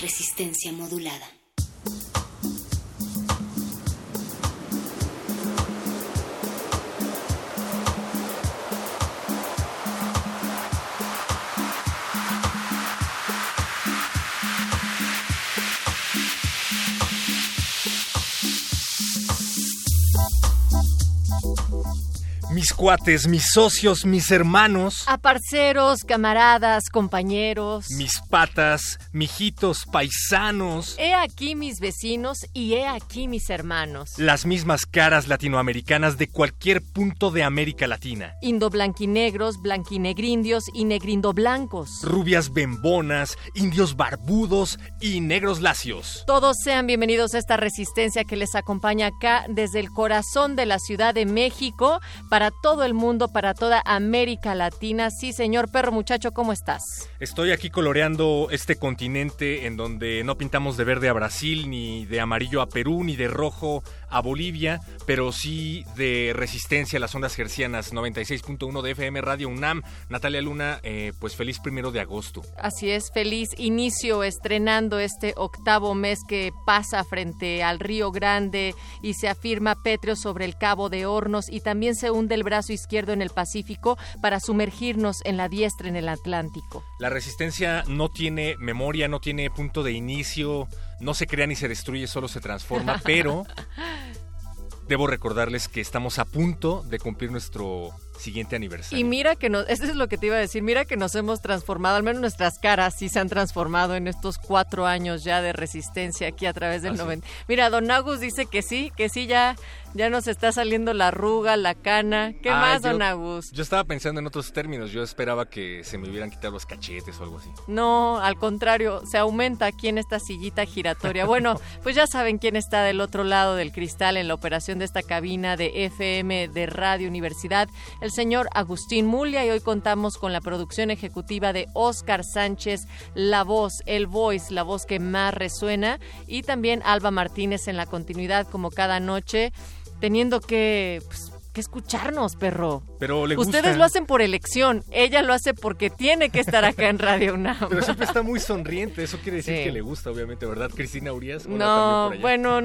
Resistencia modulada. Mis cuates, mis socios, mis hermanos, A parceros, camaradas, compañeros. mis patas, mijitos, paisanos, He aquí mis vecinos y he aquí mis hermanos. las mismas caras latinoamericanas de cualquier punto de América Latina. Indoblanquinegros, blanquinegrindios y negrindoblancos. Rubias bembonas, indios barbudos y negros lacios. Todos sean bienvenidos a esta resistencia que les acompaña acá desde el corazón de la Ciudad de México, para todo el mundo, para toda América Latina. Sí, señor perro muchacho, ¿cómo estás? Estoy aquí coloreando este continente en donde no pintamos de verde a Brasil, ni de amarillo a Perú, ni de rojo a Bolivia, pero sí de resistencia a las ondas gercianas 96.1 de FM Radio UNAM. Natalia Luna, eh, pues feliz primero de agosto. Así es, feliz inicio estrenando este octavo mes que pasa frente al Río Grande y se afirma pétreo sobre el Cabo de Hornos y también se hunde el brazo izquierdo en el Pacífico para sumergirnos en la diestra en el Atlántico. La resistencia no tiene memoria, no tiene punto de inicio, no se crea ni se destruye, solo se transforma, pero debo recordarles que estamos a punto de cumplir nuestro siguiente aniversario. Y mira que nos, eso es lo que te iba a decir, mira que nos hemos transformado, al menos nuestras caras sí se han transformado en estos cuatro años ya de resistencia aquí a través del Ah, sí. 90. Mira, Don Agus dice que sí, que sí, ya, ya nos está saliendo la arruga, la cana. ¿Qué Ah, más, yo- Don Agus? Yo estaba pensando en otros términos, yo esperaba que se me hubieran quitado los cachetes o algo así. No, al contrario, se aumenta aquí en esta sillita giratoria. Bueno, pues ya saben quién está del otro lado del cristal en la operación de esta cabina de FM de Radio Universidad, el señor Agustín Mulia, y hoy contamos con la producción ejecutiva de Oscar Sánchez, la voz, el voice, la voz que más resuena, y también Alba Martínez en la continuidad, como cada noche, teniendo que, pues, que escucharnos, perro. Pero le gusta. Ustedes lo hacen por elección, ella lo hace porque tiene que estar acá en Radio UNAM. Pero siempre está muy sonriente, eso quiere decir Sí. que le gusta, obviamente, ¿verdad, Cristina Urias? No, bueno,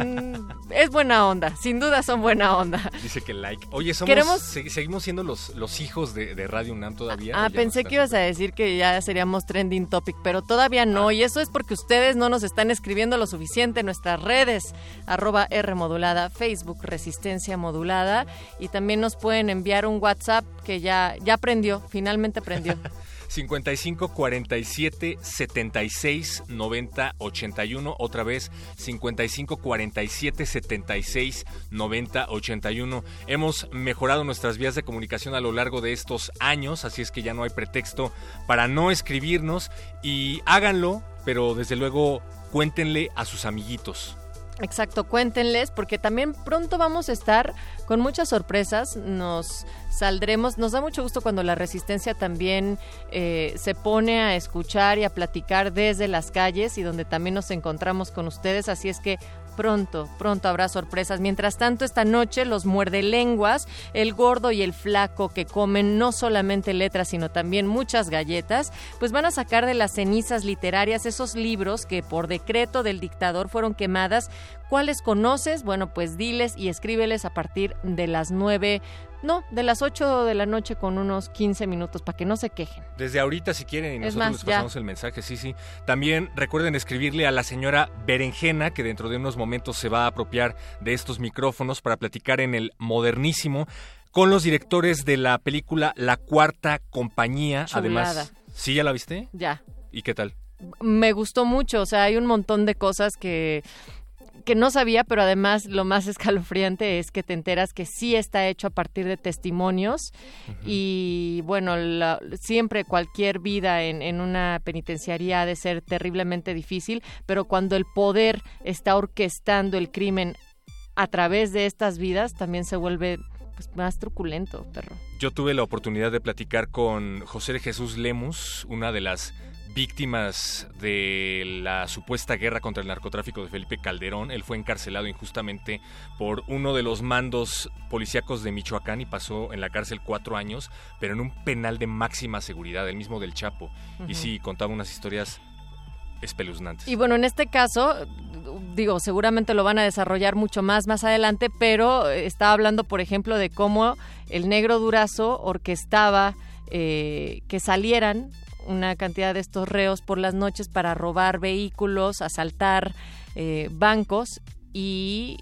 es buena onda, sin duda son buena onda. Dice que like. Oye, somos, Queremos- se- seguimos siendo los, los hijos de, de Radio UNAM todavía. ¿o Ah, pensé que ibas a decir que ya seríamos trending topic, pero todavía no, y eso es porque ustedes no nos están escribiendo lo suficiente en nuestras redes, arroba R modulada, Facebook Resistencia Modulada, y también nos pueden enviar un WhatsApp que ya, ya prendió, finalmente prendió. 55 47 76 90 81. Otra vez, 55 47 76 90 81. Hemos mejorado nuestras vías de comunicación a lo largo de estos años, así es que ya no hay pretexto para no escribirnos y háganlo, pero desde luego cuéntenle a sus amiguitos. Exacto, cuéntenles, porque también pronto vamos a estar con muchas sorpresas. Nos saldremos, nos da mucho gusto cuando la resistencia también eh, se pone a escuchar y a platicar desde las calles y donde también nos encontramos con ustedes. Así es que pronto, pronto habrá sorpresas. Mientras tanto, esta noche los muerdelenguas, el gordo y el flaco que comen no solamente letras, sino también muchas galletas, pues van a sacar de las cenizas literarias esos libros que por decreto del dictador fueron quemadas ¿Cuáles conoces? Bueno, pues diles y escríbeles a partir de las 9, no, de las 8 de la noche con unos 15 minutos para que no se quejen. Desde ahorita si quieren y nosotros más, les ya. pasamos el mensaje, sí, sí. También recuerden escribirle a la señora Berenjena, que dentro de unos momentos se va a apropiar de estos micrófonos para platicar en el modernísimo con los directores de la película La Cuarta Compañía. Chulada. Además, ¿sí ya la viste? Ya. ¿Y qué tal? me gustó mucho, o sea, hay un montón de cosas que que no sabía, pero además lo más escalofriante es que te enteras que sí está hecho a partir de testimonios y bueno, la- siempre cualquier vida en, en una penitenciaría ha de ser terriblemente difícil, pero cuando el poder está orquestando el crimen a través de estas vidas, también se vuelve pues, más truculento, perro. Yo tuve la oportunidad de platicar con José de Jesús Lemus, una de las víctimas de la supuesta guerra contra el narcotráfico de Felipe Calderón. Él fue encarcelado injustamente por uno de los mandos policíacos de Michoacán y pasó en la cárcel cuatro años, pero en un penal de máxima seguridad, el mismo del Chapo. Y sí, contaba unas historias espeluznantes. Y bueno, en este caso, digo, seguramente lo van a desarrollar mucho más más adelante, pero eh, estaba hablando, por ejemplo, de cómo el negro Durazo orquestaba eh, que salieran una cantidad de estos reos por las noches para robar vehículos, asaltar eh, bancos y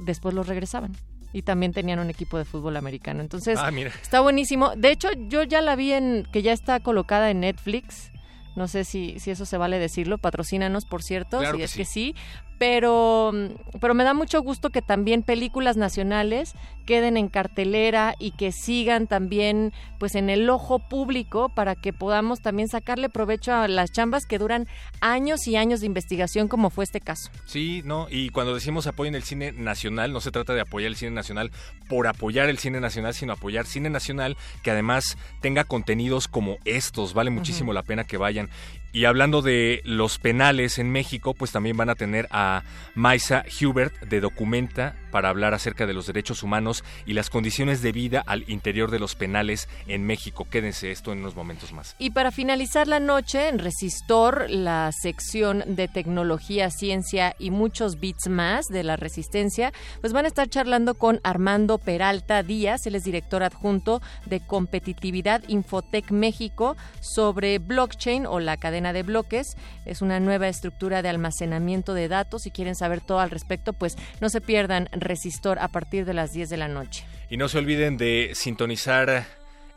después los regresaban. Y también tenían un equipo de fútbol americano. Entonces, ah. Está buenísimo. De hecho, yo ya la vi en que ya está colocada en Netflix. No sé si, si eso se vale decirlo. Patrocínanos, por cierto, Claro si que es sí. que sí. Pero, mm, pero me da mucho gusto que también películas nacionales queden en cartelera y que sigan también pues en el ojo público para que podamos también sacarle provecho a las chambas que duran años y años de investigación como fue este caso. Sí, no, y cuando decimos apoyen el cine nacional, no se trata de apoyar el cine nacional por apoyar el cine nacional, sino apoyar cine nacional que además tenga contenidos como estos. Vale muchísimo la pena que vayan. Y hablando de los penales en México, pues también van a tener a Maisa Hubert de Documenta para hablar acerca de los derechos humanos y las condiciones de vida al interior de los penales en México. Quédense esto en unos momentos más. Y para finalizar la noche, en Resistor, la sección de tecnología, ciencia y muchos bits más de la resistencia, pues van a estar charlando con Armando Peralta Díaz, él es director adjunto de competitividad Infotec México sobre blockchain o la cadena de bloques. Es una nueva estructura de almacenamiento de datos. Si quieren saber todo al respecto, pues no se pierdan Resistor a partir de las 10 de la noche. Y no se olviden de sintonizar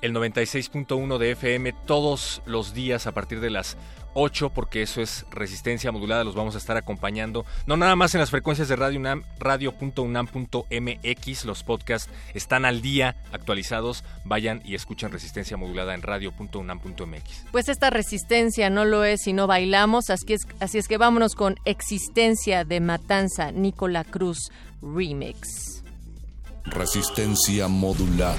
el 96.1 de FM todos los días a partir de las 8, porque eso es resistencia modulada, los vamos a estar acompañando. No nada más en las frecuencias de Radio UNAM, radio.unam.mx, los podcasts están al día, actualizados. Vayan y escuchen resistencia modulada en radio.unam.mx. Pues esta resistencia no lo es si no bailamos, así es, así es que vámonos con Existencia de Matanza, Nicola Cruz Remix. Resistencia modular.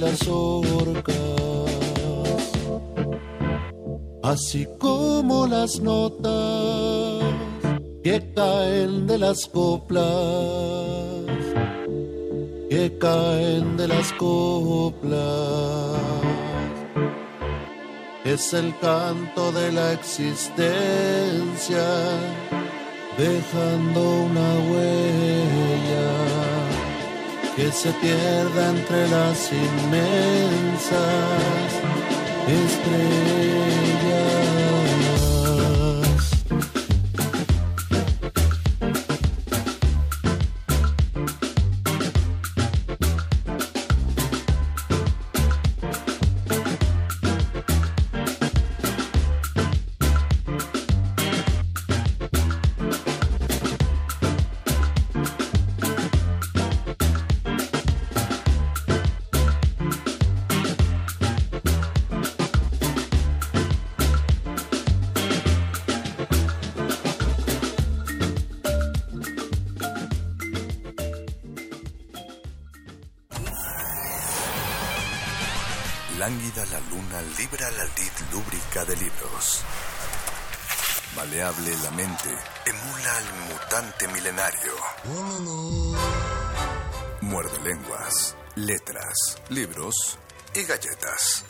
Las orcas, así como las notas que caen de las coplas, que caen de las coplas. Es el canto de la existencia, dejando una huella que se pierda entre las inmensas estrellas. Y galletas.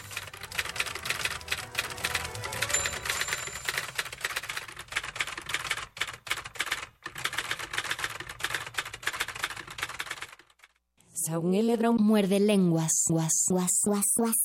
Saúl muerde lenguas. Guas, guas, guas, guas.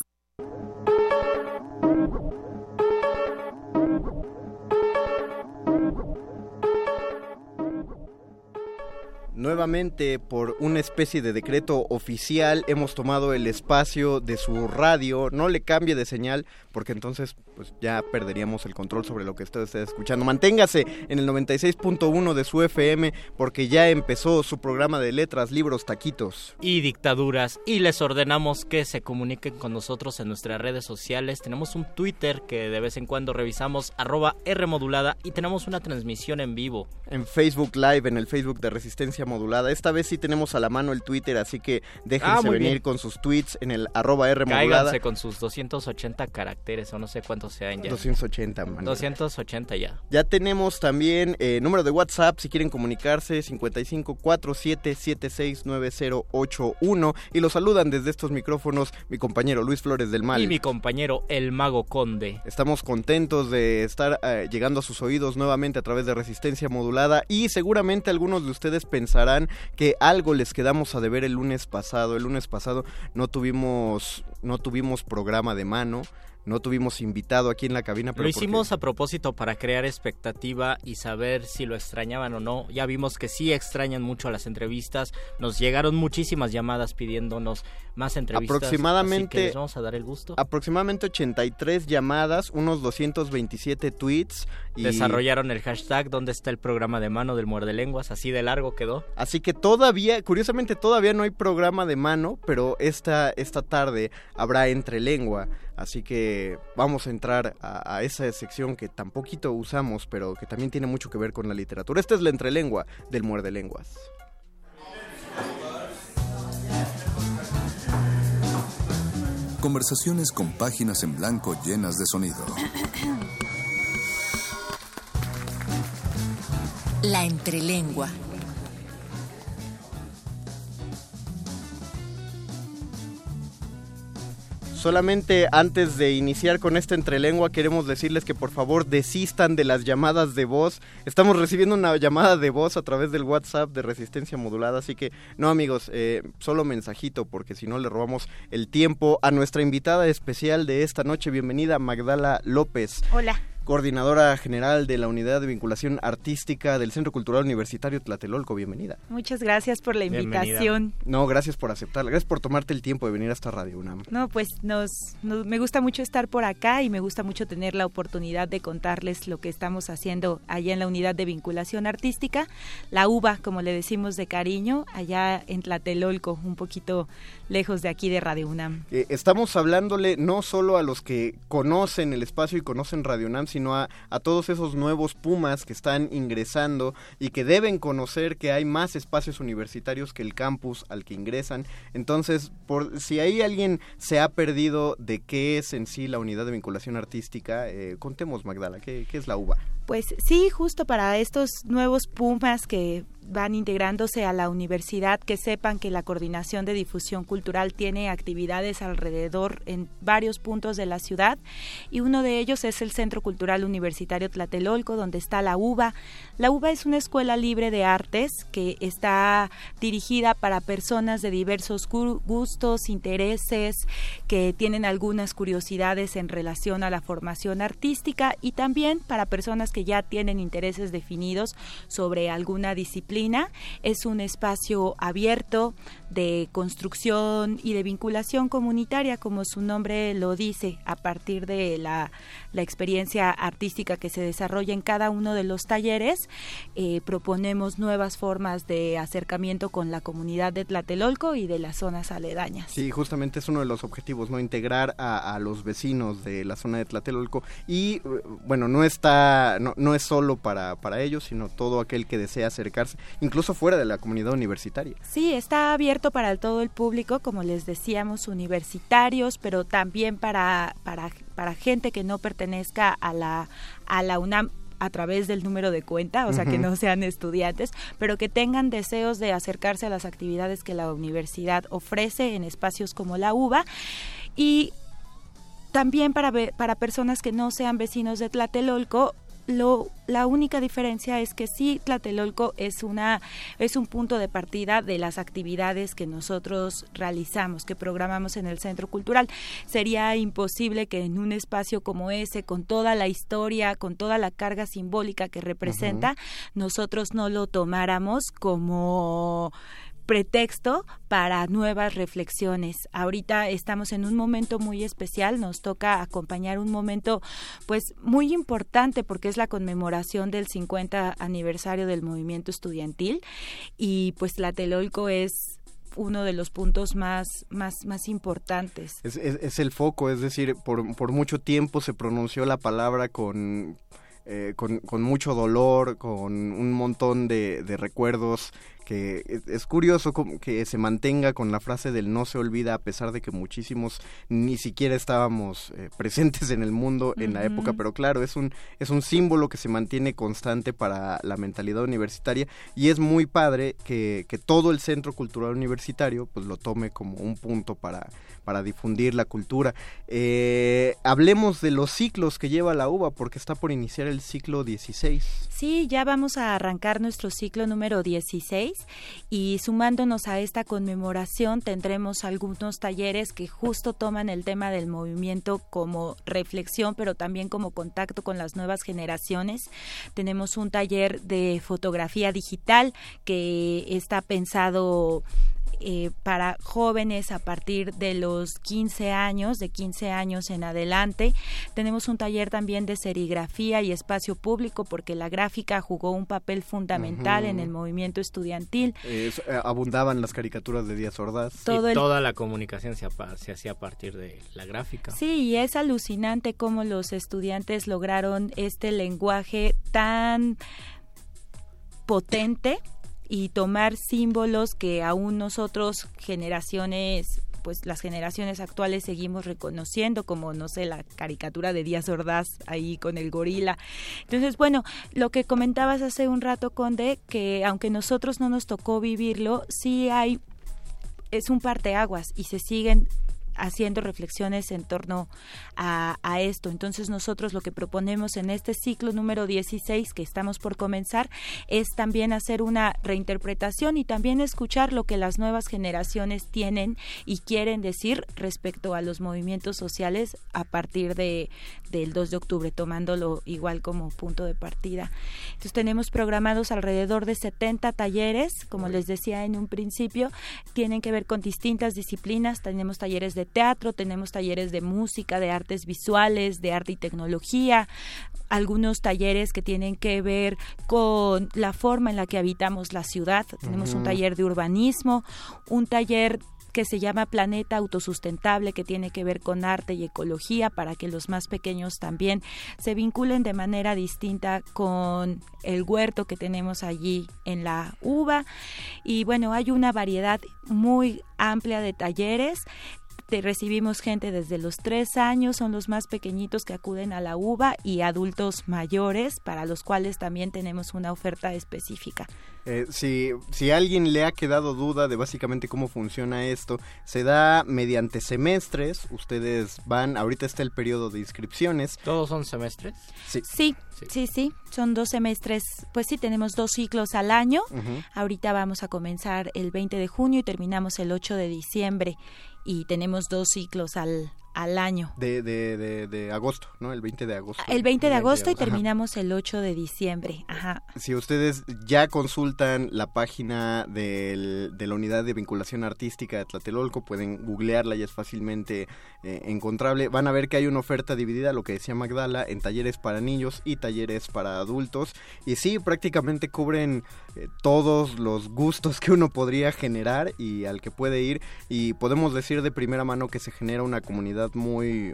Nuevamente, por una especie de decreto oficial, hemos tomado el espacio de su radio. No le cambie de señal, porque entonces pues ya perderíamos el control sobre lo que usted esté escuchando. Manténgase en el 96.1 de su FM, porque ya empezó su programa de letras, libros, taquitos. y dictaduras y les ordenamos que se comuniquen con nosotros en nuestras redes sociales. Tenemos un Twitter que de vez en cuando revisamos arroba Rmodulada y tenemos una transmisión en vivo. En Facebook Live, en el Facebook de Resistencia Modulada. Esta vez sí tenemos a la mano el Twitter, así que déjense Ah, venir bien. con sus tweets en el arroba R modulada. Cáiganse con sus 280 caracteres o no sé cuántos sean ya. 280, man. 280 ya. Ya tenemos también eh, número de WhatsApp si quieren comunicarse 5547769081 y los saludan desde estos micrófonos mi compañero Luis Flores del Mal. Y mi compañero el mago conde. Estamos contentos de estar eh, llegando a sus oídos nuevamente a través de Resistencia Modulada y seguramente algunos de ustedes pensarán que algo les quedamos a deber el lunes pasado. El lunes pasado no tuvimos no tuvimos programa de mano. No tuvimos invitado aquí en la cabina. Pero lo hicimos a propósito para crear expectativa y saber si lo extrañaban o no. Ya vimos que sí extrañan mucho las entrevistas. Nos llegaron muchísimas llamadas pidiéndonos más entrevistas. Aproximadamente. les vamos a dar el gusto. Aproximadamente 83 llamadas, unos 227 tweets. Y... Desarrollaron el hashtag ¿Dónde está el programa de mano del muerde lenguas? Así de largo quedó. Así que todavía, curiosamente, todavía no hay programa de mano, pero esta, esta tarde habrá entre lengua. Así que vamos a entrar a, a, esa sección que tan poquito usamos, pero que también tiene mucho que ver con la literatura. Esta es la entrelengua del muerde lenguas. Conversaciones con páginas en blanco llenas de sonido. La entrelengua. Solamente antes de iniciar con esta entrelengua queremos decirles que por favor desistan de las llamadas de voz. Estamos recibiendo una llamada de voz a través del WhatsApp de resistencia modulada, así que no amigos, eh, solo mensajito porque si no le robamos el tiempo a nuestra invitada especial de esta noche. Bienvenida Magdala López. Hola coordinadora general de la Unidad de Vinculación Artística del Centro Cultural Universitario Tlatelolco. Bienvenida. Muchas gracias por la invitación. Bienvenida. No, gracias por aceptarla. Gracias por tomarte el tiempo de venir a esta radio UNAM. No, pues nos, nos, me gusta mucho estar por acá y me gusta mucho tener la oportunidad de contarles lo que estamos haciendo allá en la Unidad de Vinculación Artística, la UBA, como le decimos de cariño, allá en Tlatelolco, un poquito lejos de aquí de Radio UNAM. Eh, estamos hablándole no solo a los que conocen el espacio y conocen Radio UNAM, sino a, a, todos esos nuevos Pumas que están ingresando y que deben conocer que hay más espacios universitarios que el campus al que ingresan. Entonces, por, si ahí alguien se ha perdido de qué es en sí la unidad de vinculación artística, eh, contemos, Magdala, ¿qué, ¿qué es la UBA? Pues sí, justo para estos nuevos Pumas que van integrándose a la universidad, que sepan que la Coordinación de Difusión Cultural tiene actividades alrededor en varios puntos de la ciudad y uno de ellos es el Centro Cultural Universitario Tlatelolco, donde está la UBA. La UBA es una escuela libre de artes que está dirigida para personas de diversos gustos, intereses, que tienen algunas curiosidades en relación a la formación artística y también para personas que ya tienen intereses definidos sobre alguna disciplina es un espacio abierto de construcción y de vinculación comunitaria, como su nombre lo dice, a partir de la, la experiencia artística que se desarrolla en cada uno de los talleres. Eh, proponemos nuevas formas de acercamiento con la comunidad de Tlatelolco y de las zonas aledañas. Sí, justamente es uno de los objetivos, ¿no? Integrar a, a los vecinos de la zona de Tlatelolco y, bueno, no está, no, no es solo para, para ellos, sino todo aquel que desea acercarse, incluso fuera de la comunidad universitaria. Sí, está abierto para todo el público, como les decíamos, universitarios, pero también para, para, para gente que no pertenezca a la, a la UNAM a través del número de cuenta, o sea, que no sean estudiantes, pero que tengan deseos de acercarse a las actividades que la universidad ofrece en espacios como la UBA. Y también para, para personas que no sean vecinos de Tlatelolco, lo, la única diferencia es que sí, Tlatelolco es, una, es un punto de partida de las actividades que nosotros realizamos, que programamos en el Centro Cultural. Sería imposible que en un espacio como ese, con toda la historia, con toda la carga simbólica que representa, uh -huh. nosotros no lo tomáramos como pretexto para nuevas reflexiones. Ahorita estamos en un momento muy especial, nos toca acompañar un momento pues muy importante porque es la conmemoración del 50 aniversario del movimiento estudiantil y pues Tlatelolco es uno de los puntos más, más, más importantes. Es, es, es el foco, es decir, por, por mucho tiempo se pronunció la palabra con eh, con, con, mucho dolor, con un montón de recuerdos que es, es, curioso que se mantenga con la frase del no se olvida a pesar de que muchísimos ni siquiera estábamos eh, presentes en el mundo en uh -huh. la época, pero claro, es un, es un símbolo que se mantiene constante para la mentalidad universitaria y es muy padre que, que todo el centro cultural universitario pues lo tome como un punto para, para difundir la cultura. Eh, hablemos de los ciclos que lleva la UBA porque está por iniciar el ciclo 16. Sí, ya vamos a arrancar nuestro ciclo número 16 y sumándonos a esta conmemoración tendremos algunos talleres que justo toman el tema del movimiento como reflexión, pero también como contacto con las nuevas generaciones. Tenemos un taller de fotografía digital que está pensado eh, para jóvenes a partir de los 15 años, de 15 años en adelante. Tenemos un taller también de serigrafía y espacio público porque la gráfica jugó un papel fundamental en el movimiento estudiantil. Eh, abundaban las caricaturas de Díaz Ordaz. y toda la comunicación se, se hacía a partir de la gráfica. Sí, y es alucinante cómo los estudiantes lograron este lenguaje tan potente y tomar símbolos que aún nosotros generaciones pues las generaciones actuales seguimos reconociendo como no sé la caricatura de Díaz Ordaz ahí con el gorila. Entonces bueno lo que comentabas hace un rato Conde que aunque nosotros no nos tocó vivirlo sí hay es un parteaguas y se siguen haciendo reflexiones en torno a, esto. Entonces nosotros lo que proponemos en este ciclo número 16 que estamos por comenzar es también hacer una reinterpretación y también escuchar lo que las nuevas generaciones tienen y quieren decir respecto a los movimientos sociales a partir de, del 2 de octubre, tomándolo igual como punto de partida. Entonces tenemos programados alrededor de 70 talleres, como les decía en un principio, tienen que ver con distintas disciplinas, tenemos talleres de teatro, tenemos talleres de música, de artes visuales, de arte y tecnología, algunos talleres que tienen que ver con la forma en la que habitamos la ciudad. Tenemos un taller de urbanismo, un taller que se llama Planeta Autosustentable, que tiene que ver con arte y ecología, para que los más pequeños también se vinculen de manera distinta con el huerto que tenemos allí en la uva. Y bueno, hay una variedad muy amplia de talleres recibimos gente desde los tres años, son los más pequeñitos que acuden a la uva y adultos mayores, para los cuales también tenemos una oferta específica. Eh, si, si alguien le ha quedado duda de básicamente cómo funciona esto, se da mediante semestres. Ustedes van, ahorita está el periodo de inscripciones. ¿Todos son semestres? Sí. Sí, sí, sí. Son dos semestres. Pues sí, tenemos dos ciclos al año. Ahorita vamos a comenzar el 20 de junio y terminamos el 8 de diciembre y tenemos dos ciclos al, al año. De, de, de, agosto, ¿no? El 20 de agosto. El 20 de agosto y terminamos el 8 de diciembre. Ajá. Si ustedes ya consultan la página del, de la unidad de vinculación artística de Tlatelolco, pueden googlearla y es fácilmente eh, encontrable. Van a ver que hay una oferta dividida, lo que decía Magdala, en talleres para niños y talleres para adultos. Y sí, prácticamente cubren eh, todos los gustos que uno podría generar y al que puede ir. Y podemos decir de primera mano que se genera una comunidad muy,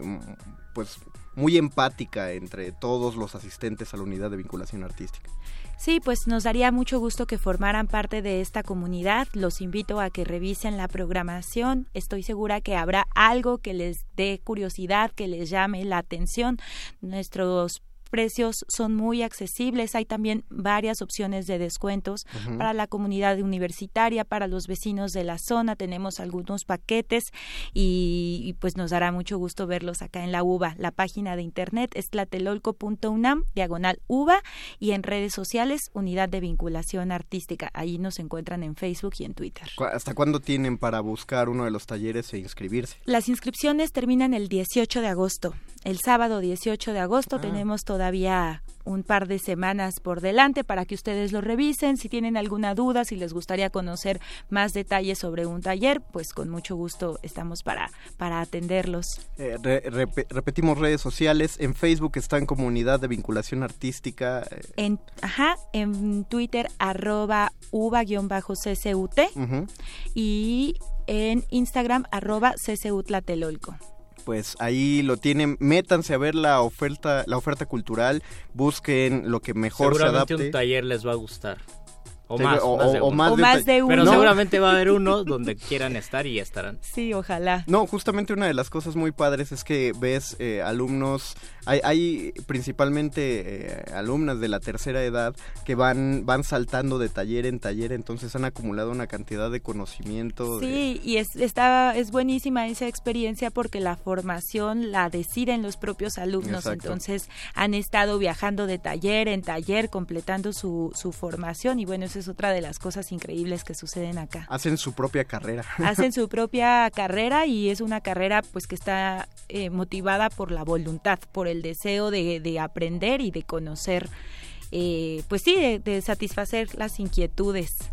pues, muy empática entre todos los asistentes a la unidad de vinculación artística. Sí, pues nos daría mucho gusto que formaran parte de esta comunidad. Los invito a que revisen la programación. Estoy segura que habrá algo que les dé curiosidad, que les llame la atención. Nuestros precios son muy accesibles. Hay también varias opciones de descuentos para la comunidad universitaria, para los vecinos de la zona. Tenemos algunos paquetes y, pues nos dará mucho gusto verlos acá en la UBA. La página de internet es tlatelolco.unam, diagonal UBA, y en redes sociales, Unidad de Vinculación Artística. Ahí nos encuentran en Facebook y en Twitter. ¿Hasta cuándo tienen para buscar uno de los talleres e inscribirse? Las inscripciones terminan el 18 de agosto. El sábado 18 de agosto ah. tenemos todavía un par de semanas por delante para que ustedes lo revisen. Si tienen alguna duda, si les gustaría conocer más detalles sobre un taller, pues con mucho gusto estamos para, para atenderlos. Eh, repetimos redes sociales. En Facebook está en Comunidad de Vinculación Artística. Eh. En, ajá, en Twitter arroba uva-ccut y en Instagram arroba ccutlatelolco pues ahí lo tienen. Métanse a ver la oferta, la oferta cultural, busquen lo que mejor se adapte. un taller les va a gustar. O más, o, más, de, uno. Pero seguramente va a haber uno donde quieran estar y estarán. Sí, ojalá. No, justamente una de las cosas muy padres es que ves eh, alumnos, hay, hay principalmente eh, alumnas de la tercera edad que van, van saltando de taller en taller, entonces han acumulado una cantidad de conocimiento. Sí, y es, está, es buenísima esa experiencia porque la formación la deciden los propios alumnos, entonces han estado viajando de taller en taller, completando su, su formación y bueno, eso Esa es otra de las cosas increíbles que suceden acá. Hacen su propia carrera. Hacen su propia carrera y es una carrera pues que está eh, motivada por la voluntad, por el deseo de, de aprender y de conocer, eh, pues sí, de, de satisfacer las inquietudes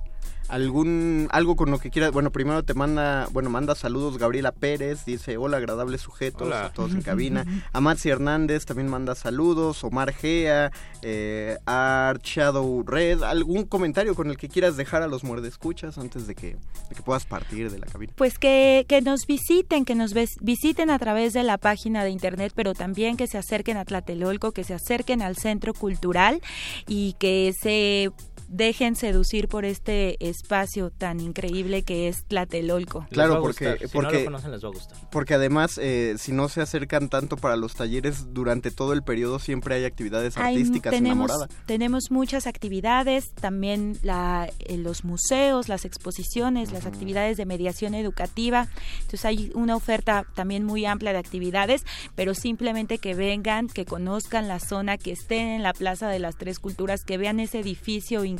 algún algo con lo que quieras bueno primero te manda bueno manda saludos Gabriela Pérez dice hola agradables sujetos a todos en cabina a Maxi Hernández también manda saludos Omar Gea eh, Art Shadow Red algún comentario con el que quieras dejar a los muerdescuchas antes de que, de que puedas partir de la cabina pues que, que nos visiten que nos ves, visiten a través de la página de internet pero también que se acerquen a Tlatelolco que se acerquen al centro cultural y que se dejen seducir por este espacio tan increíble que es Tlatelolco. Claro, porque, Si porque, no lo conocen, les va a gustar. porque además, eh, si no se acercan tanto para los talleres, durante todo el periodo siempre hay actividades Hay- artísticas en la tenemos, morada. tenemos muchas actividades, también la, eh, los museos, las exposiciones, las actividades de mediación educativa. Entonces hay una oferta también muy amplia de actividades, pero simplemente que vengan, que conozcan la zona, que estén en la Plaza de las Tres Culturas, que vean ese edificio increíble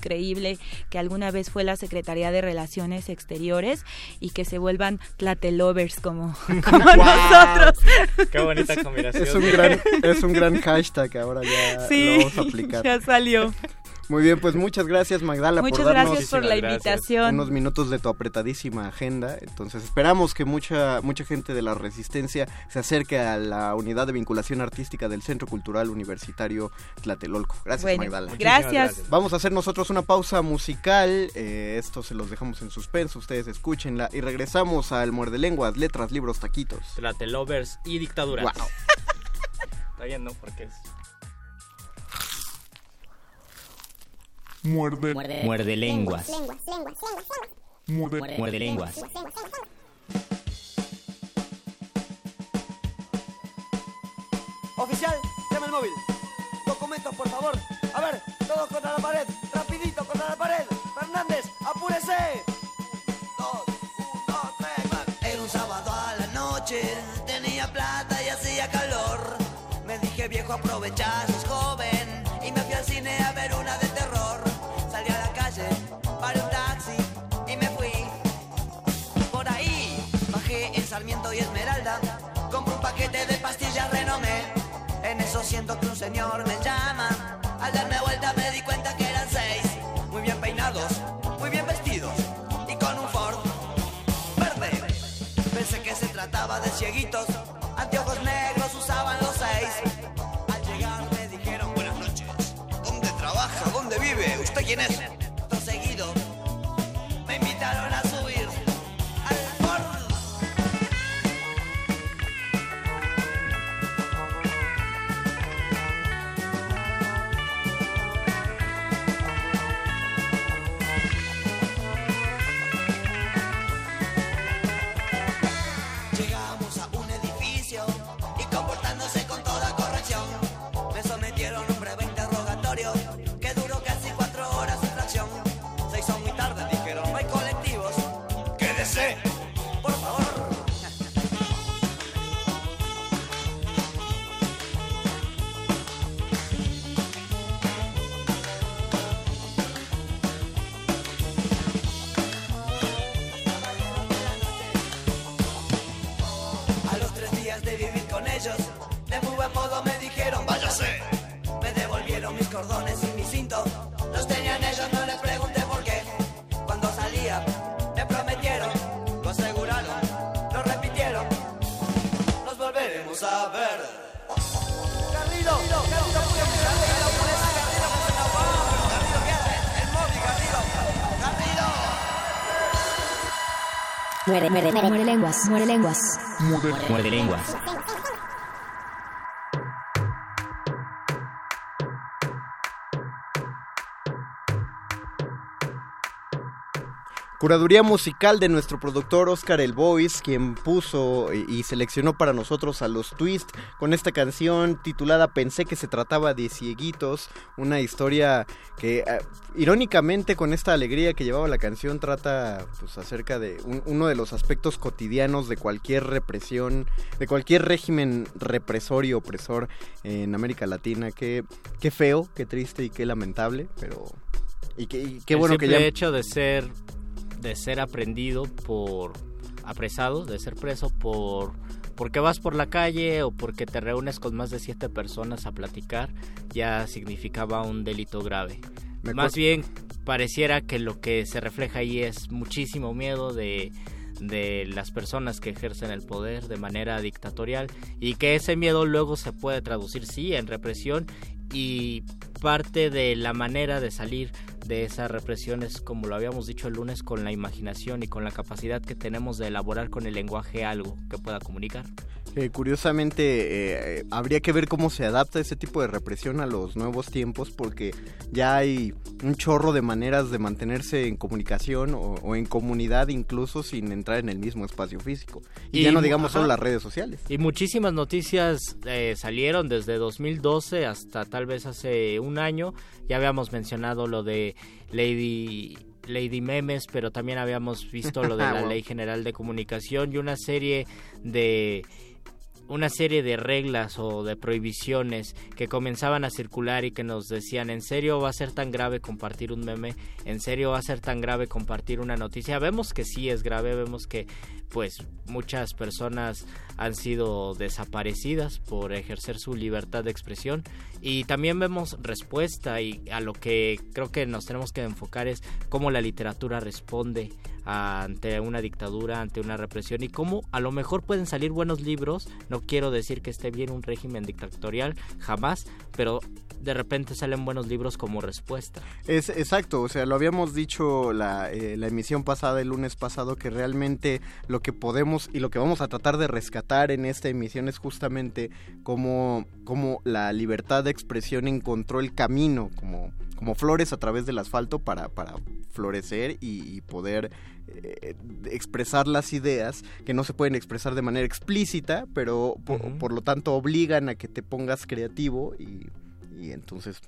que alguna vez fue la Secretaría de Relaciones Exteriores y que se vuelvan tlatelovers como, como nosotros. Qué bonita combinación. Es un gran, es un gran hashtag ahora ya Sí, lo vamos a aplicar. ya salió. Muy bien, pues muchas gracias Magdala Muchas por darnos gracias por la invitación. unos minutos de tu apretadísima agenda. Entonces esperamos que mucha mucha gente de la Resistencia se acerque a la unidad de vinculación artística del Centro Cultural Universitario Tlatelolco. Gracias Bueno, Magdala. Gracias. gracias. Vamos a hacer nosotros una pausa musical. eh, esto se los dejamos en suspenso, ustedes escúchenla y regresamos al Muerde Lenguas, Letras, Libros, Taquitos. Tlatelovers y dictadura. Wow. Está bien, ¿no? Porque es... Muerde. Muerde lenguas. Muerde. Muerde lenguas. Oficial, llama el móvil. Documentos, por favor. A ver, todos contra la pared. Rapidito contra la pared. Fernández, apúrese. Dos, uno, tres, más. Era un sábado a la noche. Tenía plata y hacía calor. Me dije, viejo, aprovecha, sos joven. Y me fui al cine a ver una de paquete de pastillas renomé. En eso siento que un señor me llama. Al darme vuelta me di cuenta que eran seis. Muy bien peinados, muy bien vestidos. Y con un Ford verde. Pensé que se trataba de cieguitos. Anteojos negros usaban los seis. Al llegar me dijeron buenas noches. ¿Dónde trabaja? ¿Dónde vive? ¿Usted quién es? Muere, muere, muere, muere lenguas, muere lenguas. Muerde lenguas. Curaduría musical de nuestro productor Oscar El Boys, quien puso y y seleccionó para nosotros a los Twist con esta canción titulada Pensé que se trataba de cieguitos, una historia que eh, irónicamente con esta alegría que llevaba la canción trata pues acerca de un- uno de los aspectos cotidianos de cualquier represión, de cualquier régimen represor y opresor en América Latina. Qué, qué feo, qué triste y qué lamentable, pero Y qué bueno que ya... hecho de ser, de ser aprendido por apresado, de ser preso por porque vas por la calle o porque te reúnes con más de siete personas a platicar, ya significaba un delito grave. más bien pareciera que lo que se refleja ahí es muchísimo miedo de de las personas que ejercen el poder de manera dictatorial y que ese miedo luego se puede traducir sí en represión y parte de la manera de salir de esa represión es como lo habíamos dicho el lunes con la imaginación y con la capacidad que tenemos de elaborar con el lenguaje algo que pueda comunicar. Eh, curiosamente, eh, habría que ver cómo se adapta ese tipo de represión a los nuevos tiempos, porque ya hay un chorro de maneras de mantenerse en comunicación o, en comunidad, incluso sin entrar en el mismo espacio físico. Y, ya no digamos solo las redes sociales. Y muchísimas noticias eh, salieron desde 2012 hasta tal vez hace un año. Ya habíamos mencionado lo de Lady Lady Memes, pero también habíamos visto lo de la Ley General de Comunicación y una serie de una serie de reglas o de prohibiciones que comenzaban a circular y que nos decían, ¿en serio va a ser tan grave compartir un meme? ¿En serio va a ser tan grave compartir una noticia? Vemos que sí es grave, vemos que pues muchas personas han sido desaparecidas por ejercer su libertad de expresión y también vemos respuesta y a lo que creo que nos tenemos que enfocar es cómo la literatura responde ante una dictadura, ante una represión y cómo a lo mejor pueden salir buenos libros. No quiero decir que esté bien un régimen dictatorial, jamás, pero de repente salen buenos libros como respuesta. Es exacto, o sea, lo habíamos dicho la, eh, emisión pasada, el lunes pasado, que realmente lo que podemos y lo que vamos a tratar de rescatar en esta emisión es justamente cómo, cómo la libertad de expresión encontró el camino, como, como flores a través del asfalto para, para florecer y, poder eh, expresar las ideas que no se pueden expresar de manera explícita, pero por, lo tanto obligan a que te pongas creativo y, y entonces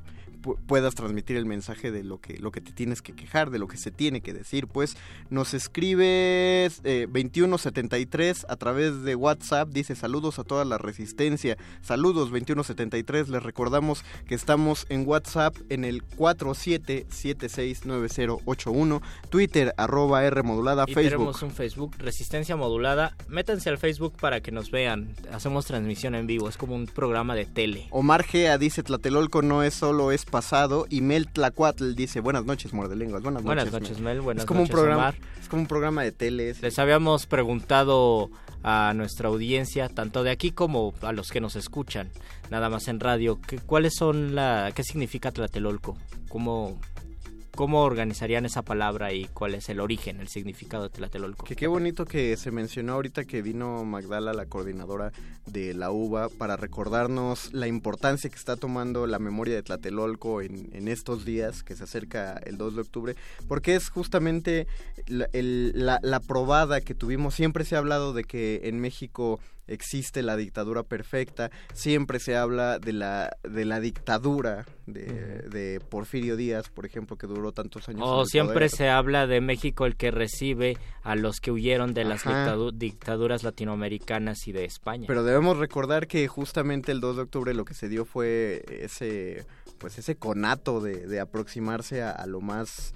puedas transmitir el mensaje de lo que, lo que te tienes que quejar, de lo que se tiene que decir. Pues nos escribes eh, 2173 a través de WhatsApp, dice saludos a toda la resistencia. Saludos 2173, les recordamos que estamos en WhatsApp en el 47769081, Twitter arroba R modulada, y Facebook. Tenemos un Facebook, Resistencia Modulada. Métanse al Facebook para que nos vean. Hacemos transmisión en vivo, es como un programa de tele. Omar Gea dice Tlatelolco no es solo es pasado y Mel Tlacuatl dice buenas noches Mordelenguas, buenas, buenas noches, Mel, buenas es como noches un programa, Es como un programa de tele. Les habíamos preguntado a nuestra audiencia, tanto de aquí como a los que nos escuchan, nada más en radio, que, cuáles son la, qué significa Tlatelolco, cómo ¿Cómo organizarían esa palabra y cuál es el origen, el significado de Tlatelolco? Que qué bonito que se mencionó ahorita que vino Magdala, la coordinadora de la UBA, para recordarnos la importancia que está tomando la memoria de Tlatelolco en, en estos días que se acerca el 2 de octubre, porque es justamente la, probada que tuvimos. Siempre se ha hablado de que en México existe la dictadura perfecta, siempre se habla de la, de la dictadura de, Porfirio Díaz, por ejemplo, que duró tantos años. O siempre se habla de México el que recibe a los que huyeron de las dictaduras latinoamericanas y de España. Pero debemos recordar que justamente el 2 de octubre lo que se dio fue ese pues ese conato de, aproximarse a, lo más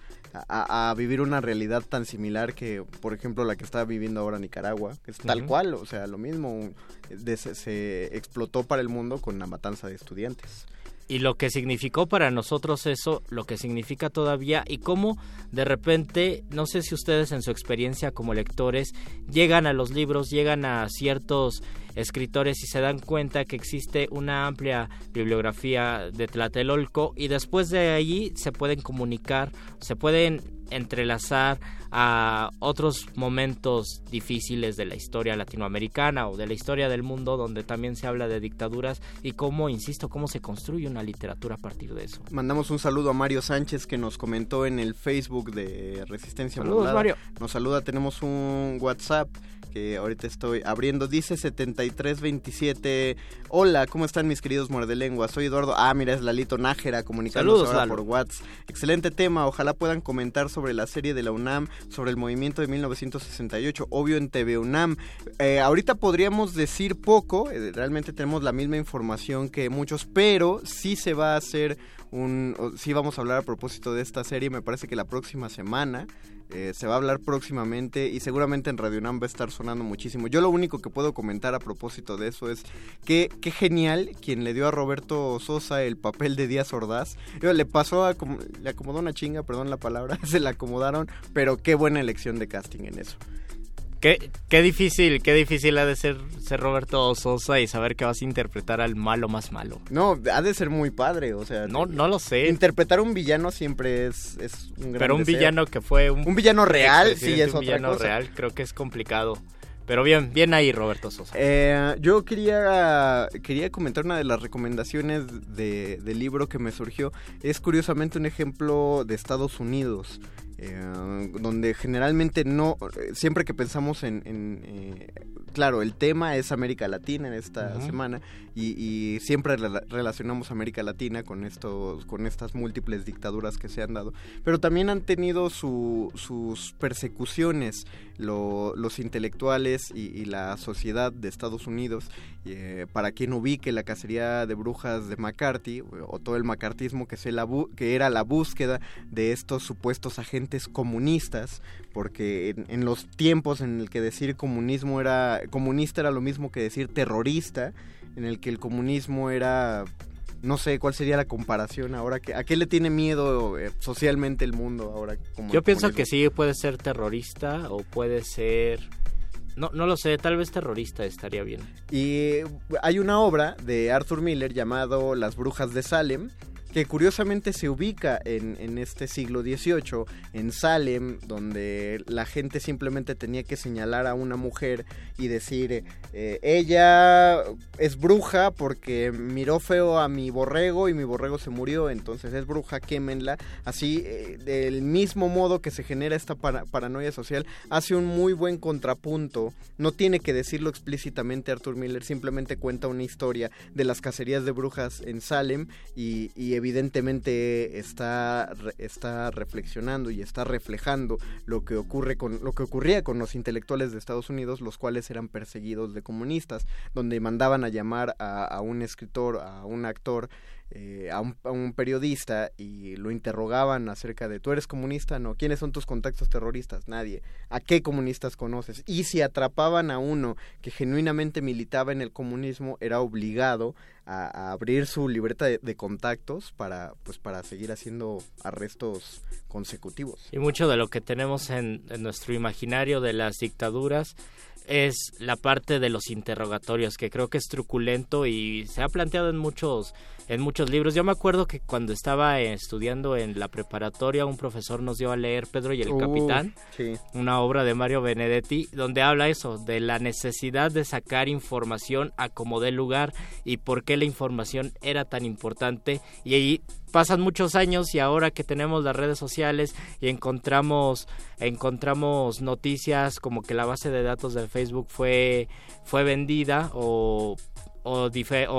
a, vivir una realidad tan similar que, por ejemplo, la que está viviendo ahora Nicaragua, que es tal cual, o sea, lo mismo, se, explotó para el mundo con la matanza de estudiantes y lo que significó para nosotros eso, lo que significa todavía y cómo de repente, no sé si ustedes en su experiencia como lectores llegan a los libros, llegan a ciertos escritores y se dan cuenta que existe una amplia bibliografía de Tlatelolco y después de allí se pueden comunicar, se pueden entrelazar a otros momentos difíciles de la historia latinoamericana o de la historia del mundo donde también se habla de dictaduras y cómo, insisto, cómo se construye una literatura a partir de eso. Mandamos un saludo a Mario Sánchez que nos comentó en el Facebook de Resistencia Saludos, Mario. Nos saluda, tenemos un WhatsApp que ahorita estoy abriendo, dice 70 3327. Hola, ¿cómo están mis queridos muerdelenguas? Soy Eduardo. Ah, mira, es Lalito Nájera comunicándonos Saludos, ahora Lalo. por WhatsApp. Excelente tema. Ojalá puedan comentar sobre la serie de la UNAM, sobre el movimiento de 1968, obvio en TV UNAM. Eh, ahorita podríamos decir poco, eh, realmente tenemos la misma información que muchos, pero sí se va a hacer un... Sí vamos a hablar a propósito de esta serie, me parece que la próxima semana. Eh, se va a hablar próximamente y seguramente en Radio UNAM va a estar sonando muchísimo. Yo lo único que puedo comentar a propósito de eso es que qué genial quien le dio a Roberto Sosa el papel de Díaz Ordaz. Le pasó a le acomodó una chinga, perdón la palabra, se la acomodaron, pero qué buena elección de casting en eso. Qué, qué difícil, qué difícil ha de ser ser Roberto Sosa y saber que vas a interpretar al malo más malo. No, ha de ser muy padre, o sea. No, no lo sé. Interpretar un villano siempre es, es un gran Pero un deseo. villano que fue un, Un villano real, sí, es un otra villano cosa. real, creo que es complicado. Pero bien, bien ahí Roberto Sosa. Eh, yo quería, quería comentar una de las recomendaciones de, del libro que me surgió. Es curiosamente un ejemplo de Estados Unidos. Eh, donde generalmente no, eh, siempre que pensamos en, en, eh, claro, el tema es América Latina en esta semana y, y siempre rela- relacionamos América Latina con estos, con estas múltiples dictaduras que se han dado, pero también han tenido su- sus persecuciones lo- los intelectuales y, y la sociedad de Estados Unidos. eh, para quien ubique la cacería de brujas de McCarthy o todo el macartismo que, se la bu- que era la búsqueda de estos supuestos agentes comunistas, porque en, en los tiempos en el que decir comunismo era comunista era lo mismo que decir terrorista, en el que el comunismo era no sé cuál sería la comparación ahora que a qué le tiene miedo eh, socialmente el mundo ahora como Yo pienso comunismo? que sí puede ser terrorista o puede ser... No, no lo sé, tal vez terrorista estaría bien. Y hay una obra de Arthur Miller llamado Las Brujas de Salem, que curiosamente se ubica en, en este siglo XVIII, en Salem, donde la gente simplemente tenía que señalar a una mujer y decir, eh, ella es bruja porque miró feo a mi borrego y mi borrego se murió, entonces es bruja, quémenla. Así, eh, del mismo modo que se genera esta para- paranoia social, hace un muy buen contrapunto. No tiene que decirlo explícitamente Arthur Miller, simplemente cuenta una historia de las cacerías de brujas en Salem y, y evidentemente está, está reflexionando y está reflejando lo que ocurre con lo que ocurría con los intelectuales de Estados Unidos, los cuales eran perseguidos de comunistas, donde mandaban a llamar a, a un escritor, a un actor, eh, a, un, a un periodista y lo interrogaban acerca de ¿tú eres comunista? No. ¿Quiénes son tus contactos terroristas? Nadie. ¿A qué comunistas conoces? Y si atrapaban a uno que genuinamente militaba en el comunismo, era obligado a, abrir su libreta de, contactos para, pues, para seguir haciendo arrestos consecutivos. Y mucho de lo que tenemos en, en nuestro imaginario de las dictaduras es la parte de los interrogatorios, que creo que es truculento y se ha planteado en muchos, en muchos libros. Yo me acuerdo que cuando estaba estudiando en la preparatoria, un profesor nos dio a leer Pedro y el Capitán, sí. una obra de Mario Benedetti, donde habla eso, de la necesidad de sacar información a como dé lugar y por qué la información era tan importante. Y ahí pasan muchos años y ahora que tenemos las redes sociales y encontramos encontramos noticias como que la base de datos de Facebook fue fue vendida o o,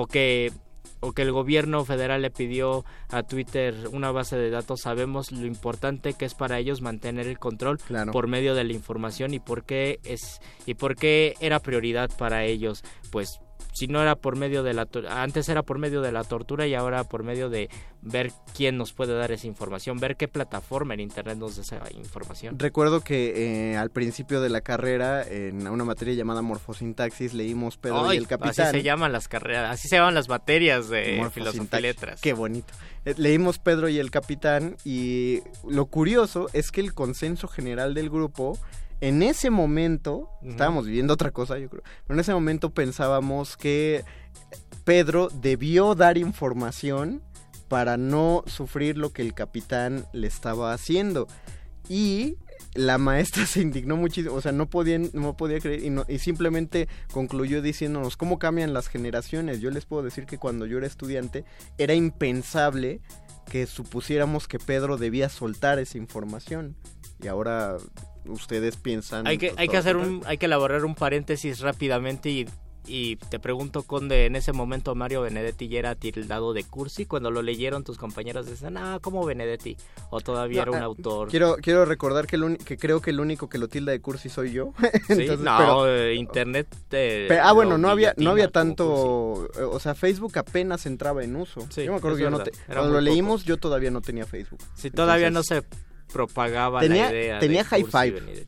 que o que el gobierno federal le pidió a Twitter una base de datos, sabemos lo importante que es para ellos mantener el control Claro. por medio de la información y por qué es y por qué era prioridad para ellos, pues si no era por medio de la antes era por medio de la tortura y ahora por medio de ver quién nos puede dar esa información, ver qué plataforma en internet nos da esa información. Recuerdo que eh, al principio de la carrera, en una materia llamada morfosintaxis, leímos Pedro Ay, y el Capitán. Así se llaman las carreras, así se llaman las materias de filosofía y letras. Qué bonito. Eh, Leímos Pedro y el Capitán y lo curioso es que el consenso general del grupo, en ese momento, estábamos viviendo otra cosa yo creo, pero en ese momento pensábamos que Pedro debió dar información para no sufrir lo que el capitán le estaba haciendo. Y la maestra se indignó muchísimo, o sea, no podían, no podía creer y, no- y simplemente concluyó diciéndonos cómo cambian las generaciones. Yo les puedo decir que cuando yo era estudiante era impensable que supusiéramos que Pedro debía soltar esa información. Y ahora ustedes piensan... Hay que, hay que hacer un, hay que elaborar un paréntesis rápidamente y Y te pregunto, Conde, en ese momento Mario Benedetti ya era tildado de cursi. Cuando lo leyeron tus compañeros decían, ah, ¿cómo Benedetti? O todavía era un ah, autor. Quiero, quiero recordar que, el que creo que el único que lo tilda de cursi soy yo. ¿Sí? no, eh, internet. ah, bueno, no había, no había tanto. O sea, Facebook apenas entraba en uso. yo me acuerdo que yo no te, cuando lo leímos, yo todavía no tenía Facebook. Sí, todavía no se propagaba tenía, la idea. Tenía High Five.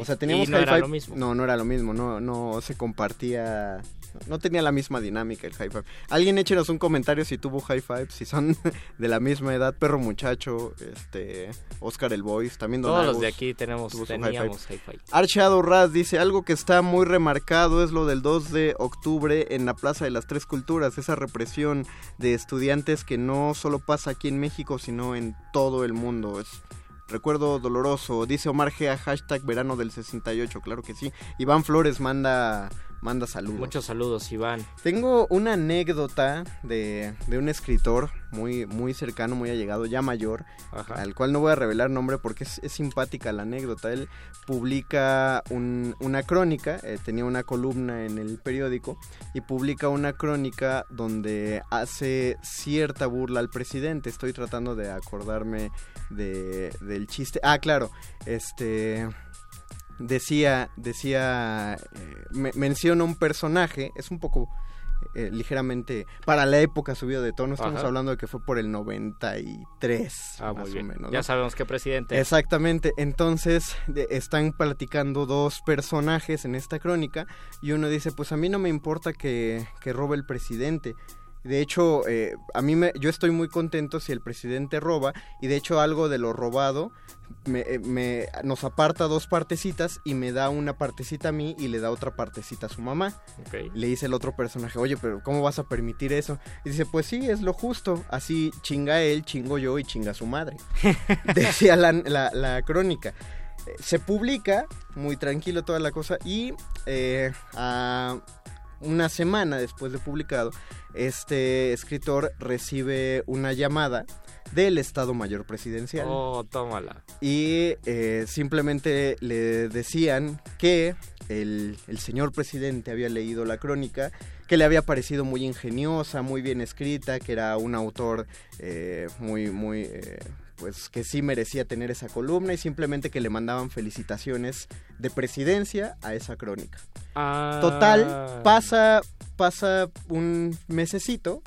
O sea, teníamos no era lo mismo. No, no era lo mismo, no, no se compartía no tenía la misma dinámica el high five. Alguien échenos un comentario si tuvo high five, si son de la misma edad, Perro Muchacho, este, Oscar el Voice, también Todos los de aquí tenemos, teníamos high five. Archado Raz dice, algo que está muy remarcado es lo del 2 de octubre en la Plaza de las Tres Culturas, esa represión de estudiantes que no solo pasa aquí en México, sino en todo el mundo. Es recuerdo doloroso. Dice Omar Gea, hashtag verano del 68, claro que sí. Iván Flores manda manda saludos. Muchos saludos, Iván. Tengo una anécdota de, de un escritor muy, muy cercano, muy allegado, ya mayor, al cual no voy a revelar nombre porque es, simpática la anécdota. Él publica una crónica, eh, tenía una columna en el periódico y publica una crónica donde hace cierta burla al presidente. Estoy tratando de acordarme de, del chiste. Ah, claro, este decía, decía, eh, menciona un personaje, es un poco eh, ligeramente para la época subido de tono, estamos hablando de que fue por el 93, ah, más o menos. Ya sabemos qué presidente. Exactamente, entonces están platicando dos personajes en esta crónica y uno dice, pues a mí no me importa que, que robe el presidente, de hecho, eh, a mí me, yo estoy muy contento si el presidente roba y de hecho algo de lo robado me, eh, me, nos aparta dos partecitas y me da una partecita a mí y le da otra partecita a su mamá. Le dice el otro personaje, oye, pero ¿cómo vas a permitir eso? Y dice, pues sí, es lo justo. Así chinga él, chingo yo y chinga su madre. Decía la, la, crónica eh, se publica, muy tranquilo toda la cosa, y a una semana después de publicado, este escritor recibe una llamada del Estado Mayor Presidencial. Oh, tómala. Y eh, simplemente le decían que el, señor presidente había leído la crónica, que le había parecido muy ingeniosa, muy bien escrita, que era un autor eh, muy, muy, eh, pues que sí merecía tener esa columna y simplemente que le mandaban felicitaciones de presidencia a esa crónica. Ah. Total, pasa, pasa un mesecito,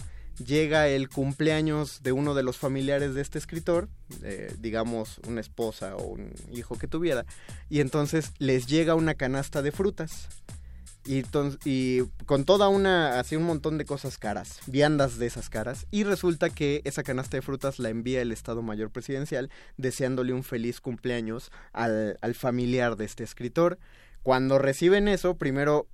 llega el cumpleaños de uno de los familiares de este escritor, digamos una esposa o un hijo que tuviera, y entonces les llega una canasta de frutas y, con toda una, así un montón de cosas caras, viandas de esas caras, y resulta que esa canasta de frutas la envía el Estado Mayor Presidencial deseándole un feliz cumpleaños al, al familiar de este escritor. Cuando reciben eso, primero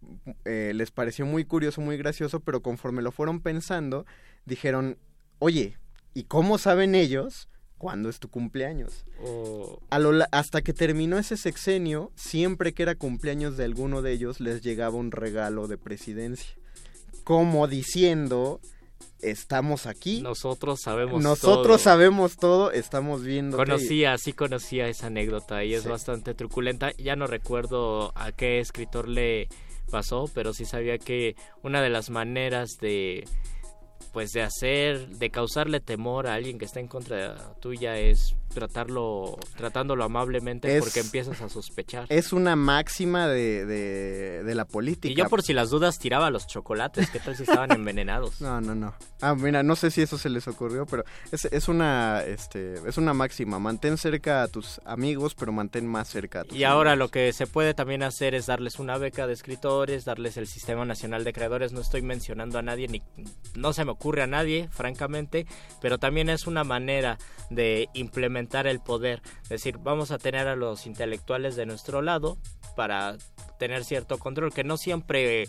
eh, les pareció muy curioso, muy gracioso, pero conforme lo fueron pensando, dijeron, oye, ¿y cómo saben ellos cuándo es tu cumpleaños. hasta que terminó ese sexenio, siempre que era cumpleaños de alguno de ellos, les llegaba un regalo de presidencia. Como diciendo, estamos aquí. Nosotros sabemos Nosotros sabemos todo, estamos viendo. Conocía, sí conocía esa anécdota y es bastante truculenta. Ya no recuerdo a qué escritor le pasó, pero sí sabía que una de las maneras de pues de hacer, de causarle temor a alguien que está en contra tuya es tratarlo, tratándolo amablemente porque empiezas a sospechar. Es una máxima de, de, la política. Y yo por si las dudas tiraba los chocolates, ¿qué tal si estaban envenenados? No, no, no. Ah, mira, no sé si eso se les ocurrió, pero es, es una este es una máxima, mantén cerca a tus amigos, pero mantén más cerca a tus Y ahora lo que se puede también hacer es darles una beca de escritores, darles el Sistema Nacional de Creadores, no estoy mencionando a nadie ni no se me ocurre a nadie, francamente, pero también es una manera de implementar el poder. Es decir, vamos a tener a los intelectuales de nuestro lado para tener cierto control, que no siempre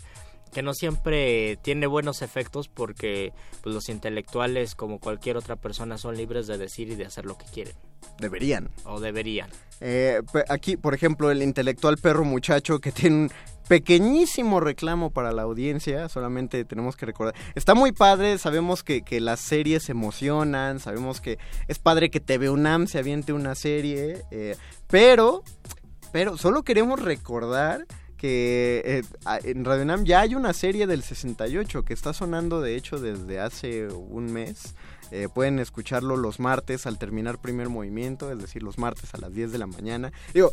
que no siempre tiene buenos efectos porque pues, los intelectuales como cualquier otra persona son libres de decir y de hacer lo que quieren. Deberían. O deberían. Eh, aquí, por ejemplo, el intelectual perro muchacho que tiene pequeñísimo reclamo para la audiencia, solamente tenemos que recordar. Está muy padre, sabemos que, las series emocionan, sabemos que es padre que TV UNAM se aviente una serie, eh, pero, pero solo queremos recordar que eh, en Radio Nam ya hay una serie del 68 que está sonando de hecho desde hace un mes. Eh, pueden escucharlo los martes al terminar primer movimiento, es decir, los martes a las 10 de la mañana. Digo,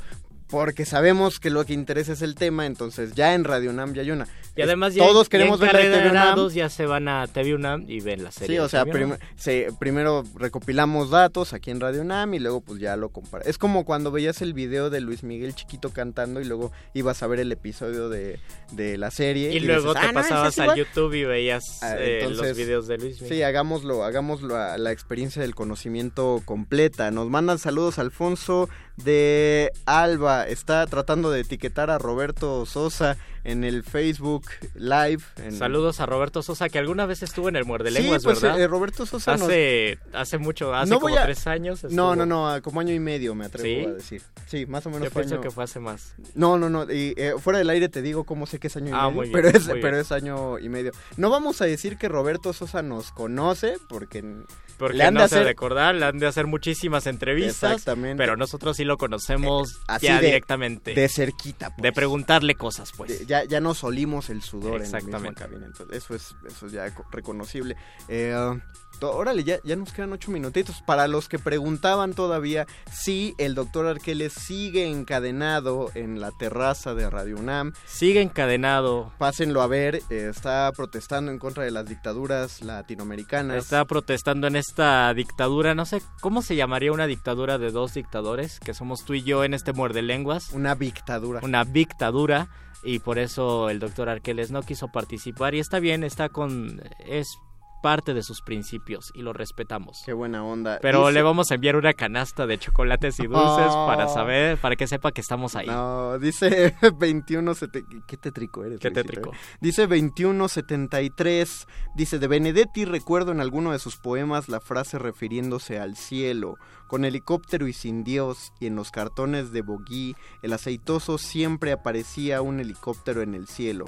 porque sabemos que lo que interesa es el tema, entonces ya en Radio Nam ya hay una. Y además ya, todos ya queremos ver la TV UNAM. ya se van a TV UNAM y ven la serie. Sí, o sea, UNAM. prim- se- primero recopilamos datos aquí en Radio UNAM y luego pues ya lo compara. Es como cuando veías el video de Luis Miguel chiquito cantando y luego ibas a ver el episodio de, de la serie. Y, luego dices, te "Ah, no, pasabas al igual". YouTube y veías Ah, eh, los videos de Luis Miguel. Sí, hagámoslo, hagámoslo a la experiencia del conocimiento completa. Nos mandan saludos Alfonso de Alba. Está tratando de etiquetar a Roberto Sosa en el Facebook Live. en- Saludos a Roberto Sosa, que alguna vez estuvo en el Muerde Sí, Lenguas, pues, ¿verdad? eh, Roberto Sosa nos- hace, hace mucho, hace No como a- tres años. No, estuvo. no, no, como año y medio me atrevo ¿Sí? a decir. Sí, más o menos Yo fue pienso año- que fue hace más. No, no, no, y, eh, fuera del aire te digo cómo sé que es año y Ah, medio, muy bien, pero, es, muy bien. pero es año y medio. No vamos a decir que Roberto Sosa nos conoce, porque, Porque le han no de se recordar, le han de hacer muchísimas entrevistas. Exactamente. Pero nosotros sí lo conocemos Así ya de- directamente. de cerquita, pues. De preguntarle cosas, pues. de- ya, ya nos olimos el sudor en la misma cabina, entonces eso es, eso es ya co- reconocible. Eh, órale, ya, ya nos quedan ocho minutitos. Para los que preguntaban todavía si el doctor Arqueles sigue encadenado en la terraza de Radio UNAM, Sigue encadenado. Pásenlo a ver, eh, está protestando en contra de las dictaduras latinoamericanas. Está protestando en esta dictadura, no sé, ¿cómo se llamaría una dictadura de dos dictadores? Que somos tú y yo en este muerde lenguas. Una dictadura. Una dictadura. Y por eso el doctor Arqueles no quiso participar. Y está bien, está con... es parte de sus principios y lo respetamos. Qué buena onda. Pero Dice- le vamos a enviar una canasta de chocolates y dulces Oh. para saber, para que sepa que estamos ahí. No, dice 21... sete- ¿Qué tétrico eres? Qué tétrico. eh? Dice 2173. Dice, de Benedetti recuerdo en alguno de sus poemas la frase refiriéndose al cielo. Con helicóptero y sin Dios, y en los cartones de Bogui, el aceitoso siempre aparecía un helicóptero en el cielo.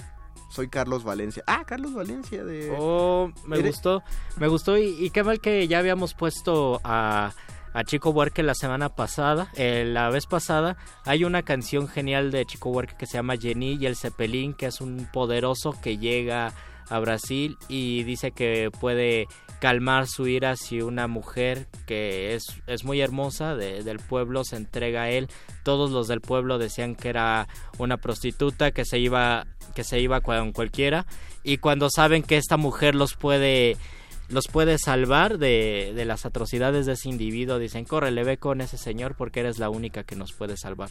Soy Carlos Valencia. Ah, Carlos Valencia de... Oh, me Eres- gustó, me gustó y, y qué mal que ya habíamos puesto a, a Chico Buarque la semana pasada, eh, la vez pasada, hay una canción genial de Chico Buarque que se llama Jenny y el Cepelín, que es un poderoso que llega a Brasil y dice que puede calmar su ira si una mujer que es, es muy hermosa de- del pueblo se entrega a él. Todos los del pueblo decían que era una prostituta que se iba que se iba con cualquiera y cuando saben que esta mujer los puede los puede salvar de, de las atrocidades de ese individuo dicen córrele ve con ese señor porque eres la única que nos puede salvar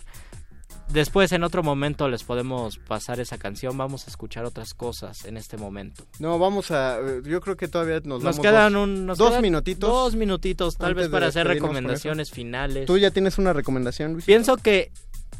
después en otro momento les podemos pasar esa canción vamos a escuchar otras cosas en este momento No, vamos a... eh, Yo creo que todavía nos, quedan dos, un nos dos quedan minutitos. dos minutitos tal vez para hacer recomendaciones finales ¿Tú ya tienes una recomendación, Luis? Pienso que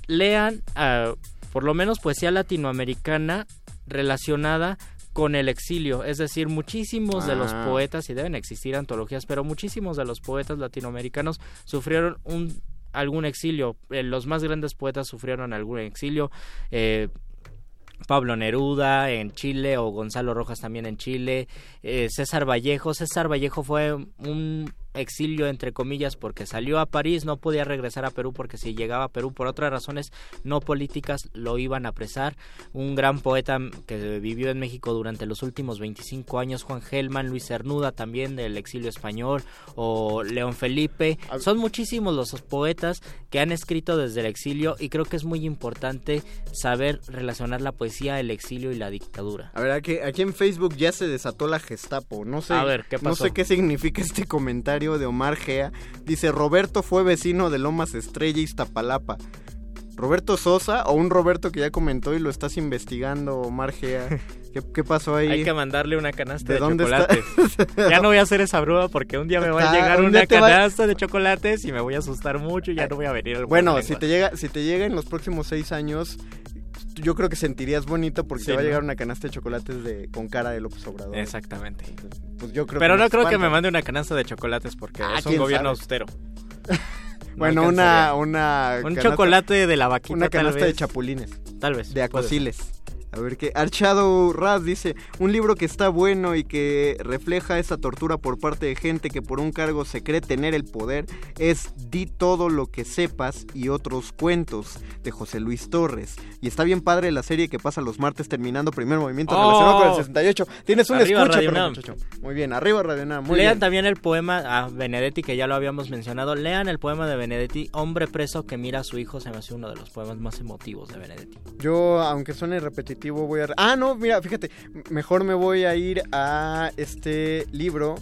lean ah, por lo menos poesía latinoamericana relacionada con el exilio, es decir, muchísimos de los Ah. poetas, y deben existir antologías, pero muchísimos de los poetas latinoamericanos sufrieron un algún exilio. Eh, los más grandes poetas sufrieron algún exilio. Eh, Pablo Neruda en Chile o Gonzalo Rojas también en Chile, eh, César Vallejo. César Vallejo fue un exilio entre comillas porque salió a París, no podía regresar a Perú porque si llegaba a Perú por otras razones no políticas lo iban a apresar. Un gran poeta que vivió en México durante los últimos 25 años, Juan Gelman, Luis Cernuda también del exilio español o León Felipe. Son muchísimos los poetas que han escrito desde el exilio y creo que es muy importante saber relacionar la poesía, el exilio y la dictadura. A ver, aquí, aquí en Facebook ya se desató la Gestapo. No sé, A ver, ¿qué no pasó? sé qué significa este comentario de Omar Gea. Dice, Roberto fue vecino de Lomas Estrella, Iztapalapa. ¿Roberto Sosa o un Roberto que ya comentó y lo estás investigando, Omar Gea? ¿Qué, qué pasó ahí? Hay que mandarle una canasta ¿De de, dónde está? chocolates. ya no voy a hacer esa broma porque un día me va a Ah, llegar un una va- canasta de chocolates y me voy a asustar mucho y ya no voy a venir al Bueno, si te llega, si te llega en los próximos seis años, yo creo que sentirías bonito porque Sí, te va a llegar una canasta de chocolates de, con cara de López Obrador. Exactamente. Pues yo creo Pero que no creo que me mande una canasta de chocolates porque Ah, es un gobierno sabe. austero. Bueno, No una, una Un canasta- chocolate de la vaquita Una tal canasta de chapulines. Tal vez. De acosiles. A ver qué. Archado Raz dice: Un libro que está bueno y que refleja esa tortura por parte de gente que por un cargo se cree tener el poder es Di todo lo que sepas y otros cuentos de José Luis Torres. Y está bien padre la serie que pasa los martes terminando primer movimiento Oh. relacionado con el 68. Tienes un Arriba, escucha, pero, muchacho. Muy bien, arriba Radio Nam, Muy lean bien. también el poema a Benedetti, que ya lo habíamos mencionado. Lean el poema de Benedetti, Hombre preso que mira a su hijo. Se me hace uno de los poemas más emotivos de Benedetti. Yo, aunque suene repetitivo, voy a... Ah, no, mira, fíjate, mejor me voy a ir a este libro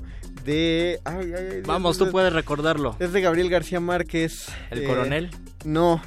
de... Ay, ay, ay, Dios, Vamos, tú de- puedes recordarlo. Es de Gabriel García Márquez. ¿El eh, coronel? No,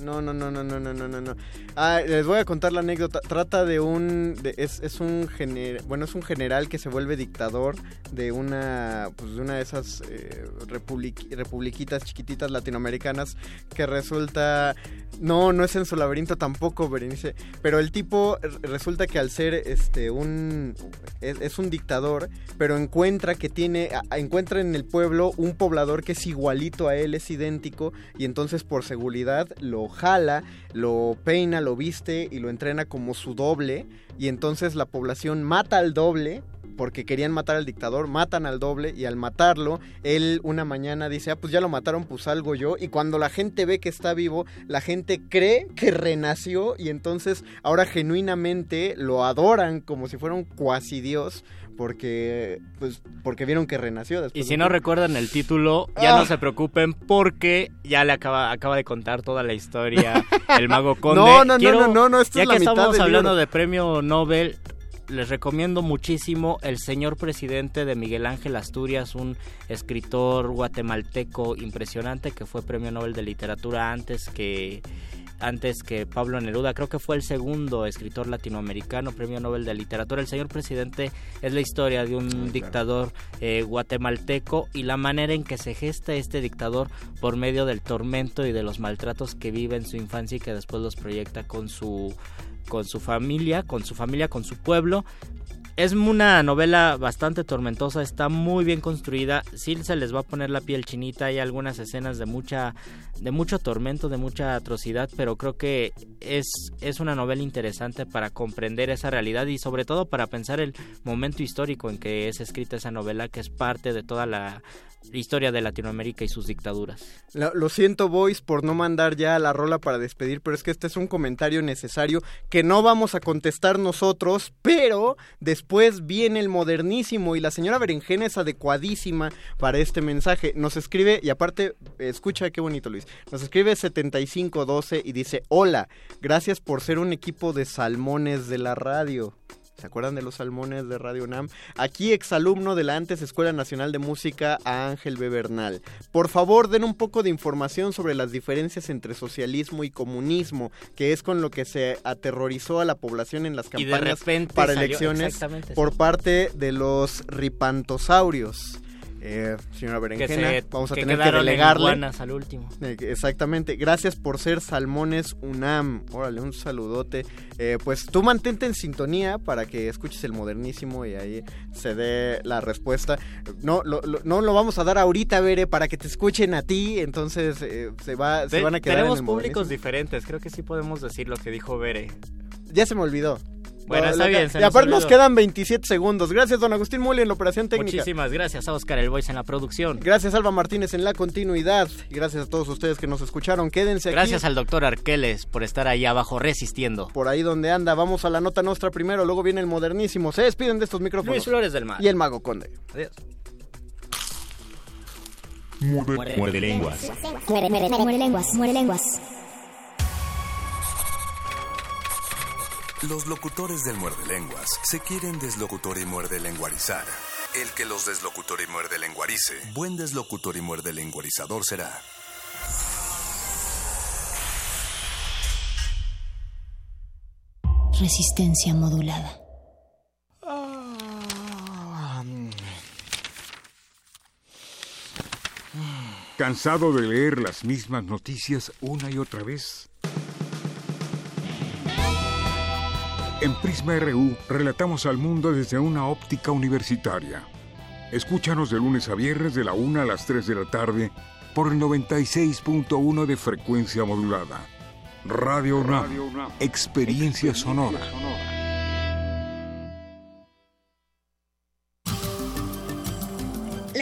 no, no, no, no, no, no, no, no. Ah, les voy a contar la anécdota. Trata de un, es, es un gener, bueno, es un general que se vuelve dictador de una, pues de una de esas eh, republiqui- republiquitas chiquititas latinoamericanas que resulta, no, no es en su laberinto tampoco, Berenice, pero el tipo resulta que al ser, este, un, es, es un dictador, pero encuentra que tiene, encuentra en el pueblo un poblador que es igualito a él, es idéntico, y entonces por seguridad lo jala, lo peina, lo viste y lo entrena como su doble, y entonces la población mata al doble. Porque querían matar al dictador, matan al doble y al matarlo, él una mañana dice, ah, pues ya lo mataron, pues salgo yo. Y cuando la gente ve que está vivo, la gente cree que renació y entonces ahora genuinamente lo adoran como si fuera un cuasi dios porque pues porque vieron que renació después Y si de no recuerdan el título, ya Ah. no se preocupen porque ya le acaba, acaba de contar toda la historia el mago conde. No, no, no, no, no, no, esto ya es la que mitad estamos hablando libro. de premio Nobel, les recomiendo muchísimo El señor presidente de Miguel Ángel Asturias, un escritor guatemalteco impresionante que fue premio Nobel de literatura antes que antes que Pablo Neruda, creo que fue el segundo escritor latinoamericano, premio Nobel de literatura. El señor presidente es la historia de un dictador eh, guatemalteco y la manera en que se gesta este dictador por medio del tormento y de los maltratos que vive en su infancia y que después los proyecta con su con su familia, con su familia, con su pueblo. Es una novela bastante tormentosa, está muy bien construida, sí se les va a poner la piel chinita, hay algunas escenas de mucha de mucho tormento, de mucha atrocidad, pero creo que es, es una novela interesante para comprender esa realidad y sobre todo para pensar el momento histórico en que es escrita esa novela, que es parte de toda la historia de Latinoamérica y sus dictaduras. Lo, siento, boys, por no mandar ya la rola para despedir, pero es que este es un comentario necesario que no vamos a contestar nosotros, pero después viene el modernísimo y la señora Berenjena es adecuadísima para este mensaje. Nos escribe, y aparte, escucha qué bonito Luis, nos escribe 7512 y dice, hola, gracias por ser un equipo de salmones de la radio. ¿Se acuerdan de los salmones de Radio Nam? Aquí exalumno de la antes Escuela Nacional de Música a Ángel B. Bernal. Por favor, den un poco de información sobre las diferencias entre socialismo y comunismo, que es con lo que se aterrorizó a la población en las campañas para elecciones por parte de los ripantosaurios. Eh, señora Berenjena, se- vamos a que tener que iguanas al último. Eh, Exactamente, gracias por ser Salmones UNAM. Órale, un saludote. Eh, pues tú mantente en sintonía para que escuches el modernísimo y ahí se dé la respuesta. No lo, lo- no lo vamos a dar ahorita, Bere, para que te escuchen a ti. Entonces eh, se, va, se van a quedar tenemos en el públicos diferentes, creo que sí podemos decir lo que dijo Bere. Ya se me olvidó. Bueno, está bien, se Y nos aparte nos quedan 27 segundos. Gracias, don Agustín Muli, en la operación técnica. Muchísimas gracias a Oscar El Voice en la producción. Gracias, Alba Martínez, en la continuidad. Y gracias a todos ustedes que nos escucharon. Quédense aquí. Gracias al doctor Arqueles por estar ahí abajo resistiendo. por ahí donde anda. Vamos a la nota nuestra primero, luego viene el modernísimo. Se despiden de estos micrófonos. Luis Flores del Mar. Y el mago conde. Adiós. Muerde lenguas. Muere, muere, muere lenguas, muere lenguas. Los locutores del muerde lenguas se quieren deslocutor y muerde lenguarizar. El que los deslocutor y muerde lenguarice, buen deslocutor y muerde lenguarizador será. Resistencia modulada. ¿Cansado de leer las mismas noticias una y otra vez? En Prisma RU relatamos al mundo desde una óptica universitaria. Escúchanos de lunes a viernes de la 1 a las 3 de la tarde por el 96.1 de frecuencia modulada. Radio UNAM, experiencia sonora.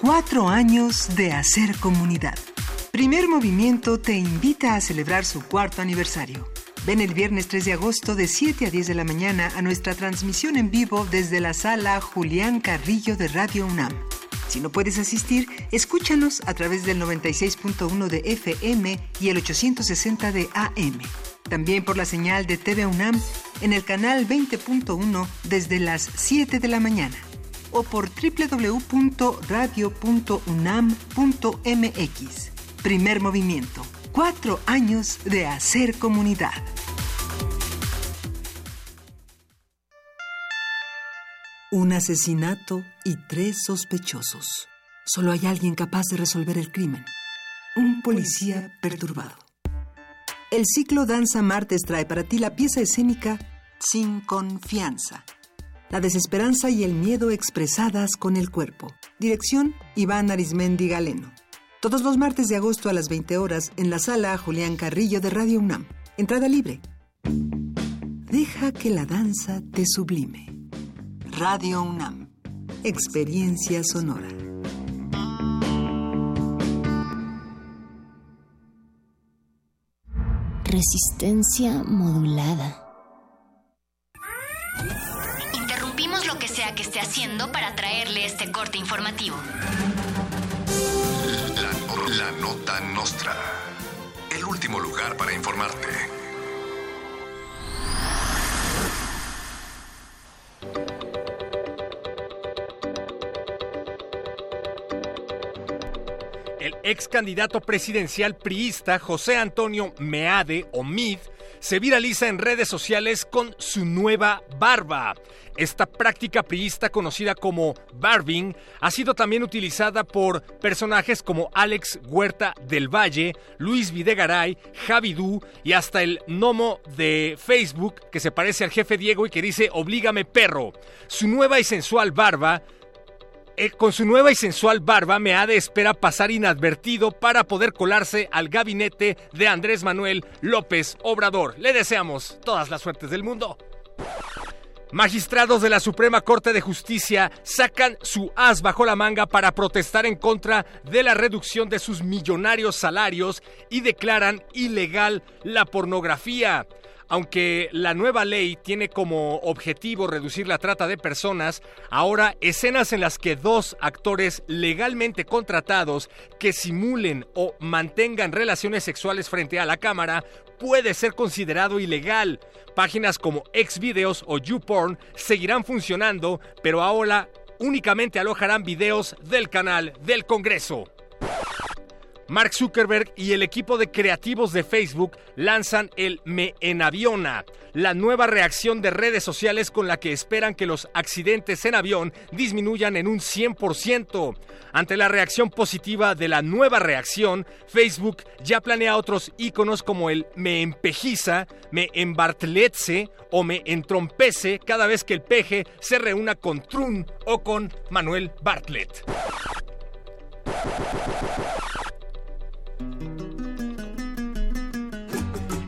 Cuatro años de hacer comunidad. Primer Movimiento te invita a celebrar su cuarto aniversario. Ven el viernes 3 de agosto de 7 a 10 de la mañana a nuestra transmisión en vivo desde la sala Julián Carrillo de Radio UNAM. Si no puedes asistir, escúchanos a través del 96.1 de FM y el 860 de AM. También por la señal de TV UNAM en el canal 20.1 desde las 7 de la mañana o por www.radio.unam.mx. Primer movimiento. Cuatro años de hacer comunidad. Un asesinato y tres sospechosos. Solo hay alguien capaz de resolver el crimen. Un policía perturbado. El ciclo Danza Martes trae para ti la pieza escénica Sin Confianza la desesperanza y el miedo expresadas con el cuerpo. Dirección Iván Arismendi Galeno. Todos los martes de agosto a las 20 horas en la sala Julián Carrillo de Radio UNAM. Entrada libre. Deja que la danza te sublime. Radio UNAM. Experiencia sonora. Resistencia modulada. Que esté haciendo para traerle este corte informativo. La, nota nostra. El último lugar para informarte. El ex candidato presidencial priista José Antonio Meade o Mid se viraliza en redes sociales con su nueva barba. Esta práctica priista conocida como barbing ha sido también utilizada por personajes como Alex Huerta del Valle, Luis Videgaray, Javi Du y hasta el gnomo de Facebook que se parece al jefe Diego y que dice Oblígame perro. Su nueva y sensual barba eh, con su nueva y sensual barba, Meade espera pasar inadvertido para poder colarse al gabinete de Andrés Manuel López Obrador. Le deseamos todas las suertes del mundo. Magistrados de la Suprema Corte de Justicia sacan su as bajo la manga para protestar en contra de la reducción de sus millonarios salarios y declaran ilegal la pornografía. Aunque la nueva ley tiene como objetivo reducir la trata de personas, ahora escenas en las que dos actores legalmente contratados que simulen o mantengan relaciones sexuales frente a la cámara puede ser considerado ilegal. Páginas como Xvideos o YouPorn seguirán funcionando, pero ahora únicamente alojarán videos del canal del Congreso. Mark Zuckerberg y el equipo de creativos de Facebook lanzan el Me en Aviona, la nueva reacción de redes sociales con la que esperan que los accidentes en avión disminuyan en un 100%. Ante la reacción positiva de la nueva reacción, Facebook ya planea otros iconos como el Me empejiza, Me embartletse o Me entrompece cada vez que el peje se reúna con Trun o con Manuel Bartlett.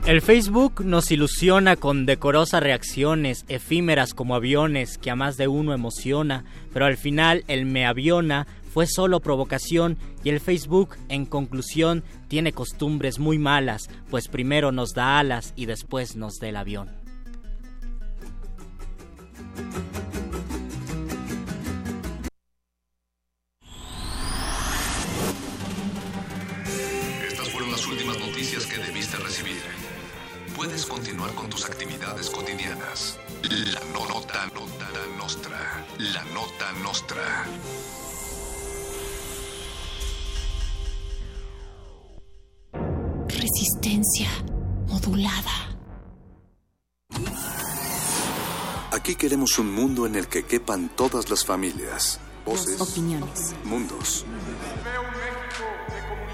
El Facebook nos ilusiona con decorosas reacciones efímeras como aviones que a más de uno emociona, pero al final el me aviona fue solo provocación y el Facebook, en conclusión, tiene costumbres muy malas, pues primero nos da alas y después nos da el avión. Puedes continuar con tus actividades cotidianas. La nota, nota nostra. La nota nostra. Resistencia modulada. Aquí queremos un mundo en el que quepan todas las familias, voces, opiniones, mundos.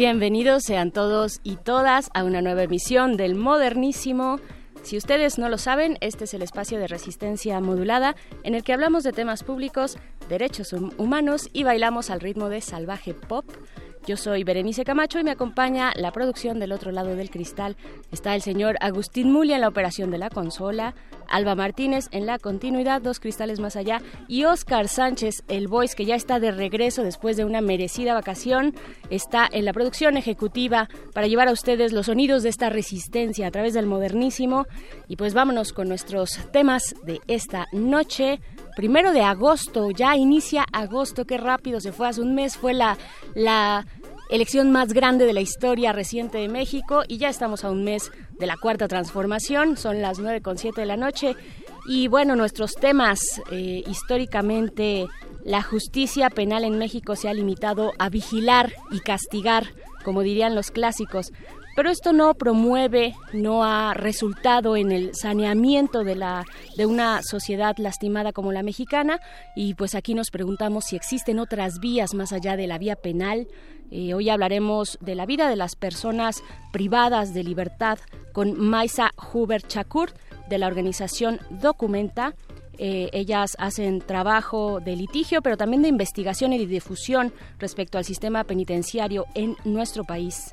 Bienvenidos sean todos y todas a una nueva emisión del Modernísimo. Si ustedes no lo saben, este es el espacio de resistencia modulada en el que hablamos de temas públicos, derechos humanos y bailamos al ritmo de salvaje pop. Yo soy Berenice Camacho y me acompaña la producción del otro lado del cristal. Está el señor Agustín Mulia en la operación de la consola, Alba Martínez en la continuidad, dos cristales más allá, y Oscar Sánchez, el voice que ya está de regreso después de una merecida vacación, está en la producción ejecutiva para llevar a ustedes los sonidos de esta resistencia a través del modernísimo. Y pues vámonos con nuestros temas de esta noche primero de agosto, ya inicia agosto, qué rápido se fue, hace un mes fue la, la elección más grande de la historia reciente de México y ya estamos a un mes de la cuarta transformación, son las nueve con siete de la noche y bueno, nuestros temas eh, históricamente la justicia penal en México se ha limitado a vigilar y castigar, como dirían los clásicos, pero esto no promueve, no ha resultado en el saneamiento de la de una sociedad lastimada como la mexicana y pues aquí nos preguntamos si existen otras vías más allá de la vía penal. Eh, hoy hablaremos de la vida de las personas privadas de libertad con Maisa Huber Chakur de la organización Documenta. Eh, ellas hacen trabajo de litigio, pero también de investigación y difusión respecto al sistema penitenciario en nuestro país.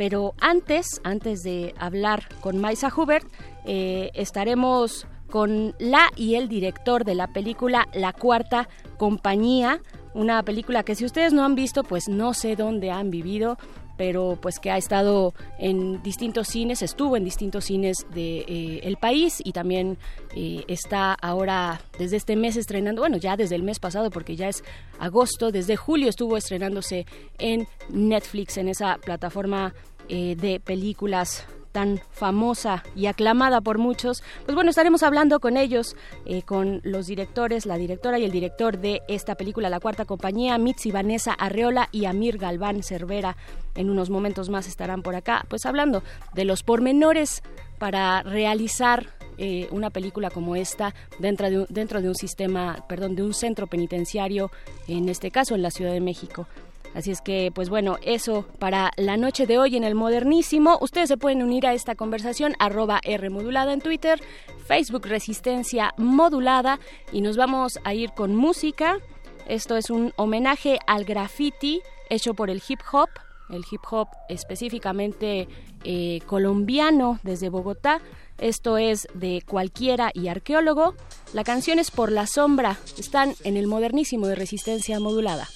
Pero antes, antes de hablar con Maisa Hubert, eh, estaremos con la y el director de la película La Cuarta Compañía, una película que si ustedes no han visto, pues no sé dónde han vivido pero pues que ha estado en distintos cines, estuvo en distintos cines de eh, país y también eh, está ahora desde este mes estrenando, bueno ya desde el mes pasado porque ya es agosto, desde julio estuvo estrenándose en Netflix en esa plataforma eh, de películas tan famosa y aclamada por muchos, pues bueno, estaremos hablando con ellos, eh, con los directores, la directora y el director de esta película, La Cuarta Compañía, Mitzi Vanessa Arreola y Amir Galván Cervera. En unos momentos más estarán por acá, pues hablando de los pormenores para realizar eh, una película como esta dentro de, un, dentro de un sistema, perdón, de un centro penitenciario, en este caso en la Ciudad de México. Así es que, pues bueno, eso para la noche de hoy en el Modernísimo. Ustedes se pueden unir a esta conversación, arroba R modulada en Twitter, Facebook Resistencia Modulada y nos vamos a ir con música. Esto es un homenaje al graffiti hecho por el hip hop, el hip hop específicamente eh, colombiano desde Bogotá. Esto es de cualquiera y arqueólogo. La canción es Por la Sombra. Están en el modernísimo de resistencia modulada.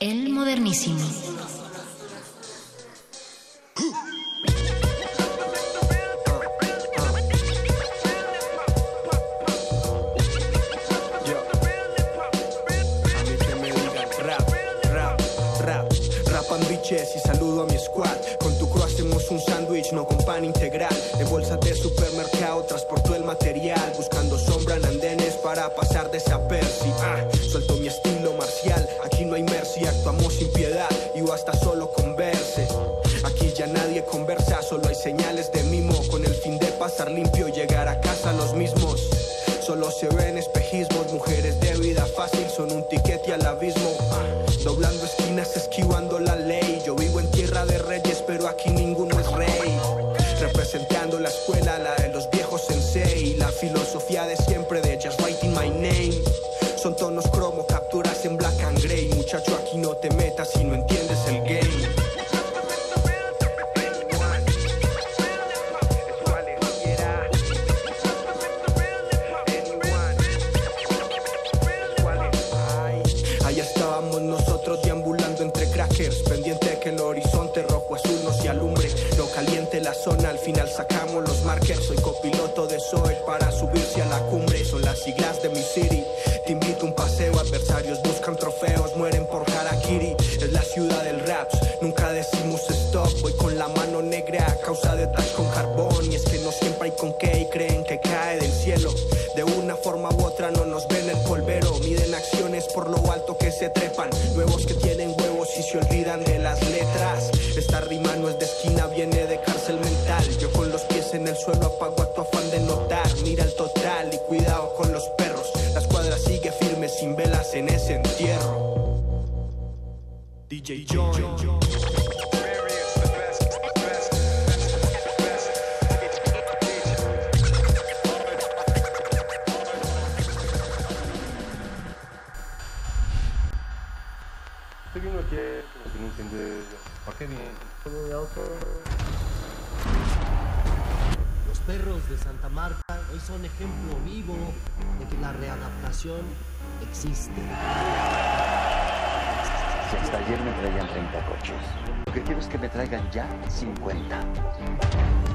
El modernísimo. y saludo a mi squad. Con tu crew hacemos un sándwich, no con pan integral. En bolsa de supermercado transporto el material, limpio, llegar a casa los mismos. Solo se ven espejismos, mujeres de vida fácil son un tiquete al abismo. Al final sacamos los markers. Soy copiloto de Zoe para subirse a la cumbre. Son las siglas de mi city. Te invito a un paseo, adversarios buscan trofeos, mueren por harakiri. Es la ciudad del raps, nunca decimos stop. Voy con la mano negra a causa de con carbón. Y es que no siempre hay con qué y creen que cae del cielo. De una forma u otra no nos ven el polvero. Miden acciones por lo alto que se trepan. Nuevos que tienen huevos y se olvidan de las letras. Esta rima no es de esquina, viene de cárcel mental. Yo con los pies en el suelo apago a tu afán de notar. Mira el total y cuidado con los perros. La escuadra sigue firme sin velas en ese entierro. DJ John. Entiende para qué viene. Todo de auto. Los perros de Santa Marta hoy son ejemplo vivo de que la readaptación existe. Si hasta ayer me traían 30 coches. Lo que quiero es que me traigan ya 50.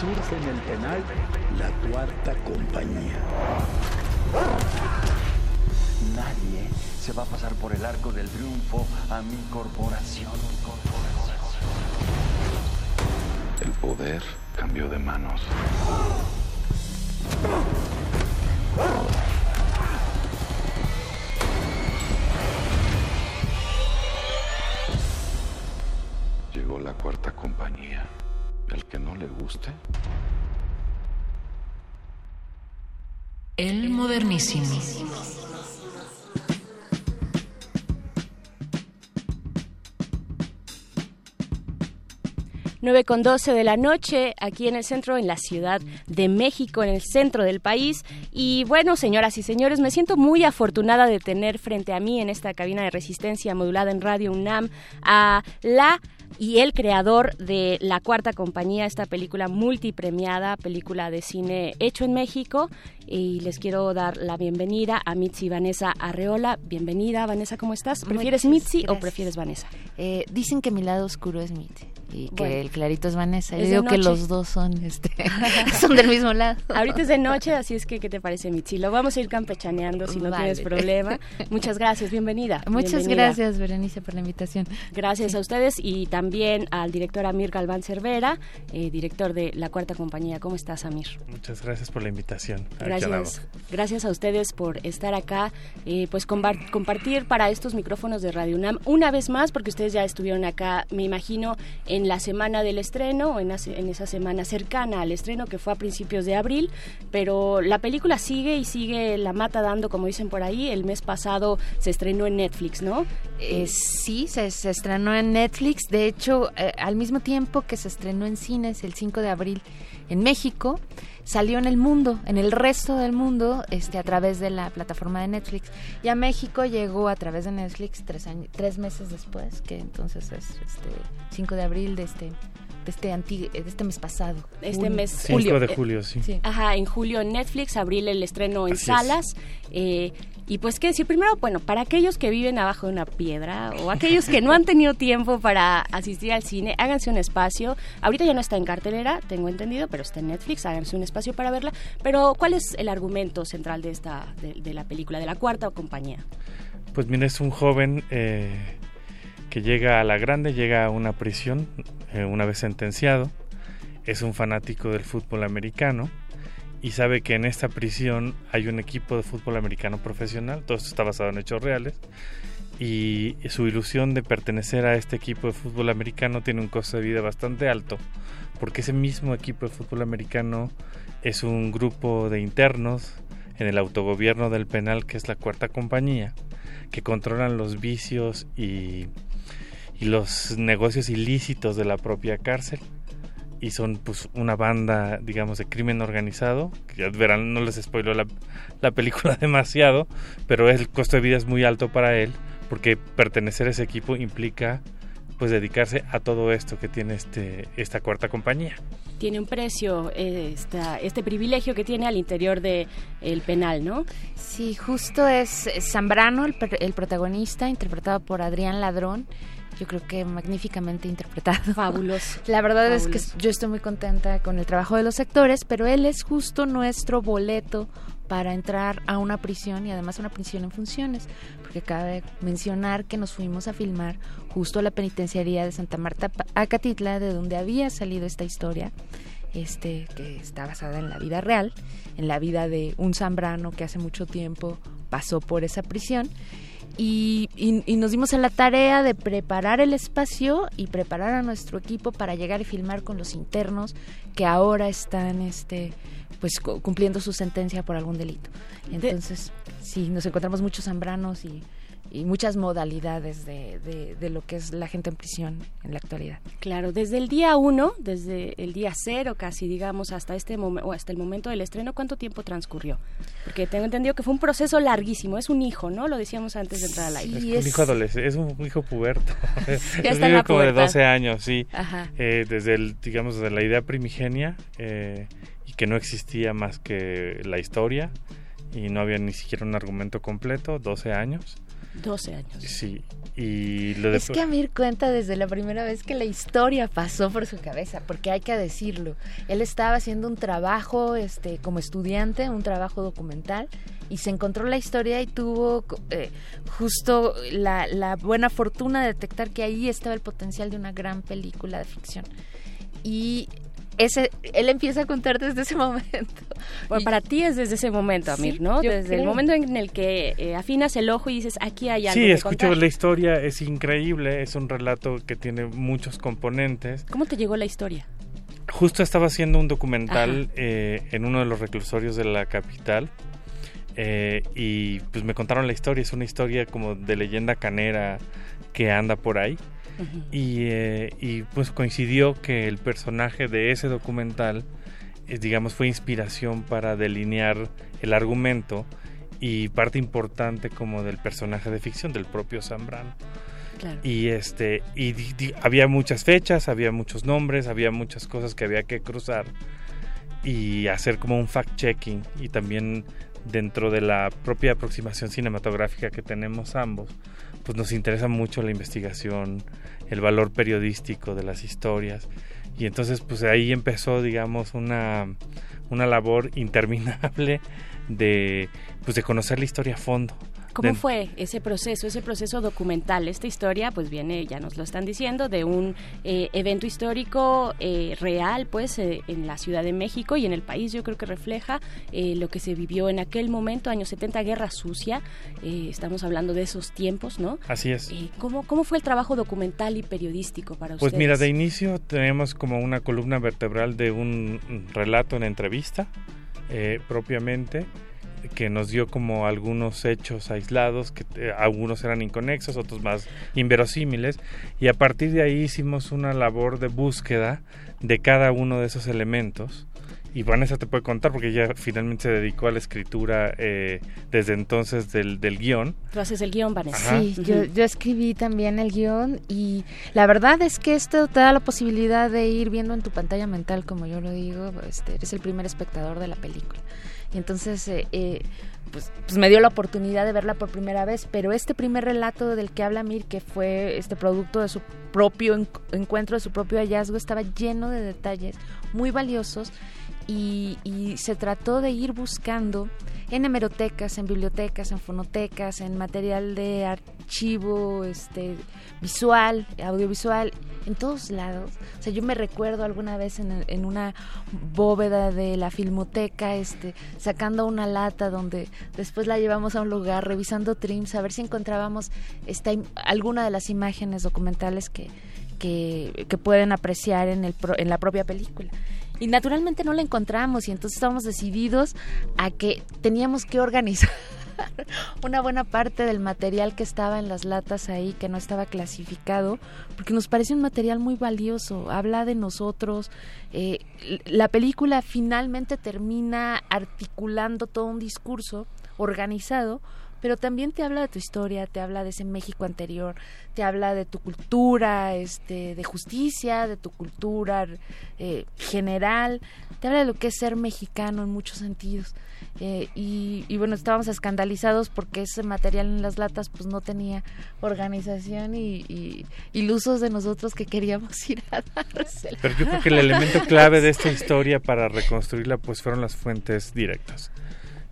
Surge en el penal la cuarta compañía. Nadie se va a pasar por el arco del triunfo a mi corporación. El poder cambió de manos. Llegó la cuarta compañía. El que no le guste, El modernísimo. 9 con 12 de la noche, aquí en el centro, en la Ciudad de México, en el centro del país. Y bueno, señoras y señores, me siento muy afortunada de tener frente a mí en esta cabina de resistencia modulada en Radio UNAM a la y el creador de La Cuarta Compañía, esta película multipremiada, película de cine hecho en México. Y les quiero dar la bienvenida a Mitzi Vanessa Arreola. Bienvenida, Vanessa, ¿cómo estás? ¿Prefieres Mitzi o prefieres Vanessa? Eh, dicen que mi lado oscuro es Mitzi y que el clarito es Vanessa. Es digo que los dos son, este, son del mismo lado. Ahorita es de noche, así es que, ¿qué te parece, Mitzi? Lo vamos a ir campechaneando si no Vale. tienes problema. Muchas gracias, bienvenida. Muchas bienvenida. gracias, Berenice, por la invitación. Gracias a ustedes y también al director Amir Galván Cervera, eh, director de La Cuarta Compañía. ¿Cómo estás, Amir? Muchas gracias por la invitación. Gracias, gracias a ustedes por estar acá, eh, pues compartir para estos micrófonos de Radio UNAM una vez más, porque ustedes ya estuvieron acá, me imagino, en la semana del estreno, o en, en esa semana cercana al estreno que fue a principios de abril, pero la película sigue y sigue la mata dando, como dicen por ahí. El mes pasado se estrenó en Netflix, ¿no? Eh, sí, se, se estrenó en Netflix. De hecho, eh, al mismo tiempo que se estrenó en cines el 5 de abril en México, salió en el mundo, en el resto del mundo, este, a través de la plataforma de Netflix. Y a México llegó a través de Netflix tres, años, tres meses después, que entonces es este 5 de abril de este de este, anti- de este mes pasado. este Julio. mes Cinco julio. de julio, sí. Ajá, en julio en Netflix, abril el estreno en Así es. salas. eh, y pues qué decir, primero, bueno, para aquellos que viven abajo de una piedra o aquellos que no han tenido tiempo para asistir al cine, háganse un espacio. Ahorita ya no está en cartelera, tengo entendido, pero está en Netflix, háganse un espacio para verla. Pero ¿cuál es el argumento central de esta de, de la película, de la cuarta compañía? Pues mira, es un joven eh, que llega a la grande, llega a una prisión eh, una vez sentenciado. Es un fanático del fútbol americano y sabe que en esta prisión hay un equipo de fútbol americano profesional. Todo esto está basado en hechos reales. Y su ilusión de pertenecer a este equipo de fútbol americano tiene un costo de vida bastante alto, porque ese mismo equipo de fútbol americano es un grupo de internos en el autogobierno del penal, que es la cuarta compañía, que controlan los vicios y, y los negocios ilícitos de la propia cárcel. Y son pues una banda, digamos, de crimen organizado. Que ya verán, no les spoiló la, la película demasiado, pero el costo de vida es muy alto para él, porque pertenecer a ese equipo implica pues dedicarse a todo esto que tiene este esta cuarta compañía. Tiene un precio eh, esta, este privilegio que tiene al interior de el penal, ¿no? Sí, justo es Zambrano el, el protagonista, interpretado por Adrián Ladrón yo creo que magníficamente interpretado. Fabuloso. La verdad es que yo estoy muy contenta con el trabajo de los actores, pero él es justo nuestro boleto para entrar a una prisión y además una prisión en funciones, porque cabe mencionar que nos fuimos a filmar justo a la penitenciaría de Santa Marta Acatitla, de donde había salido esta historia, este que está basada en la vida real, en la vida de un zambrano que hace mucho tiempo pasó por esa prisión. Y, y, nos dimos a la tarea de preparar el espacio y preparar a nuestro equipo para llegar y filmar con los internos que ahora están este pues cumpliendo su sentencia por algún delito. Entonces, sí, nos encontramos muchos zambranos y, y muchas modalidades de, de, lo que es la gente en prisión en la actualidad. Claro, desde el día uno, desde el día cero casi, digamos, hasta este momento, o hasta el momento del estreno, ¿cuánto tiempo transcurrió? Porque tengo entendido que fue un proceso larguísimo, es un hijo, ¿no? Lo decíamos antes de entrar al aire. es, un hijo adolescente, es un hijo puberto. es un hijo como de 12 años, sí. Eh, desde el, digamos, desde la idea primigenia, eh, que no existía más que la historia y no había ni siquiera un argumento completo, 12 años. 12 años. Sí, y lo Es que Amir cuenta desde la primera vez que la historia pasó por su cabeza, porque hay que decirlo. Él estaba haciendo un trabajo este, como estudiante, un trabajo documental, y se encontró la historia y tuvo eh, justo la, la buena fortuna de detectar que ahí estaba el potencial de una gran película de ficción. Y ese, él empieza a contar desde ese momento. Bueno, para ti es desde ese momento, Amir, ¿no? Desde el momento en el que eh, afinas el ojo y dices, aquí hay algo. Sí, escucho la historia, es increíble, es un relato que tiene muchos componentes. ¿Cómo te llegó la historia? Justo estaba haciendo un documental eh, en uno de los reclusorios de la capital. Eh, y pues me contaron la historia, es una historia como de leyenda canera que anda por ahí eh, y, pues coincidió que el personaje de ese documental, eh, digamos, fue inspiración para delinear el argumento y parte importante como del personaje de ficción del propio Zambrano. Y este y había muchas fechas, había muchos nombres, había muchas cosas que había que cruzar y hacer como un fact checking y también dentro de la propia aproximación cinematográfica que tenemos ambos, pues nos interesa mucho la investigación, el valor periodístico de las historias. Y entonces pues ahí empezó, digamos, una, una labor interminable de, pues, de conocer la historia a fondo, ¿Cómo fue ese proceso, ese proceso documental? Esta historia, pues viene, ya nos lo están diciendo, de un eh, evento histórico eh, real, pues, eh, en la Ciudad de México y en el país. Yo creo que refleja lo que se vivió en aquel momento, años 70, Guerra Sucia. estamos hablando de esos tiempos, ¿no? Así es. ¿cómo, ¿Cómo fue el trabajo documental y periodístico para ustedes? Pues mira, de inicio tenemos como una columna vertebral de un relato en entrevista, propiamente que nos dio como algunos hechos aislados, que eh, algunos eran inconexos, otros más inverosímiles, y a partir de ahí hicimos una labor de búsqueda de cada uno de esos elementos. Y Vanessa te puede contar porque ella finalmente se dedicó a la escritura eh, desde entonces del, del guion. Tú haces el guion, Vanessa. Sí, yo, yo, escribí también el guion y la verdad es que esto te da la posibilidad de ir viendo en tu pantalla mental, como yo lo digo, este, eres el primer espectador de la película. Y entonces, eh, eh, pues, pues, me dio la oportunidad de verla por primera vez, pero este primer relato del que habla Mir, que fue este producto de su propio encuentro, de su propio hallazgo, estaba lleno de detalles muy valiosos y, y se trató de ir buscando en hemerotecas, en bibliotecas, en fonotecas, en material de archivo este, visual, audiovisual, en todos lados. O sea, yo me recuerdo alguna vez en, una bóveda de la filmoteca, este, sacando una lata donde después la llevamos a un lugar, revisando trims, a ver si encontrábamos esta, alguna de las imágenes documentales que, que, que pueden apreciar en, el, en la propia película y naturalmente no la encontramos y entonces estábamos decididos a que teníamos que organizar una buena parte del material que estaba en las latas ahí, que no estaba clasificado, porque nos parece un material muy valioso, habla de nosotros. Eh, la película finalmente termina articulando todo un discurso organizado pero también te habla de tu historia, te habla de ese México anterior, te habla de tu cultura, este, de justicia, de tu cultura eh, general, te habla de lo que es ser mexicano en muchos sentidos. Eh, y, bueno, estábamos escandalizados porque ese material en las latas pues no tenía organización y, y, de nosotros que queríamos ir a dársela. Pero yo creo que el elemento clave de esta historia para reconstruirla pues fueron las fuentes directas.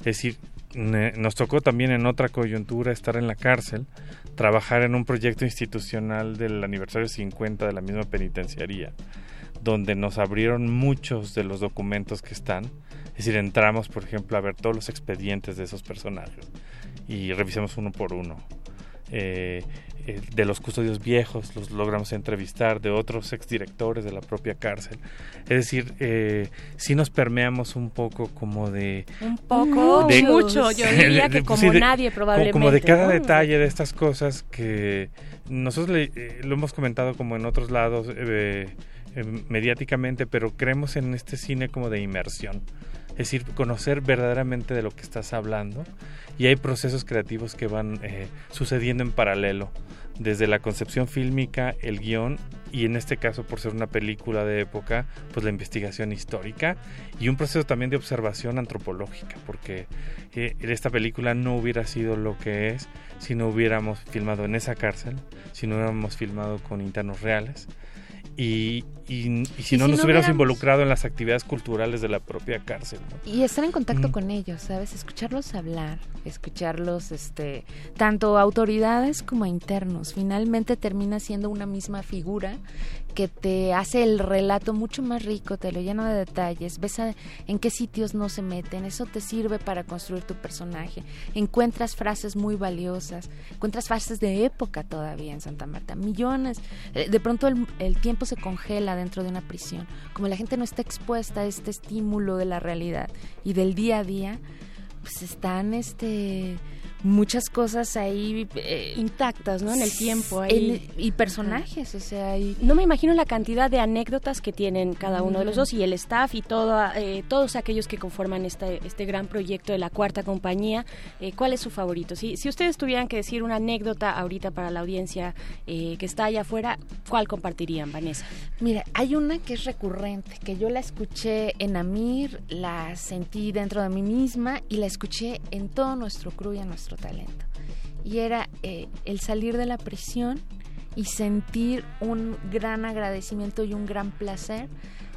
Es decir, nos tocó también en otra coyuntura estar en la cárcel, trabajar en un proyecto institucional del aniversario 50 de la misma penitenciaría, donde nos abrieron muchos de los documentos que están. Es decir, entramos, por ejemplo, a ver todos los expedientes de esos personajes y revisamos uno por uno. Eh, eh, de los custodios viejos los logramos entrevistar, de otros exdirectores de la propia cárcel. Es decir, eh, sí nos permeamos un poco como de... Un poco, de, mucho, yo diría que como nadie probablemente. Como de cada detalle de estas cosas que nosotros eh, lo hemos comentado como en otros lados mediáticamente, pero creemos en este cine como de inmersión. Es decir, conocer verdaderamente de lo que estás hablando. Y hay procesos creativos que van eh, sucediendo en paralelo, desde la concepción fílmica, el guion y en este caso por ser una película de época, pues la investigación histórica y un proceso también de observación antropológica, porque eh, esta película no hubiera sido lo que es si no hubiéramos filmado en esa cárcel, si no hubiéramos filmado con internos reales y, y, si no nos hubiéramos involucrado en las actividades culturales de la propia cárcel. Y estar en contacto con ellos, ¿sabes? Escucharlos hablar, escucharlos, este, tanto autoridades como internos. Finalmente termina siendo una misma figura que te hace el relato mucho más rico, te lo llena de detalles, ves en qué sitios no se meten, eso te sirve para construir tu personaje. Encuentras frases muy valiosas, encuentras frases de época todavía en Santa Marta, millones. Eh, de pronto el, el tiempo se congela dentro de una prisión. Como la gente no está expuesta a este estímulo de la realidad y del día a día, pues están este muchas cosas ahí eh, intactas, ¿no? En el tiempo ahí. y personajes, o sea, no me imagino la cantidad de anécdotas que tienen cada uno de los dos y el staff y todo, eh, todos aquellos que conforman este, este gran proyecto de la cuarta compañía. Eh, ¿Cuál es su favorito? Si, si ustedes tuvieran que decir una anécdota ahorita para la audiencia que está allá afuera, ¿cuál compartirían, Vanessa? Mira, hay una que es recurrente, que yo la escuché en Amir, la sentí dentro de mí misma y la escuché en todo nuestro crew y en nuestro talento. Y era eh, el salir de la prisión y sentir un gran agradecimiento y un gran placer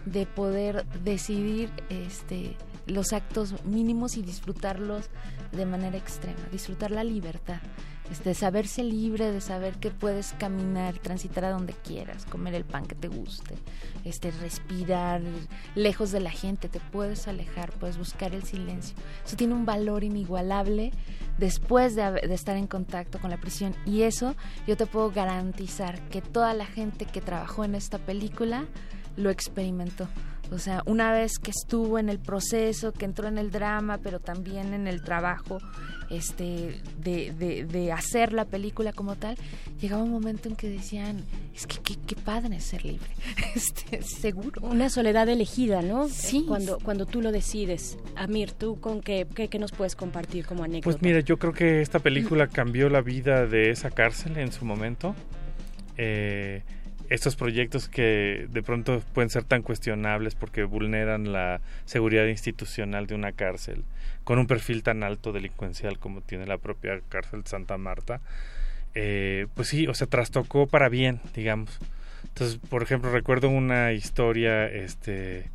de poder decidir este, los actos mínimos y disfrutarlos de manera extrema, disfrutar la libertad este, saberse libre, de saber que puedes caminar, transitar a donde quieras, comer el pan que te guste, este, respirar lejos de la gente, te puedes alejar, puedes buscar el silencio. Eso tiene un valor inigualable después de, de estar en contacto con la prisión y eso yo te puedo garantizar que toda la gente que trabajó en esta película lo experimentó. O sea, una vez que estuvo en el proceso, que entró en el drama, pero también en el trabajo este, de, de, hacer la película como tal, llegaba un momento en que decían, es que qué, padre ser libre, este, seguro. Una soledad elegida, ¿no? Sí. Cuando, cuando tú lo decides. Amir, ¿tú con qué, qué, nos puedes compartir como anécdota? Pues mira, yo creo que esta película cambió la vida de esa cárcel en su momento. Eh, estos proyectos que de pronto pueden ser tan cuestionables porque vulneran la seguridad institucional de una cárcel con un perfil tan alto delincuencial como tiene la propia cárcel de Santa Marta, eh, pues sí, o sea, trastocó para bien, digamos. Entonces, por ejemplo, recuerdo una historia, este,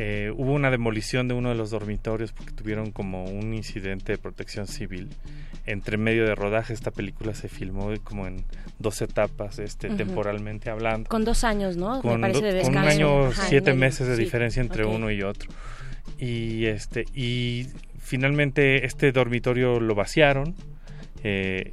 eh, hubo una demolición de uno de los dormitorios porque tuvieron como un incidente de protección civil. Entre medio de rodaje esta película se filmó como en dos etapas este temporalmente hablando. Con dos años no con, Me parece de con un año siete meses de diferencia entre uno y otro. Y este y finalmente este dormitorio lo vaciaron eh,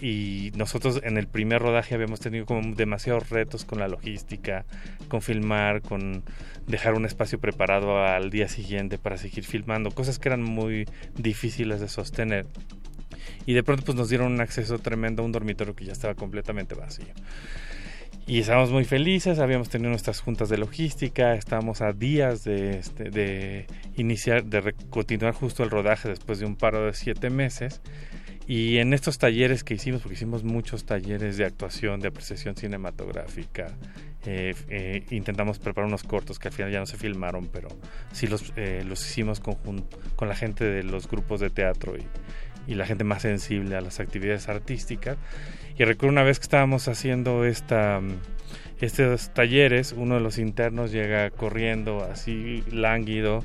y nosotros en el primer rodaje habíamos tenido como demasiados retos con la logística, con filmar, con dejar un espacio preparado al día siguiente para seguir filmando, cosas que eran muy difíciles de sostener y de pronto pues nos dieron un acceso tremendo a un dormitorio que ya estaba completamente vacío. Y estábamos muy felices, habíamos tenido nuestras juntas de logística, estábamos a días de, este, de iniciar, de continuar justo el rodaje después de un paro de siete meses. Y en estos talleres que hicimos, porque hicimos muchos talleres de actuación, de apreciación cinematográfica, eh, eh, intentamos preparar unos cortos que al final ya no se filmaron, pero sí los, eh, los hicimos conjunto, con la gente de los grupos de teatro y, y la gente más sensible a las actividades artísticas. Y recuerdo una vez que estábamos haciendo esta, estos talleres, uno de los internos llega corriendo así lánguido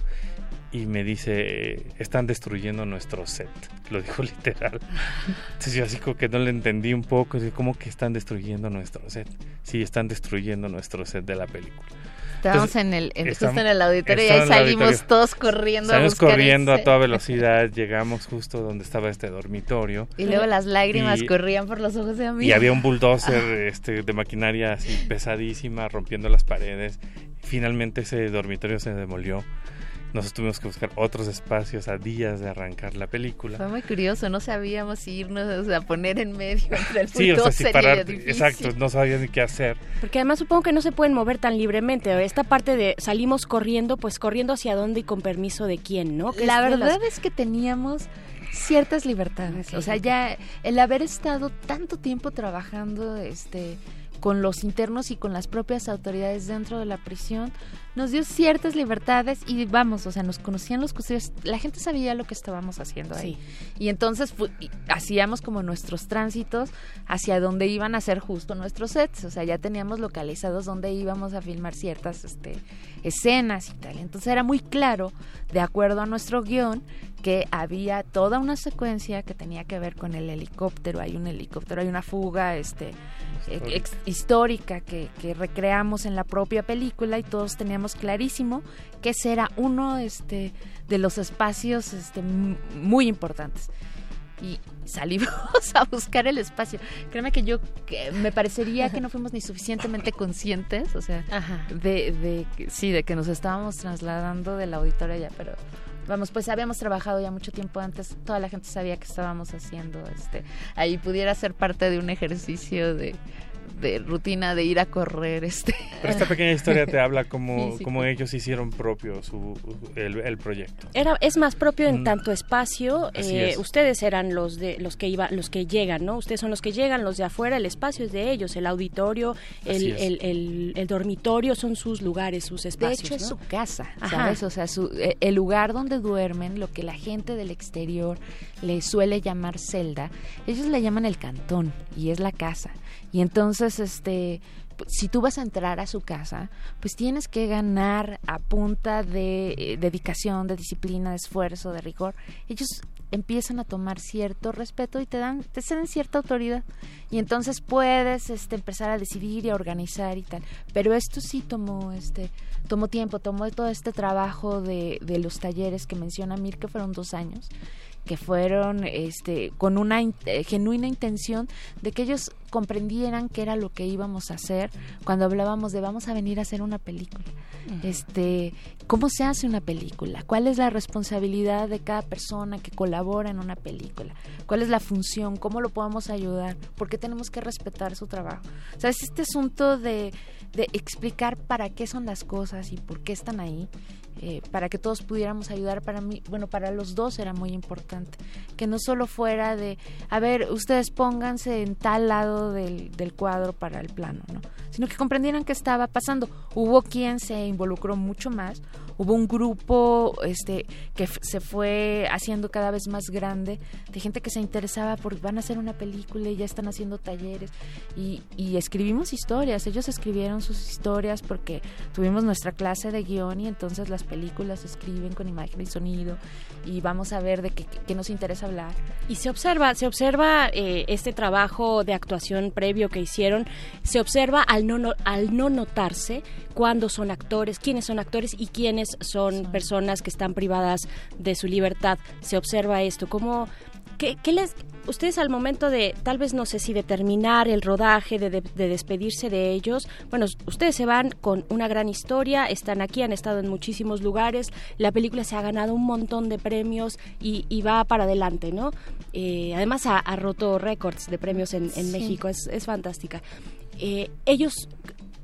y me dice, están destruyendo nuestro set. Lo dijo literal. Entonces yo así como que no le entendí un poco, ¿cómo que están destruyendo nuestro set? Sí, están destruyendo nuestro set de la película. Estábamos en el, en, justo en el auditorio y ahí salimos todos corriendo Salimos a corriendo ese- a toda velocidad, llegamos justo donde estaba este dormitorio. Y luego las lágrimas Y- corrían por los ojos de mí. Y había un bulldozer este, de maquinaria así pesadísima, rompiendo las paredes. Finalmente ese dormitorio se demolió. Nosotros tuvimos que buscar otros espacios a días de arrancar la película. Fue muy curioso, no sabíamos si irnos a poner en medio entre el Sí, o sea, si y el parar, exacto, no sabías ni qué hacer. Porque además supongo que no se pueden mover tan libremente. Esta parte de salimos corriendo, pues corriendo hacia dónde y con permiso de quién, ¿no? Que La verdad las- es que teníamos ciertas libertades. O sea, ya el haber estado tanto tiempo trabajando este con los internos y con las propias autoridades dentro de la prisión, nos dio ciertas libertades y vamos, o sea, nos conocían los custodios, la gente sabía lo que estábamos haciendo ahí. Y entonces fu- y hacíamos como nuestros tránsitos hacia donde iban a ser justo nuestros sets, o sea, ya teníamos localizados dónde íbamos a filmar ciertas este, escenas y tal. Entonces era muy claro, de acuerdo a nuestro guion, que había toda una secuencia que tenía que ver con el helicóptero, hay un helicóptero, hay una fuga este eh, ex- histórica que, que recreamos en la propia película y todos teníamos clarísimo que ese era uno este de los espacios este muy importantes. Y salimos a buscar el espacio. Créeme que yo que me parecería que no fuimos ni suficientemente conscientes, o sea, de, de sí, de que nos estábamos trasladando del auditorio ya, pero vamos, pues habíamos trabajado ya mucho tiempo antes, toda la gente sabía que estábamos haciendo este ahí pudiera ser parte de un ejercicio de de rutina de ir a correr este Pero esta pequeña historia te habla como, como ellos hicieron propio su, el, el proyecto. Era, es más propio en Mm. tanto espacio. Así eh, es. ustedes eran los de los que iba, los que llegan, ¿no? Ustedes son los que llegan, los de afuera. El espacio es de ellos, el auditorio, el, el, el- el dormitorio son sus lugares, sus De espacios. hecho, es su casa, Ajá. ¿sabes? O sea, su- eh, el lugar donde duermen, lo que la gente del exterior le suele llamar celda, ellos le llaman el cantón y es la casa. Y entonces, este, p- si tú vas a entrar a su casa, pues tienes que ganar a punta de eh, dedicación, de disciplina, de esfuerzo, de rigor. Ellos empiezan a tomar cierto respeto y te dan, te ceden cierta autoridad. Y entonces puedes este, empezar a decidir y a organizar y tal. Pero esto sí tomó, este, tomó tiempo, tomó todo este trabajo de, de los talleres que menciona Mir, que fueron dos años que fueron este con una in- eh, genuina intención de que ellos comprendieran qué era lo que íbamos a hacer cuando hablábamos de vamos a venir a hacer una película. Este cómo se hace una película cuál es la responsabilidad de cada persona que colabora en una película cuál es la función cómo lo podemos ayudar por qué tenemos que respetar su trabajo o sea es este asunto de, de explicar para qué son las cosas y por qué están ahí eh, para que todos pudiéramos ayudar para mí bueno para los dos era muy importante que no solo fuera de a ver ustedes pónganse en tal lado del, del cuadro para el plano no sino que comprendieran qué estaba pasando. Hubo quien se involucró mucho más hubo un grupo este que se fue haciendo cada vez más grande de gente que se interesaba por van a hacer una película y ya están haciendo talleres y, y escribimos historias. Ellos escribieron sus historias porque tuvimos nuestra clase de guion y entonces las películas se escriben con imagen y sonido y vamos a ver de qué, qué nos interesa hablar. Y se observa, se observa eh, este trabajo de actuación previo que hicieron, se observa al no, no- al no notarse cuándo son actores, quiénes son actores y quiénes son personas que están privadas de su libertad. Se observa esto, ¿cómo, qué, qué les, ustedes al momento de, tal vez no sé si de terminar el rodaje, de, de- de despedirse de ellos, bueno, ustedes se van con una gran historia, están aquí, han estado en muchísimos lugares, la película se ha ganado un montón de premios y, y va para adelante, ¿no? Eh, además ha, ha roto récords de premios en, en Sí. México, es, es fantástica. Eh, ellos,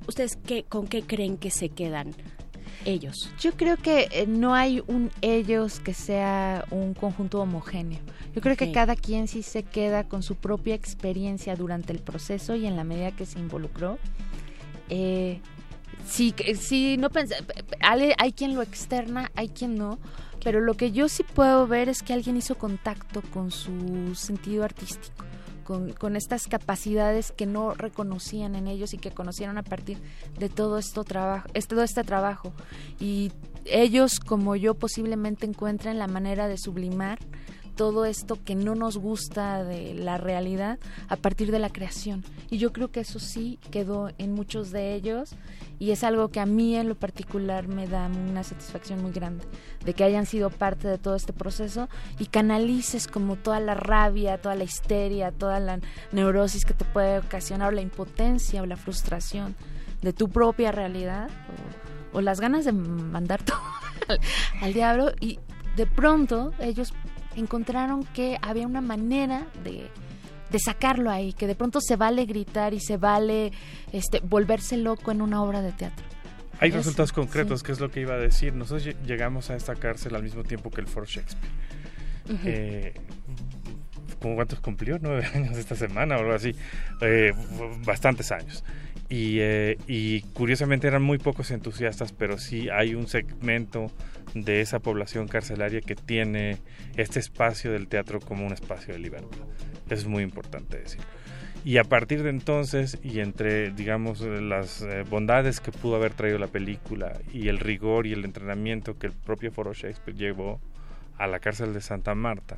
¿ustedes qué, con qué creen que se quedan? ellos? Yo creo que eh, no hay un ellos que sea un conjunto homogéneo. Yo creo que cada quien sí se queda con su propia experiencia durante el proceso y en la medida que se involucró. Eh, sí, sí, no pens- hay, hay quien lo externa, hay quien no, pero lo que yo sí puedo ver es que alguien hizo contacto con su sentido artístico. Con, con estas capacidades que no reconocían en ellos y que conocieron a partir de todo esto trabajo, este, todo este trabajo. Y ellos, como yo, posiblemente encuentren la manera de sublimar todo esto que no nos gusta de la realidad a partir de la creación. Y yo creo que eso sí quedó en muchos de ellos y es algo que a mí en lo particular me da una satisfacción muy grande de que hayan sido parte de todo este proceso y canalices como toda la rabia, toda la histeria, toda la neurosis que te puede ocasionar o la impotencia o la frustración de tu propia realidad o, las ganas de mandar todo al, al diablo y de pronto ellos encontraron que había una manera de, de sacarlo ahí, que de pronto se vale gritar y se vale este volverse loco en una obra de teatro. Hay Eso, resultados concretos, sí. que es lo que iba a decir. Nosotros lle- llegamos a esta cárcel al mismo tiempo que el Foro Shakespeare. Ujú. Eh, ¿cómo ¿Cuántos cumplió? ¿Nueve años esta semana o algo así? Eh, bastantes años. Y, eh, y curiosamente eran muy pocos entusiastas, pero sí hay un segmento de esa población carcelaria que tiene este espacio del teatro como un espacio de libertad. Eso es muy importante decir. Y a partir de entonces, y entre, digamos, las eh, bondades que pudo haber traído la película y el rigor y el entrenamiento que el propio Foro Shakespeare llevó a la cárcel de Santa Marta,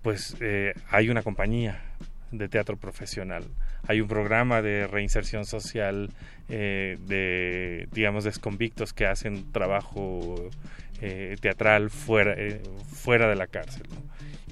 pues eh, hay una compañía de teatro profesional, hay un programa de reinserción social eh, de, digamos, desconvictos que hacen trabajo eh, teatral fuera, eh, fuera de la cárcel. ¿no?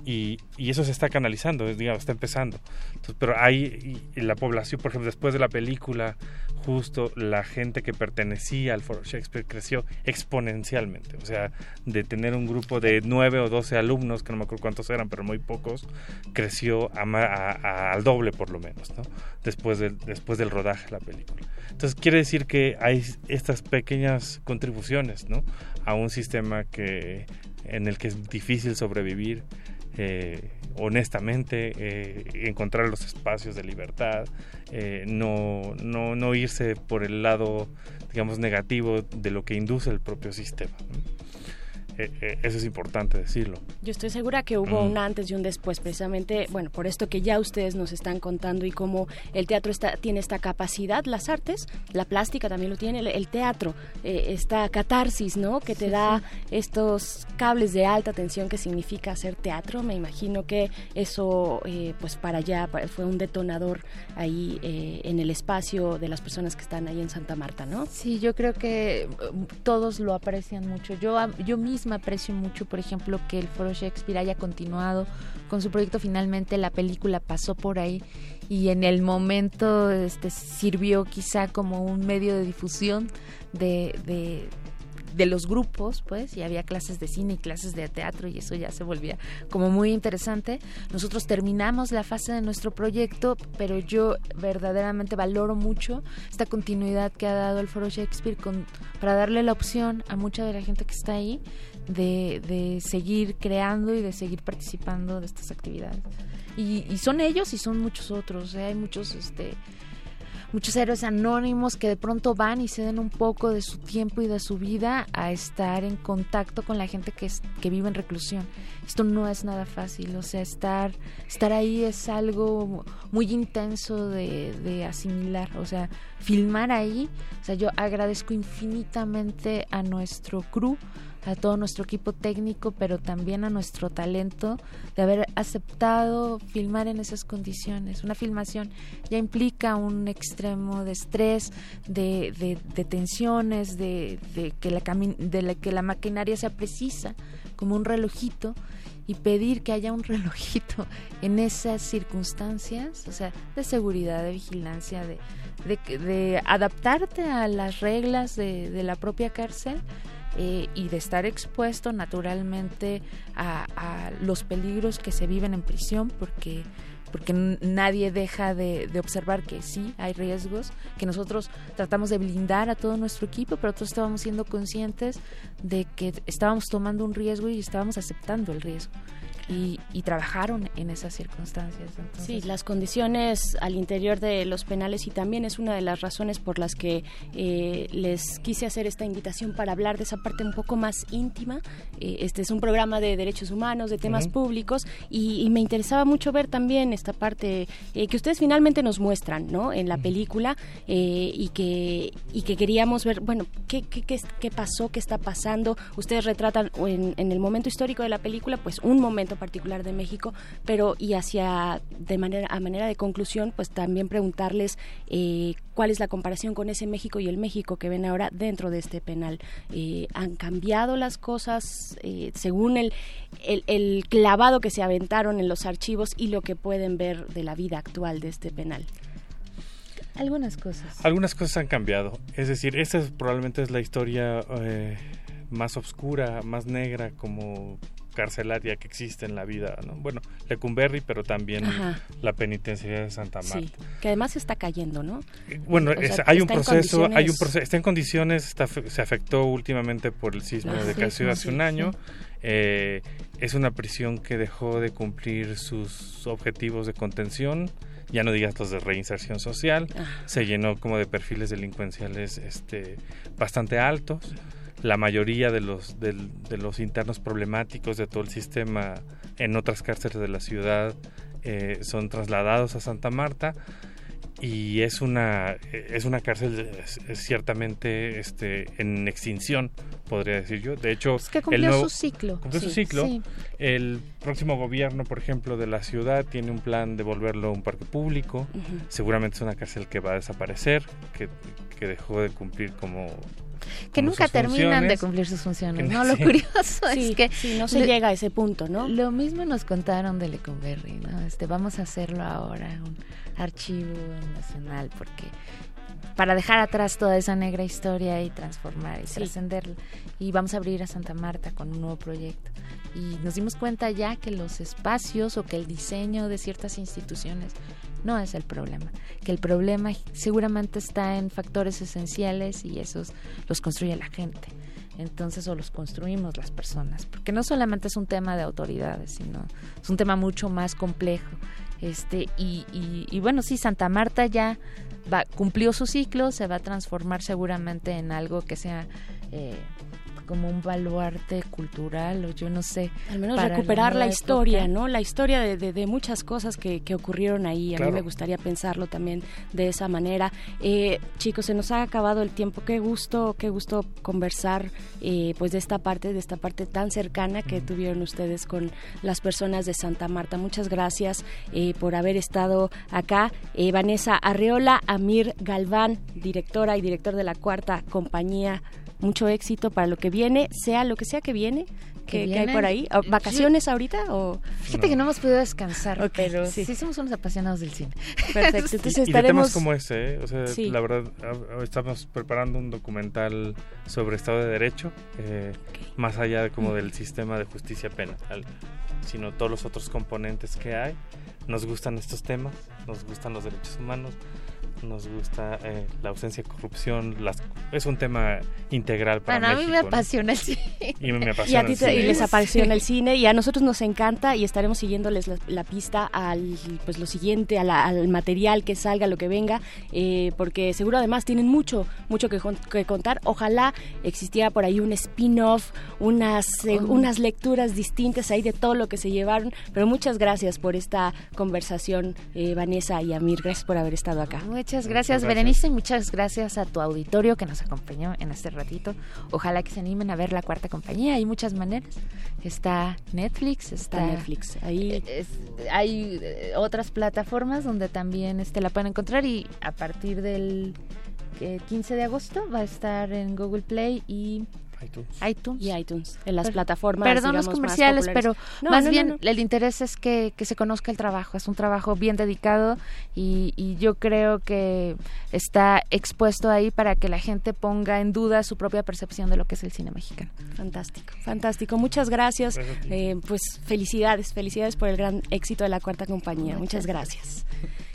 Y, y eso se está canalizando, digamos, está empezando. Entonces, pero hay la población, por ejemplo, después de la película, justo la gente que pertenecía al Foro Shakespeare creció exponencialmente. O sea, de tener un grupo de nueve o doce alumnos, que no me acuerdo cuántos eran, pero muy pocos, creció a a- a- al doble por lo menos, ¿no? Después del, después del rodaje de la película. Entonces quiere decir que hay estas pequeñas contribuciones, ¿no? A un sistema que en el que es difícil sobrevivir eh, honestamente, eh, encontrar los espacios de libertad, eh, no, no, no irse por el lado, digamos, negativo de lo que induce el propio sistema. Eh, eh, eso es importante decirlo. Yo estoy segura que hubo Mm. un antes y un después, precisamente, bueno, por esto que ya ustedes nos están contando y cómo el teatro está, tiene esta capacidad, las artes, la plástica también lo tiene, el, el teatro, eh, esta catarsis, ¿no? Que te Sí, da estos cables de alta tensión que significa hacer teatro. Me imagino que eso, eh, pues para allá fue un detonador ahí eh, en el espacio de las personas que están ahí en Santa Marta, ¿no? Sí, yo creo que eh, todos lo aprecian mucho. Yo, yo misma aprecio mucho, por ejemplo, que el Foro Shakespeare haya continuado con su proyecto. Finalmente la película pasó por ahí y en el momento este, sirvió quizá como un medio de difusión de, de, de los grupos, pues, y había clases de cine y clases de teatro y eso ya se volvía como muy interesante. Nosotros terminamos la fase de nuestro proyecto, pero yo verdaderamente valoro mucho esta continuidad que ha dado el Foro Shakespeare con, para darle la opción a mucha de la gente que está ahí de, de seguir creando y de seguir participando de estas actividades. Y, y son ellos y son muchos otros, ¿eh? hay muchos este muchos héroes anónimos que de pronto van y ceden un poco de su tiempo y de su vida a estar en contacto con la gente que, es, que vive en reclusión. Esto no es nada fácil, o sea, estar, estar ahí es algo muy intenso de, de asimilar, o sea, filmar ahí, o sea, yo agradezco infinitamente a nuestro crew, a todo nuestro equipo técnico, pero también a nuestro talento de haber aceptado filmar en esas condiciones. Una filmación ya implica un extremo de estrés, de, de, de tensiones, de, que la de la que la maquinaria sea precisa, como un relojito, y pedir que haya un relojito en esas circunstancias, o sea, de seguridad, de vigilancia, de, de, de adaptarte a las reglas de, de la propia cárcel eh, y de estar expuesto naturalmente a, los peligros que se viven en prisión, porque porque nadie deja de, de, observar que sí hay riesgos, que nosotros tratamos de blindar a todo nuestro equipo, pero todos estábamos siendo conscientes de que estábamos tomando un riesgo y estábamos aceptando el riesgo y, trabajaron en esas circunstancias. sí, las condiciones al interior de los penales y también es una de las razones por las que eh, les quise hacer esta invitación para hablar de esa parte un poco más íntima. Eh, este es un programa de derechos humanos, de temas públicos y, me interesaba mucho ver también esta parte eh, que ustedes finalmente nos muestran ¿no? en la película y, que, y que queríamos ver, bueno, ¿qué, qué, qué, pasó, qué está pasando. Ustedes retratan en, en el momento histórico de la película, pues un momento particular de México, pero y hacia de manera a manera de conclusión, pues también preguntarles eh, cuál es la comparación con ese México y el México que ven ahora dentro de este penal. Eh, ¿Han cambiado las cosas eh, según el, el, clavado que se aventaron en los archivos y lo que pueden ver de la vida actual de este penal? Algunas cosas. Algunas cosas han cambiado. Es decir, esta probablemente es la historia más oscura, más negra, como carcelaria que existe en la vida, ¿no? Bueno, Lecumberri, pero también la penitenciaría de Santa Marta. Sí, que además está cayendo, ¿no? Eh, bueno, hay un proceso, hay un proceso, está en condiciones, se afectó últimamente por el sismo ah, de casi hace un año. Eh, es una prisión que dejó de cumplir sus objetivos de contención ya no digas los de reinserción social, ah. se llenó como de perfiles delincuenciales este, bastante altos la mayoría de los, de, los internos problemáticos de todo el sistema en otras cárceles de la ciudad eh, son trasladados a Santa Marta y es una es una cárcel ciertamente este en extinción podría decir yo. De hecho es que cumplió su ciclo. Cumplió su ciclo. el próximo gobierno por ejemplo de la ciudad tiene un plan de volverlo un parque público. Seguramente es una cárcel que va a desaparecer que, que dejó de cumplir como que nunca terminan de cumplir sus funciones, ¿no? Lo curioso es que no se llega a ese punto, ¿no? Lo mismo nos contaron de Lecumberri, ¿no? Este, vamos a hacerlo ahora, un archivo nacional, porque para dejar atrás toda esa negra historia y transformar y trascenderla. Y vamos a abrir a Santa Marta con un nuevo proyecto. Y nos dimos cuenta ya que los espacios o que el diseño de ciertas instituciones no es el problema, que el problema seguramente está en factores esenciales y esos los construye la gente. Entonces, o los construimos las personas, porque no solamente es un tema de autoridades, sino es un tema mucho más complejo. Este, y, y, bueno, sí, Santa Marta ya va, cumplió su ciclo, se va a transformar seguramente en algo que sea eh, como un baluarte cultural o yo no sé. Al menos recuperar la, historia, ¿no? La historia de, de, muchas cosas que, que ocurrieron ahí. A mí me gustaría pensarlo también de esa manera. Eh, chicos, se nos ha acabado el tiempo. Qué gusto, qué gusto conversar eh, pues de esta parte, de esta parte tan cercana que tuvieron ustedes con las personas de Santa Marta. Muchas gracias eh, por haber estado acá. Vanessa Arreola, Amir Galván, directora y director de la cuarta compañía mucho éxito para lo que viene, sea lo que sea que viene. Que, hay por ahí? ¿Vacaciones ahorita? O... Fíjate que no hemos podido descansar, pero sí. somos unos apasionados del cine. Perfecto, entonces y, estaremos... temas como este, ¿eh? o sea, la verdad, estamos preparando un documental sobre Estado de Derecho, eh, más allá de, como del sistema de justicia penal, sino todos los otros componentes que hay. Nos gustan estos temas, nos gustan los derechos humanos, nos gusta eh, la ausencia de corrupción, las, es un tema integral para bueno, a mí me apasiona el cine. Y, me apasiona y a ti les apasiona el cine y a nosotros nos encanta y estaremos siguiéndoles la, pista al pues lo siguiente, al material que salga, lo que venga, eh, porque seguro además tienen mucho, mucho que, que, contar. Ojalá existiera por ahí un spin-off, unas, eh, unas lecturas distintas ahí de todo lo que se llevaron, pero muchas gracias por esta conversación, Vanessa y Amir, gracias por haber estado acá. Muchas gracias, Berenice, y muchas gracias a tu auditorio que nos acompañó en este ratito. Ojalá que se animen a ver la cuarta compañía. Hay muchas maneras. Está Netflix, está, Netflix. Ahí hay eh, otras plataformas donde también este, la pueden encontrar y a partir del 15 de agosto va a estar en Google Play y iTunes. Y iTunes, en las plataformas. Perdón los más comerciales, pero. No, más no, no, bien no. el interés es que, que se conozca el trabajo. Es un trabajo bien dedicado y, y yo creo que está expuesto ahí para que la gente ponga en duda su propia percepción de lo que es el cine mexicano. Fantástico, fantástico. Muchas gracias. Eh, pues felicidades, felicidades por el gran éxito de la cuarta compañía. Muchas gracias.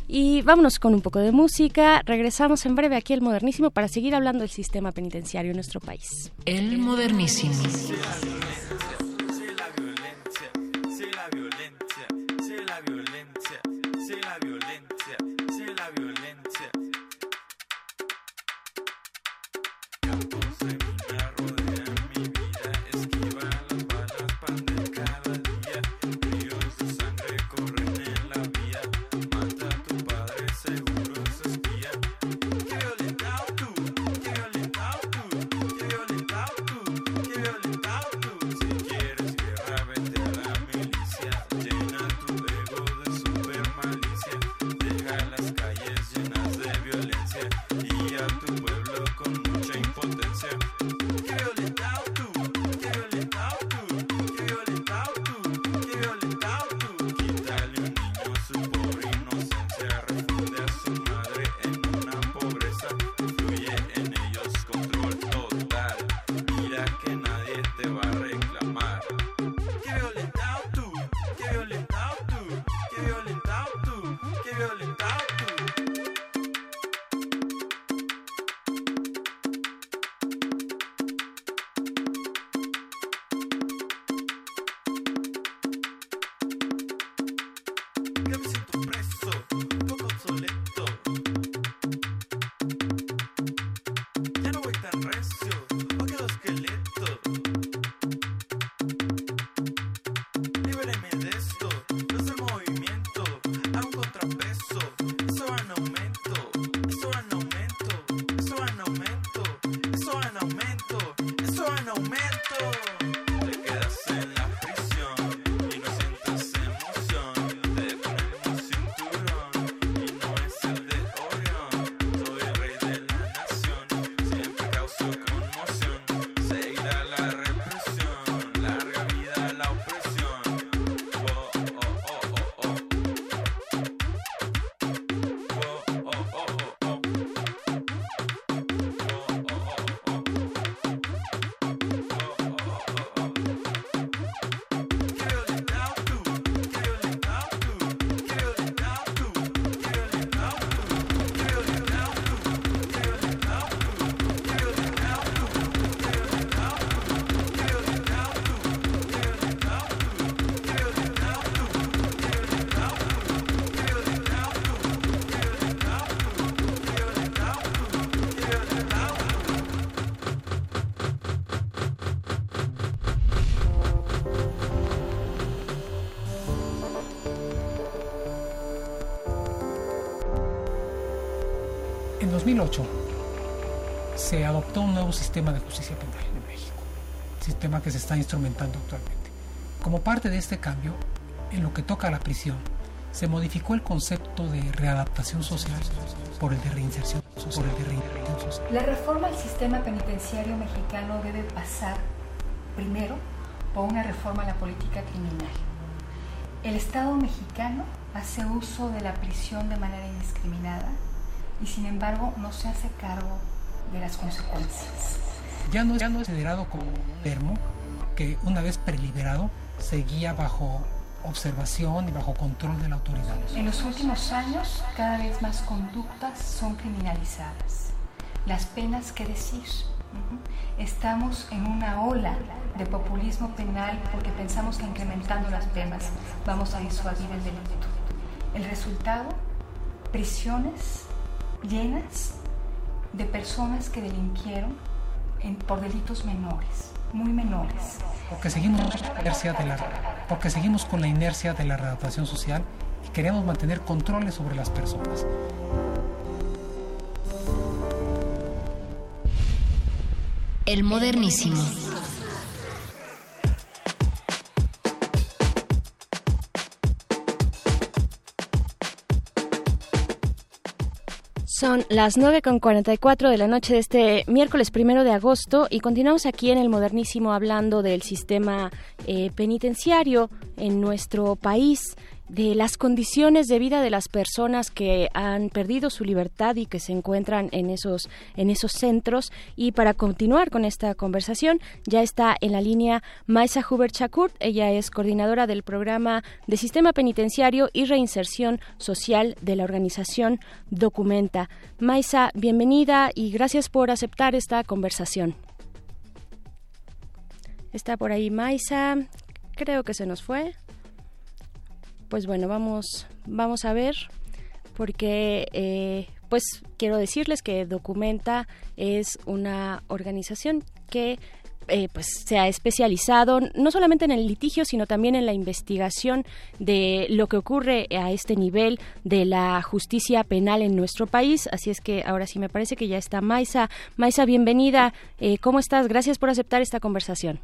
Y vámonos con un poco de música. Regresamos en breve aquí al Modernísimo para seguir hablando del sistema penitenciario en nuestro país. El modernísimo. 2008 se adoptó un nuevo sistema de justicia penal en México, sistema que se está instrumentando actualmente. Como parte de este cambio, en lo que toca a la prisión, se modificó el concepto de readaptación social por el de reinserción social. La reforma al sistema penitenciario mexicano debe pasar primero por una reforma a la política criminal. El Estado mexicano hace uso de la prisión de manera indiscriminada y sin embargo no se hace cargo de las consecuencias. Ya no, ya no es considerado como un enfermo que una vez preliberado seguía bajo observación y bajo control de la autoridad. En los últimos años, cada vez más conductas son criminalizadas. Las penas, ¿qué decir? Estamos en una ola de populismo penal porque pensamos que incrementando las penas vamos a disuadir el delito. El resultado, prisiones llenas de personas que delinquieron en- por delitos menores, muy menores. Porque seguimos, con la inercia de la, porque seguimos con la inercia de la readaptación social y queremos mantener controles sobre las personas. El modernísimo. Son las 9 con 44 de la noche de este miércoles primero de agosto y continuamos aquí en el Modernísimo hablando del sistema eh, penitenciario en nuestro país de las condiciones de vida de las personas que han perdido su libertad y que se encuentran en esos en esos centros y para continuar con esta conversación ya está en la línea Maisa Huber Chakurt, ella es coordinadora del programa de Sistema Penitenciario y Reinserción Social de la organización Documenta. Maisa, bienvenida y gracias por aceptar esta conversación. Está por ahí Maisa, creo que se nos fue pues bueno, vamos, vamos a ver, porque eh, pues quiero decirles que Documenta es una organización que eh, pues se ha especializado no solamente en el litigio, sino también en la investigación de lo que ocurre a este nivel de la justicia penal en nuestro país. Así es que ahora sí me parece que ya está Maisa. Maisa, bienvenida. Eh, ¿Cómo estás? Gracias por aceptar esta conversación.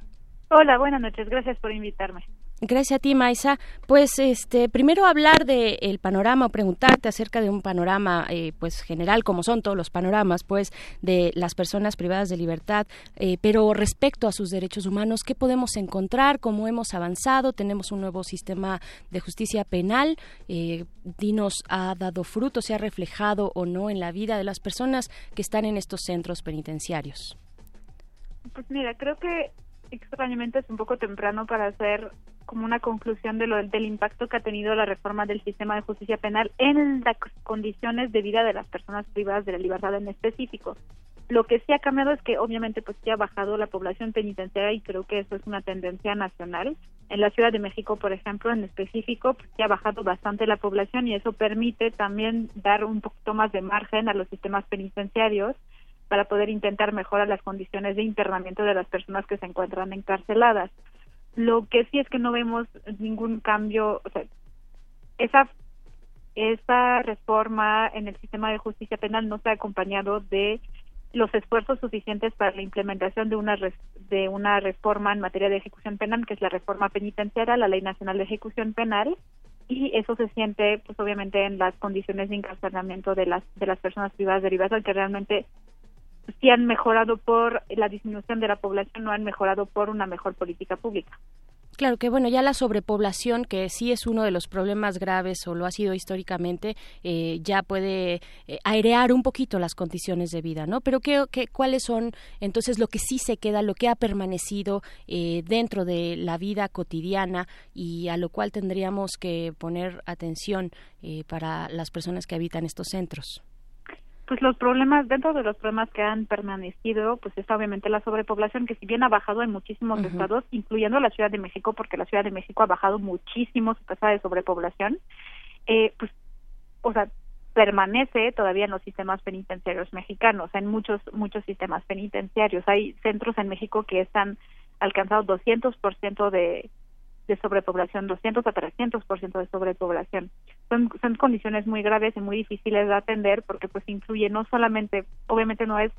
Hola, buenas noches. Gracias por invitarme. Gracias a ti, Maisa. Pues, este, primero hablar del el panorama o preguntarte acerca de un panorama, eh, pues, general, como son todos los panoramas, pues, de las personas privadas de libertad, eh, pero respecto a sus derechos humanos, ¿qué podemos encontrar? ¿Cómo hemos avanzado? Tenemos un nuevo sistema de justicia penal. Eh, Dinos ha dado fruto, se ha reflejado o no en la vida de las personas que están en estos centros penitenciarios. Pues mira, creo que extrañamente es un poco temprano para hacer como una conclusión de lo, del impacto que ha tenido la reforma del sistema de justicia penal en las condiciones de vida de las personas privadas de la libertad en específico. Lo que sí ha cambiado es que obviamente pues sí ha bajado la población penitenciaria y creo que eso es una tendencia nacional. En la Ciudad de México, por ejemplo, en específico, pues sí ha bajado bastante la población y eso permite también dar un poquito más de margen a los sistemas penitenciarios para poder intentar mejorar las condiciones de internamiento de las personas que se encuentran encarceladas. Lo que sí es que no vemos ningún cambio, o sea, esa esa reforma en el sistema de justicia penal no se ha acompañado de los esfuerzos suficientes para la implementación de una de una reforma en materia de ejecución penal, que es la reforma penitenciaria, la Ley Nacional de Ejecución Penal, y eso se siente, pues obviamente, en las condiciones de encarcelamiento de las de las personas privadas de libertad, que realmente sí han mejorado por la disminución de la población, no han mejorado por una mejor política pública. Claro que bueno, ya la sobrepoblación, que sí es uno de los problemas graves o lo ha sido históricamente, eh, ya puede eh, airear un poquito las condiciones de vida, ¿no? Pero ¿qué, qué, cuáles son entonces lo que sí se queda, lo que ha permanecido eh, dentro de la vida cotidiana y a lo cual tendríamos que poner atención eh, para las personas que habitan estos centros? Pues los problemas, dentro de los problemas que han permanecido, pues está obviamente la sobrepoblación, que si bien ha bajado en muchísimos uh -huh. estados, incluyendo la Ciudad de México, porque la Ciudad de México ha bajado muchísimo su tasa de sobrepoblación, eh, pues, o sea, permanece todavía en los sistemas penitenciarios mexicanos, en muchos, muchos sistemas penitenciarios. Hay centros en México que están alcanzado 200% de, de sobrepoblación, 200 a 300% de sobrepoblación. Son, son condiciones muy graves y muy difíciles de atender porque pues influye no solamente, obviamente no es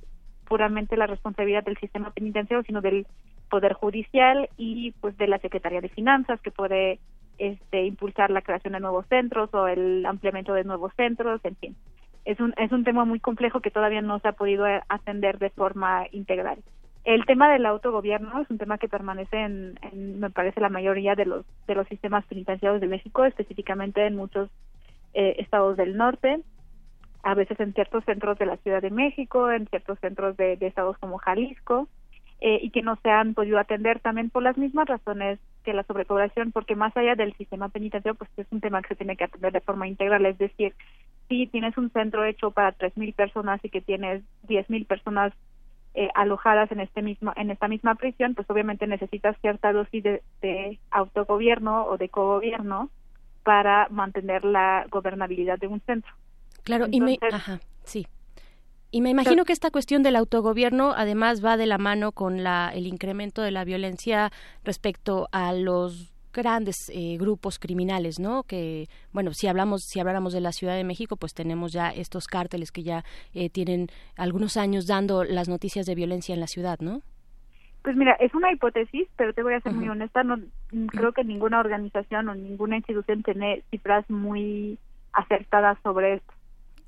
puramente la responsabilidad del sistema penitenciario, sino del Poder Judicial y pues de la Secretaría de Finanzas que puede este, impulsar la creación de nuevos centros o el ampliamiento de nuevos centros, en fin. Es un, es un tema muy complejo que todavía no se ha podido atender de forma integral. El tema del autogobierno es un tema que permanece en, me parece, la mayoría de los de los sistemas penitenciarios de México, específicamente en muchos eh, estados del norte, a veces en ciertos centros de la Ciudad de México, en ciertos centros de, de estados como Jalisco, eh, y que no se han podido atender también por las mismas razones que la sobrepoblación, porque más allá del sistema penitenciario, pues es un tema que se tiene que atender de forma integral, es decir, si tienes un centro hecho para 3.000 personas y que tienes 10.000 personas eh, alojadas en este mismo en esta misma prisión pues obviamente necesitas cierta dosis de, de autogobierno o de cogobierno para mantener la gobernabilidad de un centro. Claro Entonces, y me ajá sí. Y me imagino que esta cuestión del autogobierno además va de la mano con la, el incremento de la violencia respecto a los grandes eh, grupos criminales, ¿no? Que, bueno, si hablamos, si habláramos de la Ciudad de México, pues tenemos ya estos cárteles que ya eh, tienen algunos años dando las noticias de violencia en la ciudad, ¿no? Pues mira, es una hipótesis, pero te voy a ser uh -huh. muy honesta, no creo que ninguna organización o ninguna institución tiene cifras muy acertadas sobre esto.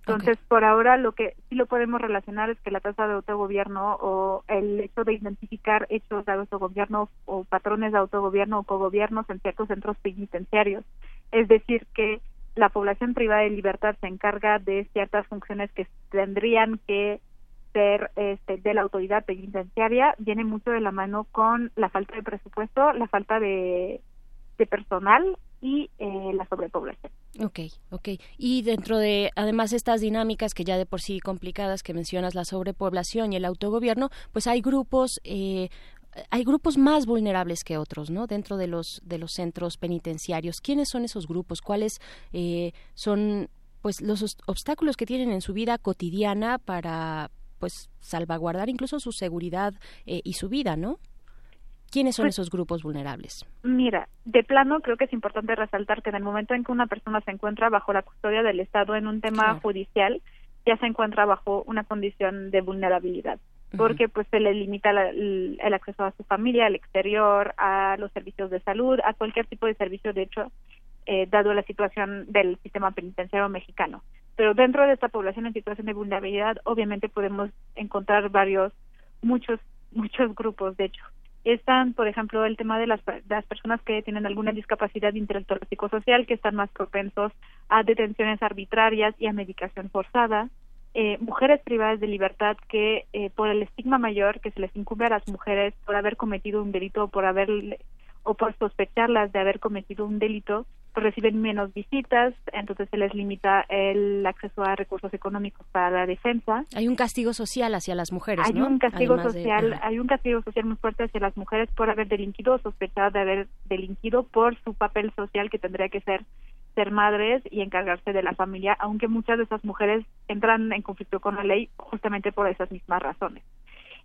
Entonces, por ahora lo que sí lo podemos relacionar es que la tasa de autogobierno o el hecho de identificar hechos de autogobierno o patrones de autogobierno o cogobiernos en ciertos centros penitenciarios. Es decir, que la población privada de libertad se encarga de ciertas funciones que tendrían que ser este, de la autoridad penitenciaria, viene mucho de la mano con la falta de presupuesto, la falta de, de personal y eh, la sobrepoblación. Ok, ok. Y dentro de, además, estas dinámicas que ya de por sí complicadas que mencionas, la sobrepoblación y el autogobierno, pues hay grupos, eh, hay grupos más vulnerables que otros, ¿no? Dentro de los de los centros penitenciarios. ¿Quiénes son esos grupos? ¿Cuáles eh, son, pues, los os- obstáculos que tienen en su vida cotidiana para, pues, salvaguardar incluso su seguridad eh, y su vida, ¿no? ¿Quiénes son Pues- esos grupos vulnerables? Mira, de plano creo que es importante resaltar que en el momento en que una persona se encuentra bajo la custodia del Estado en un tema Claro. judicial, ya se encuentra bajo una condición de vulnerabilidad, porque pues se le limita la- el, el acceso a su familia, al exterior, a los servicios de salud, a cualquier tipo de servicio, de hecho, eh, dado la situación del sistema penitenciario mexicano. Pero dentro de esta población en situación de vulnerabilidad, obviamente podemos encontrar varios, muchos, muchos grupos, de hecho. Están, por ejemplo, el tema de las, de las personas que tienen alguna discapacidad intelectual psicosocial, que están más propensos a detenciones arbitrarias y a medicación forzada. Eh, mujeres privadas de libertad que, eh, por el estigma mayor que se les incumbe a las mujeres por haber cometido un delito o por haber o por sospecharlas de haber cometido un delito, pues reciben menos visitas, entonces se les limita el acceso a recursos económicos para la defensa. Hay un castigo social hacia las mujeres, Hay ¿no? un castigo Además social, hay un castigo social muy fuerte hacia las mujeres por haber delinquido o sospechado de haber delinquido por su papel social que tendría que ser ser madres y encargarse de la familia, aunque muchas de esas mujeres entran en conflicto con la ley justamente por esas mismas razones.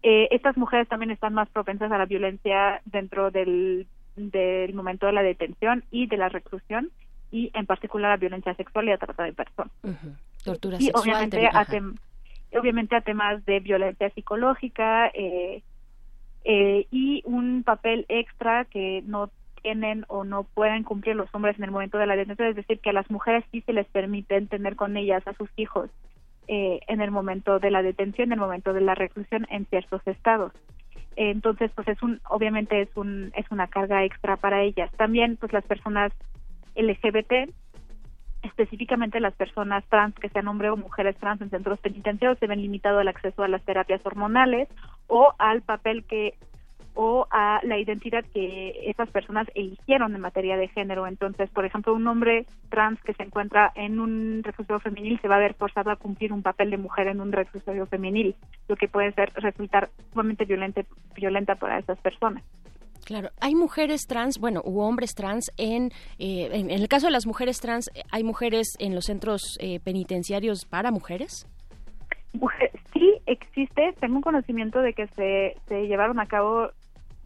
Eh, estas mujeres también están más propensas a la violencia dentro del, del momento de la detención y de la reclusión y en particular la violencia sexual y la trata de personas Ujú. Tortura y sexual. obviamente a, obviamente a temas de violencia psicológica eh, eh, y un papel extra que no tienen o no pueden cumplir los hombres en el momento de la detención, es decir, que a las mujeres sí se les permiten tener con ellas a sus hijos eh, en el momento de la detención, en el momento de la reclusión en ciertos estados. Entonces, pues es un, obviamente es un, es una carga extra para ellas. También, pues las personas LGBT específicamente las personas trans que sean hombre o mujeres trans en centros penitenciarios se ven limitado el acceso a las terapias hormonales o al papel que o a la identidad que esas personas eligieron en materia de género. Entonces, por ejemplo, un hombre trans que se encuentra en un reclusorio femenil se va a ver forzado a cumplir un papel de mujer en un reclusorio femenil, lo que puede ser resultar sumamente violente, violenta para esas personas. Claro, hay mujeres trans, bueno, u hombres trans en, eh, en, en el caso de las mujeres trans, ¿hay mujeres en los centros eh, penitenciarios para mujeres? Mujer- sí existe, tengo un conocimiento de que se, se llevaron a cabo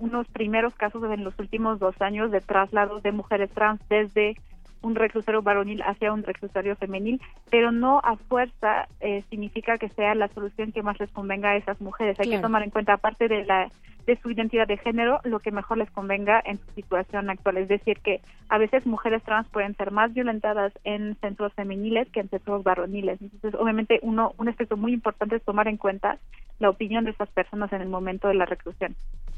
unos primeros casos en los últimos dos años de traslados de mujeres trans desde un reclusorio varonil hacia un reclusorio femenil, pero no a fuerza eh, significa que sea la solución que más les convenga a esas mujeres. Hay que tomar en cuenta, aparte de la de su identidad de género, lo que mejor les convenga en su situación actual. Es decir, que a veces mujeres trans pueden ser más violentadas en centros femeniles que en centros varoniles. Entonces, obviamente, uno un aspecto muy importante es tomar en cuenta la opinión de estas personas en el momento de la reclusión.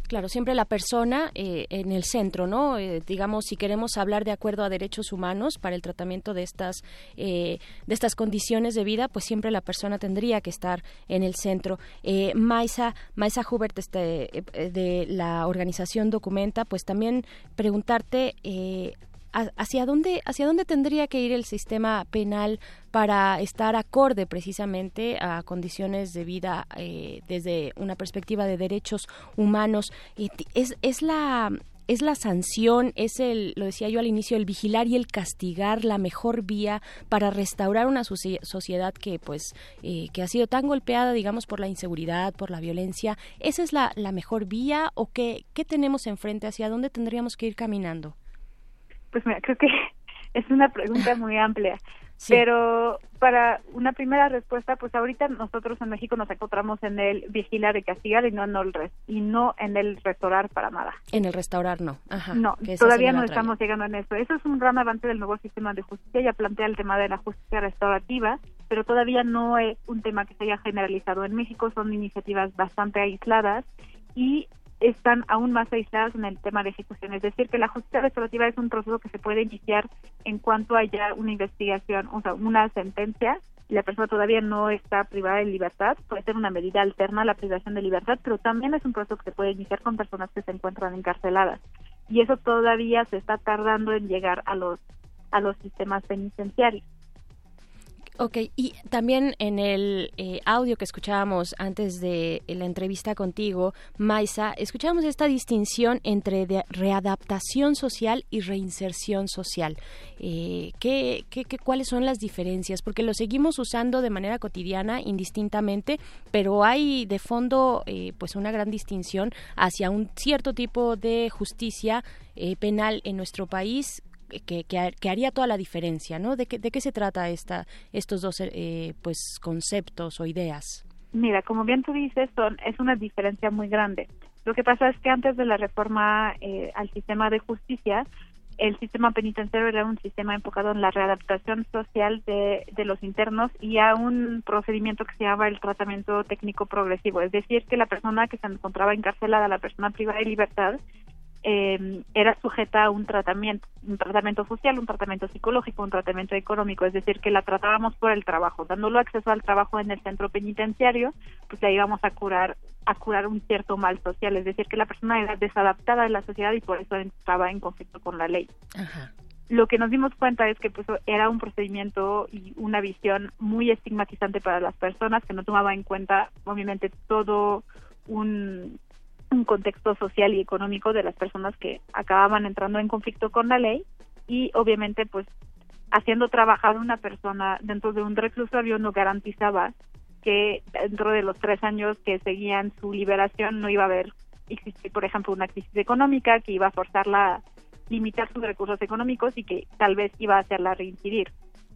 Claro, siempre la persona eh, en el centro, ¿no? Eh, digamos, si queremos hablar de acuerdo a derechos humanos para el tratamiento de estas eh, de estas condiciones de vida, pues siempre la persona tendría que estar en el centro. Eh, Maisa, Maisa Hubert, este, eh, de la organización Documenta, pues también preguntarte eh, hacia dónde hacia dónde tendría que ir el sistema penal para estar acorde precisamente a condiciones de vida eh, desde una perspectiva de derechos humanos. Y es es la es la sanción, es el, lo decía yo al inicio, el vigilar y el castigar la mejor vía para restaurar una socie- sociedad que pues eh, que ha sido tan golpeada, digamos, por la inseguridad, por la violencia. ¿Esa es la, la mejor vía o qué, qué tenemos enfrente? ¿Hacia dónde tendríamos que ir caminando? Pues mira, creo que es una pregunta muy amplia, Pero para una primera respuesta, pues ahorita nosotros en México nos encontramos en el vigilar y castigar y no en el, res- y no en el restaurar para nada. En el restaurar no. Ajá. No, todavía no estamos llegando en eso. Eso es un gran avance del nuevo sistema de justicia. Ya plantea el tema de la justicia restaurativa, pero todavía no es un tema que se haya generalizado en México. Son iniciativas bastante aisladas y están aún más aisladas en el tema de ejecución. Es decir, que la justicia restaurativa es un proceso que se puede iniciar en cuanto haya una investigación, o sea, una sentencia y la persona todavía no está privada de libertad. Puede ser una medida alterna a la privación de libertad, pero también es un proceso que se puede iniciar con personas que se encuentran encarceladas. Y eso todavía se está tardando en llegar a los a los sistemas penitenciarios. Ok, y también en el eh, audio que escuchábamos antes de la entrevista contigo, Maisa, escuchábamos esta distinción entre readaptación social y reinserción social. Eh, ¿qué, qué, qué- cuáles son las diferencias? Porque lo seguimos usando de manera cotidiana, indistintamente, pero hay de fondo eh, pues una gran distinción hacia un cierto tipo de justicia eh, penal en nuestro país que, que, que haría toda la diferencia, ¿no? ¿De qué, de qué se trata esta, estos dos eh, pues conceptos o ideas? Mira, como bien tú dices, son, es una diferencia muy grande. Lo que pasa es que antes de la reforma eh, al sistema de justicia, el sistema penitenciario era un sistema enfocado en la readaptación social de, de los internos y a un procedimiento que se llama el tratamiento técnico progresivo, es decir, que la persona que se encontraba encarcelada, la persona privada de libertad, eh, era sujeta a un tratamiento, un tratamiento social, un tratamiento psicológico, un tratamiento económico, es decir, que la tratábamos por el trabajo, dándole acceso al trabajo en el centro penitenciario, pues le íbamos a curar, a curar un cierto mal social, es decir, que la persona era desadaptada de la sociedad y por eso estaba en conflicto con la ley. Lo que nos dimos cuenta es que pues era un procedimiento y una visión muy estigmatizante para las personas que no tomaba en cuenta obviamente todo un un contexto social y económico de las personas que acababan entrando en conflicto con la ley y obviamente pues haciendo trabajar una persona dentro de un reclusorio no garantizaba que dentro de los tres años que seguían su liberación no iba a haber por ejemplo una crisis económica que iba a forzarla a limitar sus recursos económicos y que tal vez iba a hacerla reincidir.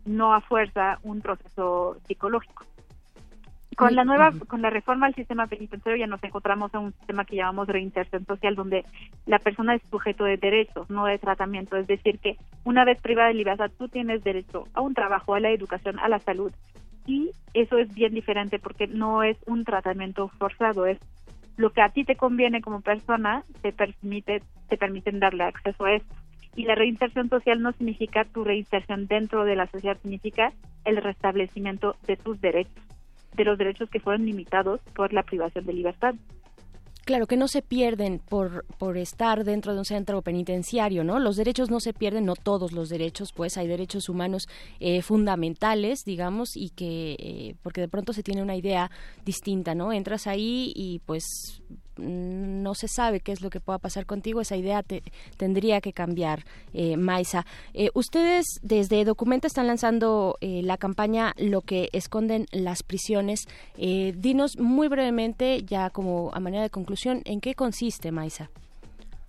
No a fuerza un proceso psicológico con la nueva, con la reforma al sistema penitenciario ya nos encontramos en un sistema que llamamos reinserción social, donde la persona es sujeto de derechos, no de tratamiento. Es decir, que una vez privada de libertad, tú tienes derecho a un trabajo, a la educación, a la salud. Y eso es bien diferente porque no es un tratamiento forzado, es lo que a ti te conviene como persona, te permite, te permiten darle acceso a esto. Y la reinserción social no significa tu reinserción dentro de la sociedad, significa el restablecimiento de tus derechos de los derechos que fueron limitados por la privación de libertad. Claro, que no se pierden por, por estar dentro de un centro penitenciario, ¿no? Los derechos no se pierden, no todos los derechos, pues hay derechos humanos eh, fundamentales, digamos, y que, eh, porque de pronto se tiene una idea distinta, ¿no? Entras ahí y pues no se sabe qué es lo que pueda pasar contigo, esa idea te, tendría que cambiar, eh, Maisa. Eh, ustedes desde Documenta están lanzando eh, la campaña Lo que esconden las prisiones. Eh, dinos muy brevemente, ya como a manera de conclusión, ¿en qué consiste, Maisa?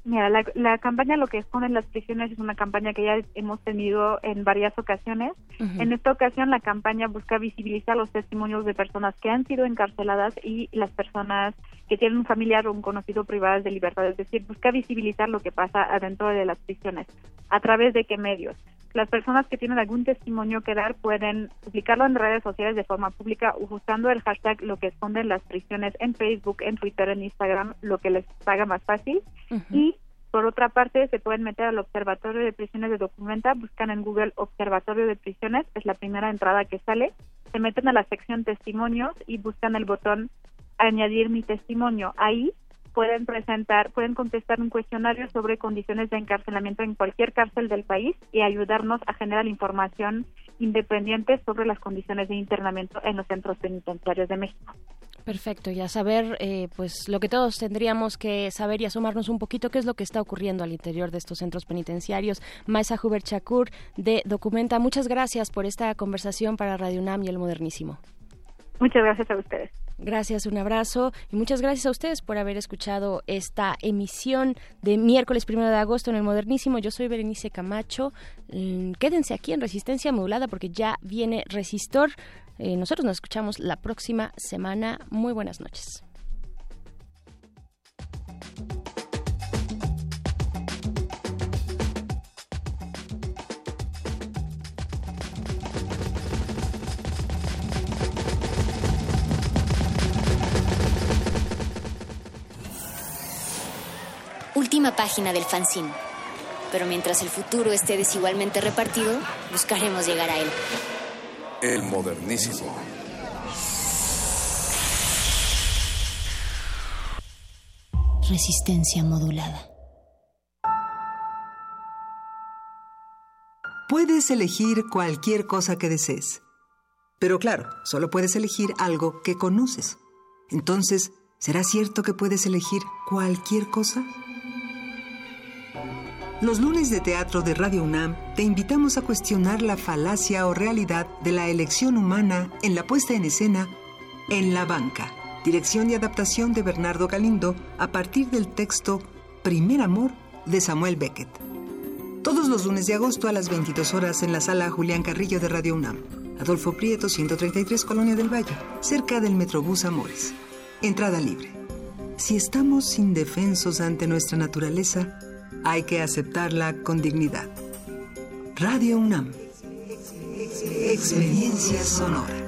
Mira, la, la campaña Lo que esconden las prisiones es una campaña que ya hemos tenido en varias ocasiones. En esta ocasión la campaña busca visibilizar los testimonios de personas que han sido encarceladas y las personas que tienen un familiar o un conocido privadas de libertad, es decir, busca visibilizar lo que pasa adentro de las prisiones. ¿A través de qué medios? Las personas que tienen algún testimonio que dar pueden publicarlo en redes sociales de forma pública usando el hashtag lo que esconden las prisiones en Facebook, en Twitter, en Instagram, lo que les haga más fácil. Y por otra parte, se pueden meter al Observatorio de Prisiones de Documenta, buscan en Google Observatorio de Prisiones, es la primera entrada que sale, se meten a la sección testimonios y buscan el botón añadir mi testimonio. Ahí pueden presentar, pueden contestar un cuestionario sobre condiciones de encarcelamiento en cualquier cárcel del país y ayudarnos a generar información independiente sobre las condiciones de internamiento en los centros penitenciarios de México. Perfecto, y a saber, eh, pues lo que todos tendríamos que saber y asomarnos un poquito qué es lo que está ocurriendo al interior de estos centros penitenciarios. Maisa Huber Chakur de Documenta, muchas gracias por esta conversación para Radio UNAM y el Modernísimo. Muchas gracias a ustedes. Gracias, un abrazo y muchas gracias a ustedes por haber escuchado esta emisión de miércoles primero de agosto en el Modernísimo. Yo soy Berenice Camacho. Mm, Quédense aquí en Resistencia Modulada porque ya viene Resistor. Eh, nosotros nos escuchamos la próxima semana. Muy buenas noches. Última página del fanzine. Pero mientras el futuro esté desigualmente repartido, buscaremos llegar a él. El modernísimo. Resistencia modulada. Puedes elegir cualquier cosa que desees. Pero claro, solo puedes elegir algo que conoces. Entonces, ¿será cierto que puedes elegir cualquier cosa? Los lunes de teatro de Radio UNAM te invitamos a cuestionar la falacia o realidad de la elección humana en la puesta en escena En la banca, dirección y adaptación de Bernardo Galindo a partir del texto Primer Amor de Samuel Beckett. Todos los lunes de agosto a las 22 horas en la sala Julián Carrillo de Radio UNAM. Adolfo Prieto, 133 Colonia del Valle, cerca del Metrobús Amores. Entrada libre. Si estamos indefensos ante nuestra naturaleza, hay que aceptarla con dignidad. Radio UNAM. Experiencia sonora.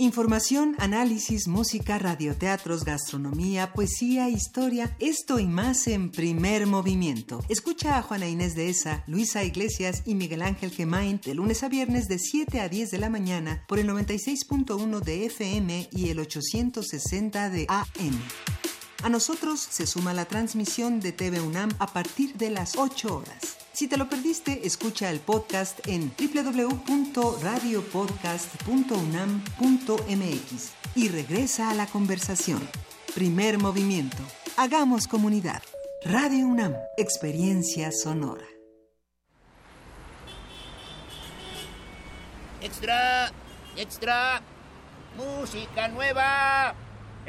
Información, análisis, música, radioteatros, gastronomía, poesía, historia, esto y más en primer movimiento. Escucha a Juana Inés de Esa, Luisa Iglesias y Miguel Ángel Gemain de lunes a viernes de 7 a 10 de la mañana por el 96.1 de FM y el 860 de AM. A nosotros se suma la transmisión de TV UNAM a partir de las 8 horas. Si te lo perdiste, escucha el podcast en www.radiopodcast.unam.mx y regresa a la conversación. Primer movimiento. Hagamos comunidad. Radio UNAM. Experiencia sonora. Extra, extra, música nueva.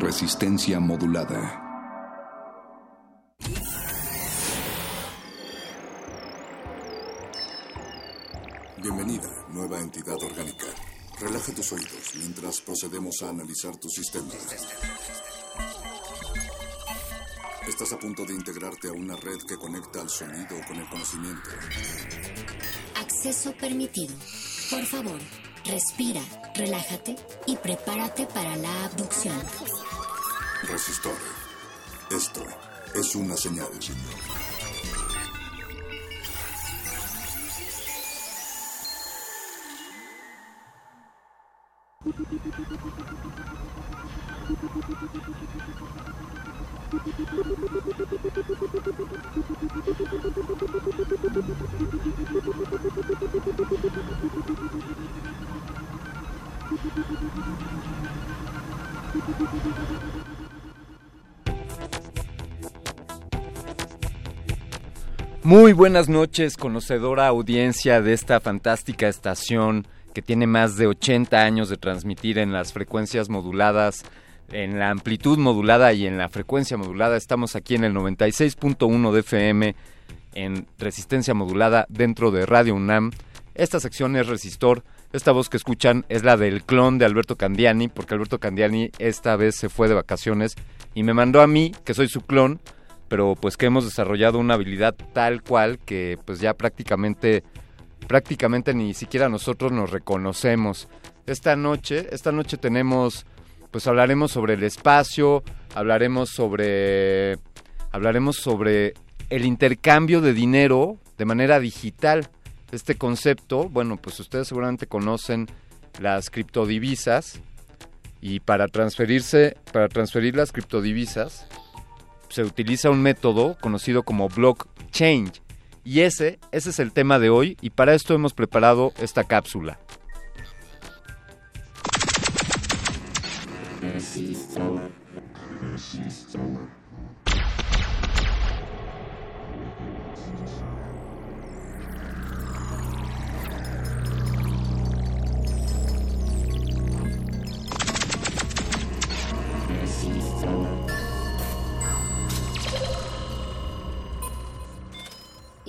Resistencia modulada. Bienvenida, nueva entidad orgánica. Relaja tus oídos mientras procedemos a analizar tu sistema. Estás a punto de integrarte a una red que conecta al sonido con el conocimiento. Acceso permitido. Por favor, respira, relájate y prepárate para la abducción. Resistor. Esto es una señal. Muy buenas noches, conocedora audiencia de esta fantástica estación que tiene más de 80 años de transmitir en las frecuencias moduladas, en la amplitud modulada y en la frecuencia modulada. Estamos aquí en el 96.1 de FM en resistencia modulada dentro de Radio UNAM. Esta sección es Resistor, Esta voz que escuchan es la del clon de Alberto Candiani, porque Alberto Candiani esta vez se fue de vacaciones y me mandó a mí, que soy su clon, pero pues que hemos desarrollado una habilidad tal cual que pues ya prácticamente prácticamente ni siquiera nosotros nos reconocemos. Esta noche, esta noche tenemos pues hablaremos sobre el espacio, hablaremos sobre hablaremos sobre el intercambio de dinero de manera digital. Este concepto, bueno, pues ustedes seguramente conocen las criptodivisas y para transferirse, para transferir las criptodivisas se utiliza un método conocido como blockchain. Y ese, ese es el tema de hoy y para esto hemos preparado esta cápsula.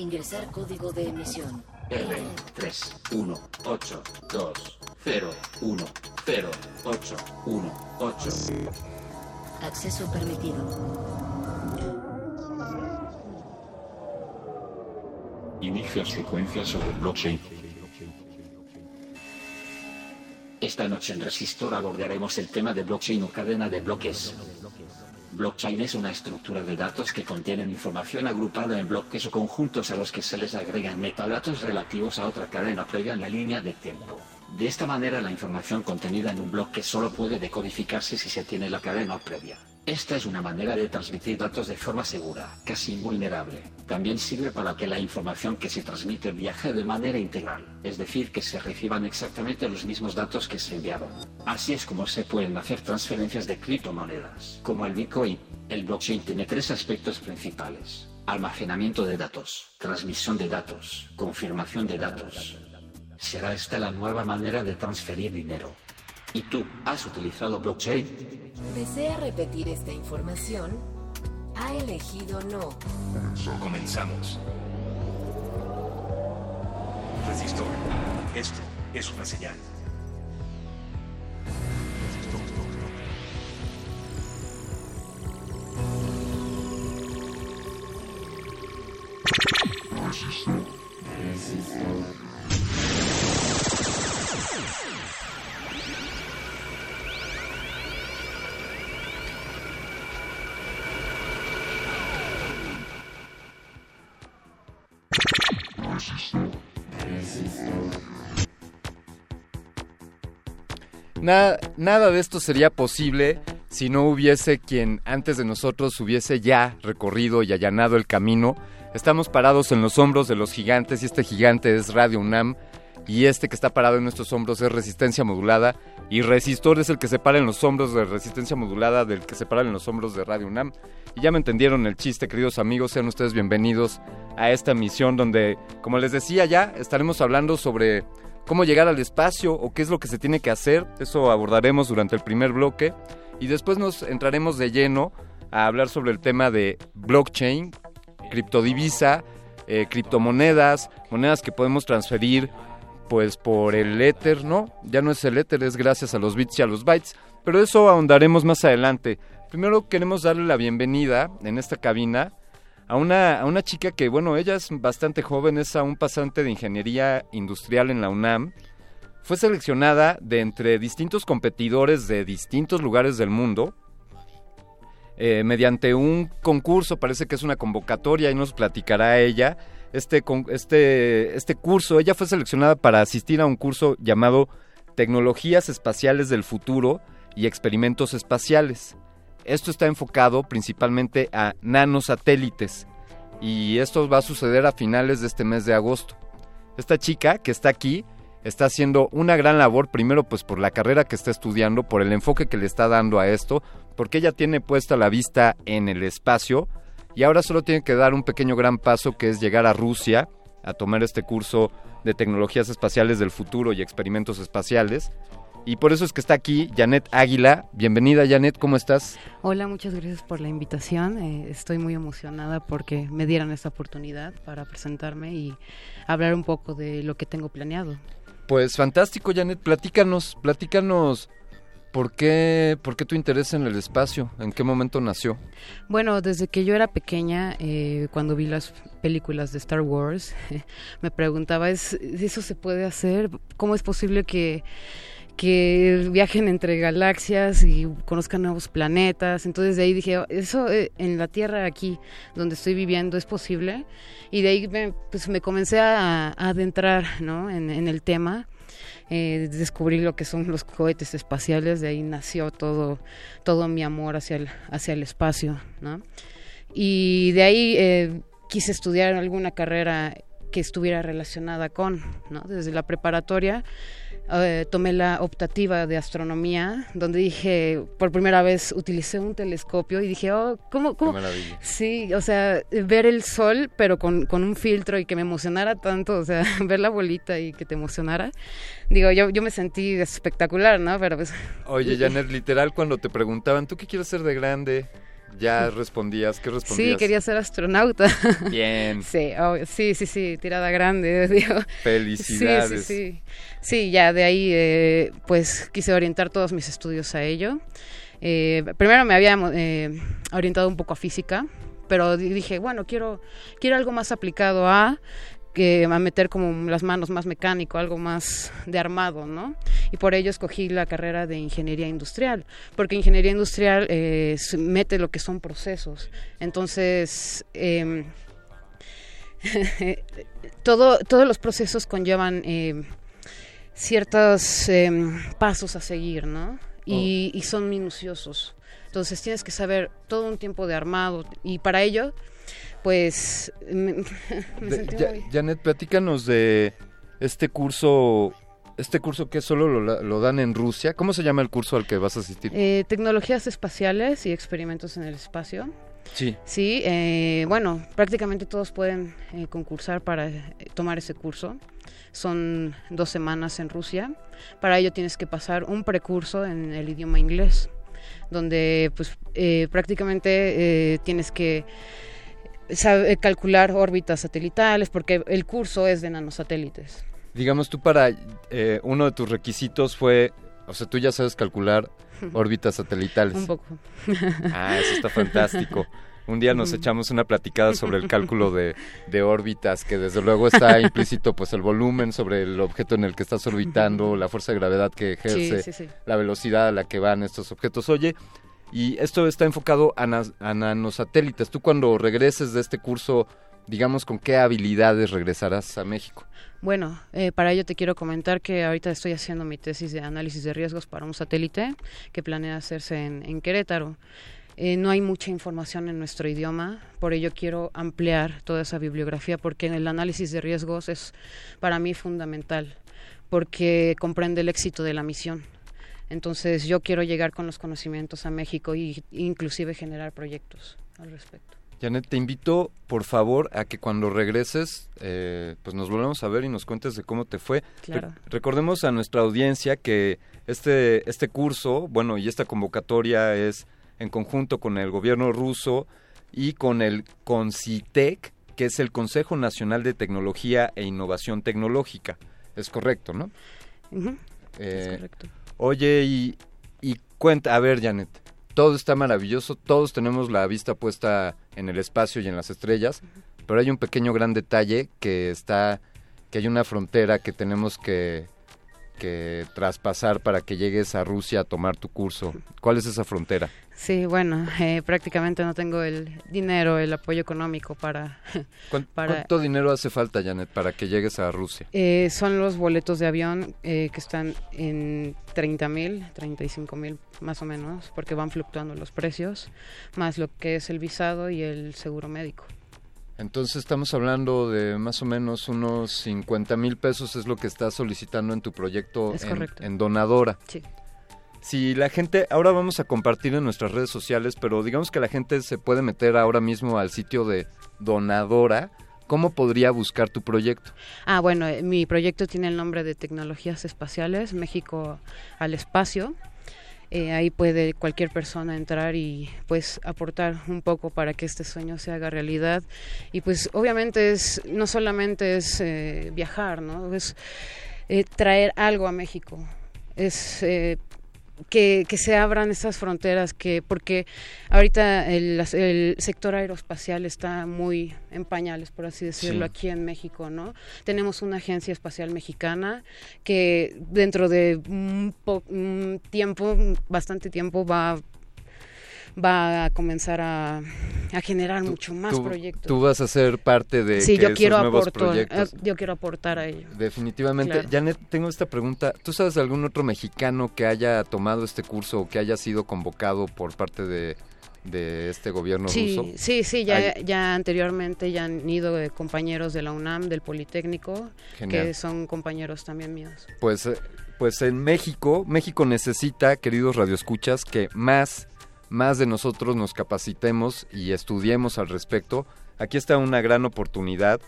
Ingresar código de emisión. R31820101818. Acceso permitido. Inicia secuencia sobre blockchain. Esta noche en Resistor abordaremos el tema de blockchain o cadena de bloques. Blockchain es una estructura de datos que contienen información agrupada en bloques o conjuntos a los que se les agregan metadatos relativos a otra cadena previa en la línea de tiempo. De esta manera la información contenida en un bloque solo puede decodificarse si se tiene la cadena previa. Esta es una manera de transmitir datos de forma segura, casi invulnerable. También sirve para que la información que se transmite viaje de manera integral, es decir, que se reciban exactamente los mismos datos que se enviaron. Así es como se pueden hacer transferencias de criptomonedas, como el Bitcoin. El blockchain tiene tres aspectos principales. Almacenamiento de datos, transmisión de datos, confirmación de datos. ¿Será esta la nueva manera de transferir dinero? ¿Y tú has utilizado blockchain? ¿Desea repetir esta información? Ha elegido no. Comenzamos. Resistor. Esto es una señal. Nada, de esto sería posible si no hubiese quien antes de nosotros hubiese ya recorrido y allanado el camino. Estamos parados en los hombros de los gigantes y este gigante es Radio UNAM y este que está parado en nuestros hombros es resistencia modulada y resistor es el que se para en los hombros de resistencia modulada del que se para en los hombros de Radio UNAM. Y ya me entendieron el chiste, queridos amigos, sean ustedes bienvenidos a esta misión donde, como les decía ya, estaremos hablando sobre cómo llegar al espacio o qué es lo que se tiene que hacer. Eso abordaremos durante el primer bloque. Y después nos entraremos de lleno a hablar sobre el tema de blockchain, criptodivisa, eh, criptomonedas, monedas que podemos transferir pues por el éter, ¿no? Ya no es el éter, es gracias a los bits y a los bytes. Pero eso ahondaremos más adelante. Primero queremos darle la bienvenida en esta cabina a una, a una chica que, bueno, ella es bastante joven, es a un pasante de ingeniería industrial en la UNAM. Fue seleccionada de entre distintos competidores de distintos lugares del mundo eh, mediante un concurso, parece que es una convocatoria y nos platicará ella. Este, este, este curso, ella fue seleccionada para asistir a un curso llamado Tecnologías Espaciales del Futuro y Experimentos Espaciales. Esto está enfocado principalmente a nanosatélites y esto va a suceder a finales de este mes de agosto. Esta chica que está aquí está haciendo una gran labor, primero pues por la carrera que está estudiando, por el enfoque que le está dando a esto, porque ella tiene puesta la vista en el espacio y ahora solo tiene que dar un pequeño gran paso que es llegar a Rusia a tomar este curso de tecnologías espaciales del futuro y experimentos espaciales. Y por eso es que está aquí Janet Águila. Bienvenida Janet, ¿cómo estás? Hola, muchas gracias por la invitación. Eh, estoy muy emocionada porque me dieran esta oportunidad para presentarme y hablar un poco de lo que tengo planeado. Pues fantástico, Janet. Platícanos, platícanos. ¿Por qué, ¿Por qué tu interés en el espacio? ¿En qué momento nació? Bueno, desde que yo era pequeña, eh, cuando vi las películas de Star Wars, me preguntaba, ¿es, ¿eso se puede hacer? ¿Cómo es posible que, que viajen entre galaxias y conozcan nuevos planetas? Entonces de ahí dije, eso eh, en la Tierra aquí, donde estoy viviendo, es posible. Y de ahí me, pues, me comencé a, a adentrar ¿no? en, en el tema eh, descubrí lo que son los cohetes espaciales, de ahí nació todo, todo mi amor hacia el, hacia el espacio, ¿no? Y de ahí eh, quise estudiar alguna carrera que estuviera relacionada con, ¿no? Desde la preparatoria eh, tomé la optativa de astronomía, donde dije, por primera vez utilicé un telescopio y dije, oh, ¿cómo? cómo? Qué maravilla. Sí, o sea, ver el sol, pero con, con un filtro y que me emocionara tanto, o sea, ver la bolita y que te emocionara. Digo, yo, yo me sentí espectacular, ¿no? Pero pues... Oye, Janet, literal, cuando te preguntaban, ¿tú qué quieres ser de grande? Ya respondías, ¿qué respondías? Sí, quería ser astronauta. Bien. Sí, obvio, sí, sí, sí, tirada grande, digo. Felicidades. Sí, sí, sí. Sí, ya de ahí, eh, pues quise orientar todos mis estudios a ello. Eh, primero me había eh, orientado un poco a física, pero di- dije, bueno, quiero, quiero algo más aplicado a que a meter como las manos más mecánico, algo más de armado, ¿no? Y por ello escogí la carrera de ingeniería industrial, porque ingeniería industrial eh, mete lo que son procesos. Entonces, em, todo, todos los procesos conllevan em, ciertos em, pasos a seguir, ¿no? Y, y son minuciosos. Entonces tienes que saber todo un tiempo de armado y para ello, pues me, me De- sentí Ja- muy... Janet, platícanos de este curso, este curso que solo lo, lo dan en Rusia. ¿Cómo se llama el curso al que vas a asistir? Eh, tecnologías espaciales y experimentos en el espacio. Sí. Sí, eh, bueno, prácticamente todos pueden eh, concursar para eh, tomar ese curso. Son dos semanas en Rusia. Para ello tienes que pasar un precurso en el idioma inglés, donde pues eh, prácticamente tienes que sabe- calcular órbitas satelitales, porque el curso es de nanosatélites. Digamos, tú para eh, uno de tus requisitos fue, o sea, tú ya sabes calcular órbitas satelitales. Un poco. Ah, eso está fantástico. Un día nos echamos una platicada sobre el cálculo de, de órbitas, que desde luego está implícito pues el volumen sobre el objeto en el que estás orbitando, la fuerza de gravedad que ejerce, sí, sí. la velocidad a la que van estos objetos. Oye, y esto está enfocado a, a nanosatélites. Tú cuando regreses de este curso, digamos, ¿con qué habilidades regresarás a México? Bueno, eh, para ello te quiero comentar que ahorita estoy haciendo mi tesis de análisis de riesgos para un satélite que planea hacerse en, en Querétaro. Eh, no hay mucha información en nuestro idioma, por ello quiero ampliar toda esa bibliografía porque el análisis de riesgos es para mí fundamental porque comprende el éxito de la misión. Entonces yo quiero llegar con los conocimientos a México y inclusive generar proyectos al respecto. Janet, te invito, por favor, a que cuando regreses, eh, pues nos volvamos a ver y nos cuentes de cómo te fue. Claro. Re- recordemos a nuestra audiencia que este, este curso, bueno, y esta convocatoria es en conjunto con el gobierno ruso y con el CONCITEC, que es el Consejo Nacional de Tecnología e Innovación Tecnológica. Es correcto, ¿no? Ujú, Eh, es correcto. Oye, y, y cuenta, a ver, Janet, todo está maravilloso, todos tenemos la vista puesta en el espacio y en las estrellas, pero hay un pequeño gran detalle que está, que hay una frontera que tenemos que, que traspasar para que llegues a Rusia a tomar tu curso. ¿Cuál es esa frontera? Sí, bueno, eh, prácticamente no tengo el dinero, el apoyo económico para... ¿Cuán- para ¿Cuánto dinero hace falta, Janet, para que llegues a Rusia? Eh, son los boletos de avión eh, que están en 30 mil, 35 mil más o menos, porque van fluctuando los precios, más lo que es el visado y el seguro médico. Entonces estamos hablando de más o menos unos 50 mil pesos es lo que estás solicitando en tu proyecto Es en, en Donadora. Sí. Si la gente, ahora vamos a compartir en nuestras redes sociales, pero digamos que la gente se puede meter ahora mismo al sitio de Donadora. ¿Cómo podría buscar tu proyecto? Ah, bueno, eh, mi proyecto tiene el nombre de Tecnologías Espaciales, México al Espacio. Eh, ahí puede cualquier persona entrar y pues aportar un poco para que este sueño se haga realidad. Y pues obviamente es no solamente es eh, viajar, ¿no? Es traer algo a México. Es que, que se abran esas fronteras, que porque ahorita el, sector aeroespacial está muy en pañales, por así decirlo, Sí. aquí en México, ¿no? Tenemos una agencia espacial mexicana que dentro de un, po- un tiempo, bastante tiempo, va va a comenzar a, a generar mucho más tú, proyectos. tú vas a ser parte de sí, que yo esos quiero nuevos proyectos. eh, yo quiero aportar a ello. Definitivamente. Claro. Janet, tengo esta pregunta. ¿Tú sabes de algún otro mexicano que haya tomado este curso o que haya sido convocado por parte de, de este gobierno Sí, ruso? sí, sí, ya, Hay- ya anteriormente ya han ido compañeros de la UNAM, del Politécnico, Genial. que son compañeros también míos. Pues, eh, pues en México, México necesita, queridos radioescuchas, que más, más de nosotros nos capacitemos y estudiemos al respecto. Aquí está una gran oportunidad.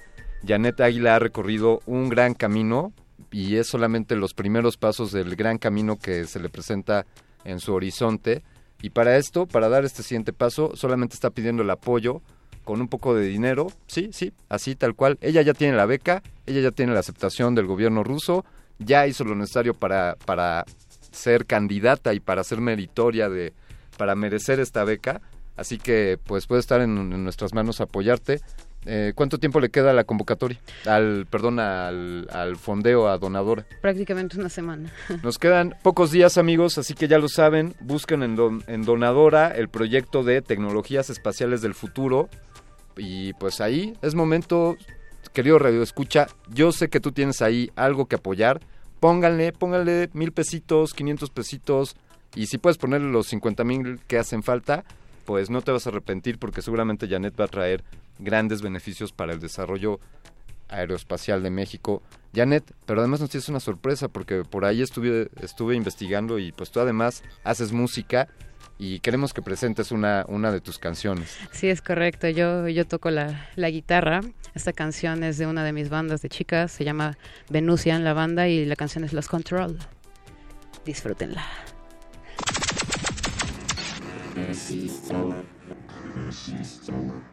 Janet Águila ha recorrido un gran camino y es solamente los primeros pasos del gran camino que se le presenta en su horizonte. Y para esto, para dar este siguiente paso, solamente está pidiendo el apoyo con un poco de dinero, sí, sí, así tal cual. Ella ya tiene la beca, ella ya tiene la aceptación del gobierno ruso, ya hizo lo necesario para, para ser candidata y para ser meritoria de, para merecer esta beca. Así que pues puede estar en, en nuestras manos apoyarte. Eh, ¿Cuánto tiempo le queda a la convocatoria? Al, perdón, al, al fondeo, a donadora. Prácticamente una semana. Nos quedan pocos días, amigos, así que ya lo saben. Busquen en, Don- en Donadora el proyecto de tecnologías espaciales del futuro. Y pues ahí es momento, querido Radio Escucha. Yo sé que tú tienes ahí algo que apoyar. Pónganle, pónganle mil pesitos, 500 pesitos. Y si puedes ponerle los 50 mil que hacen falta, pues no te vas a arrepentir porque seguramente Janet va a traer grandes beneficios para el desarrollo aeroespacial de México. Janet, pero además nos tienes una sorpresa porque por ahí estuve, estuve investigando y pues tú además haces música y queremos que presentes una, una de tus canciones. Sí, es correcto. Yo, yo toco la, la guitarra. Esta canción es de una de mis bandas de chicas. Se llama Venusian, la banda, y la canción es Los Control. Disfrútenla. Система. Система.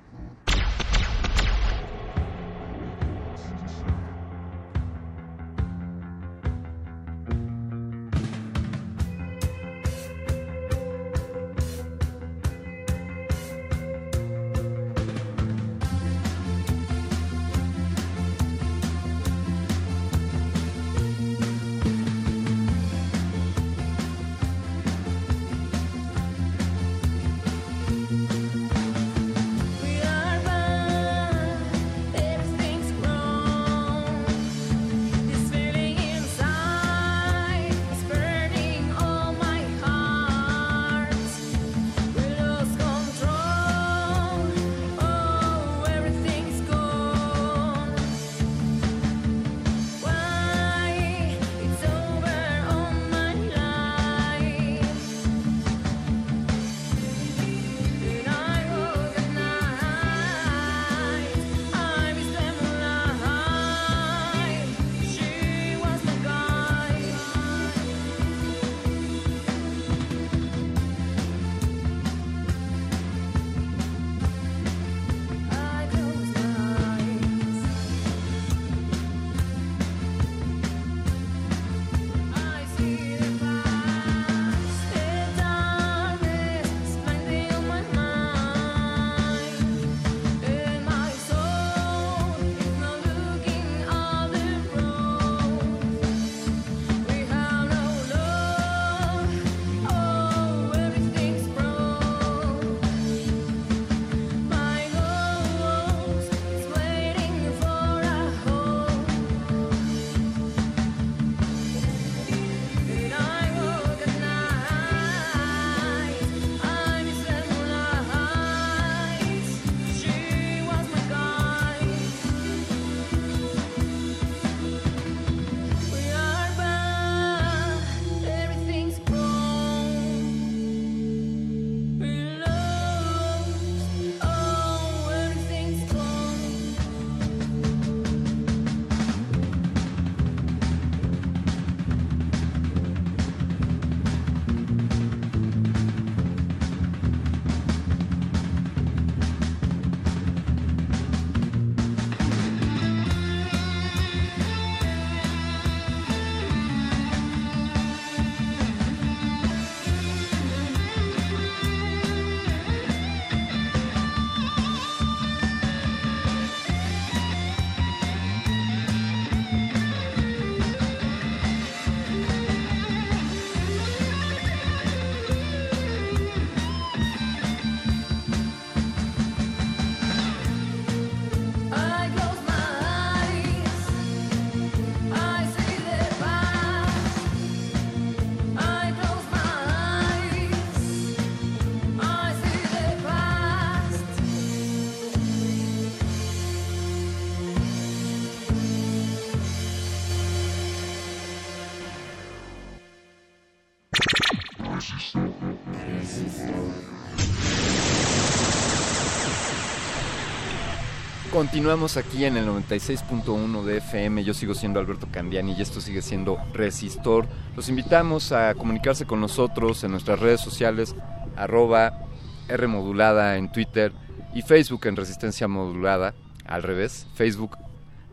Continuamos aquí en el 96.1 de FM. Yo sigo siendo Alberto Candiani y esto sigue siendo Resistor. Los invitamos a comunicarse con nosotros en nuestras redes sociales, arroba Rmodulada en Twitter y Facebook en Resistencia Modulada, al revés, Facebook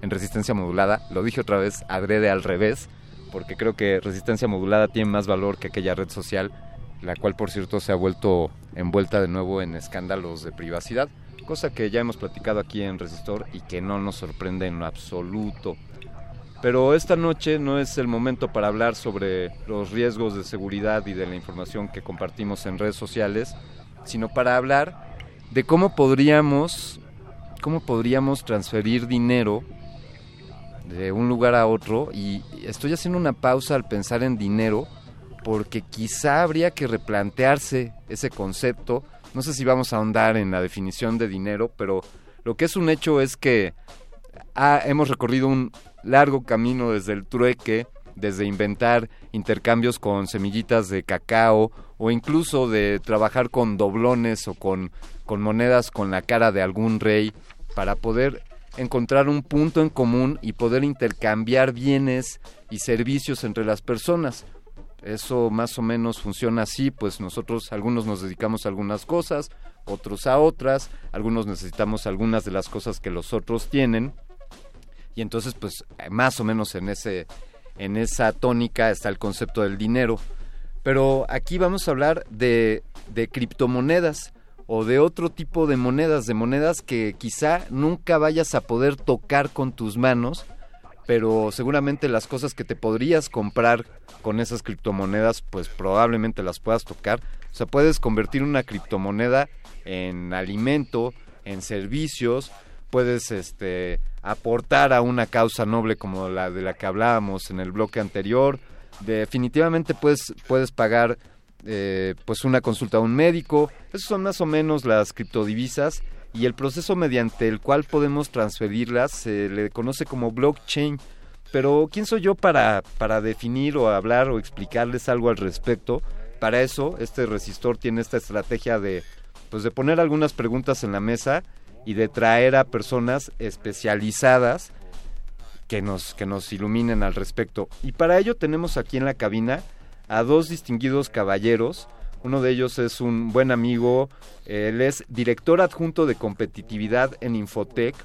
en Resistencia Modulada. Lo dije otra vez, adrede al revés, porque creo que Resistencia Modulada tiene más valor que aquella red social, la cual por cierto se ha vuelto envuelta de nuevo en escándalos de privacidad cosa que ya hemos platicado aquí en Resistor y que no nos sorprende en lo absoluto. Pero esta noche no es el momento para hablar sobre los riesgos de seguridad y de la información que compartimos en redes sociales, sino para hablar de cómo podríamos cómo podríamos transferir dinero de un lugar a otro y estoy haciendo una pausa al pensar en dinero porque quizá habría que replantearse ese concepto no sé si vamos a ahondar en la definición de dinero, pero lo que es un hecho es que hemos recorrido un largo camino desde el trueque, desde inventar intercambios con semillitas de cacao o incluso de trabajar con doblones o con, con monedas con la cara de algún rey para poder encontrar un punto en común y poder intercambiar bienes y servicios entre las personas eso más o menos funciona así, pues nosotros algunos nos dedicamos a algunas cosas, otros a otras, algunos necesitamos algunas de las cosas que los otros tienen y entonces pues más o menos en ese en esa tónica está el concepto del dinero. Pero aquí vamos a hablar de, de criptomonedas o de otro tipo de monedas, de monedas que quizá nunca vayas a poder tocar con tus manos, pero seguramente las cosas que te podrías comprar con esas criptomonedas, pues probablemente las puedas tocar. O sea, puedes convertir una criptomoneda en alimento, en servicios, puedes este aportar a una causa noble como la de la que hablábamos en el bloque anterior. Definitivamente puedes, puedes pagar eh, pues una consulta a un médico. Esas son más o menos las criptodivisas y el proceso mediante el cual podemos transferirlas se le conoce como blockchain. Pero ¿quién soy yo para, para definir o hablar o explicarles algo al respecto? Para eso, este resistor tiene esta estrategia de, pues de poner algunas preguntas en la mesa y de traer a personas especializadas que nos, que nos iluminen al respecto. Y para ello tenemos aquí en la cabina a dos distinguidos caballeros uno de ellos es un buen amigo, él es director adjunto de competitividad en Infotec.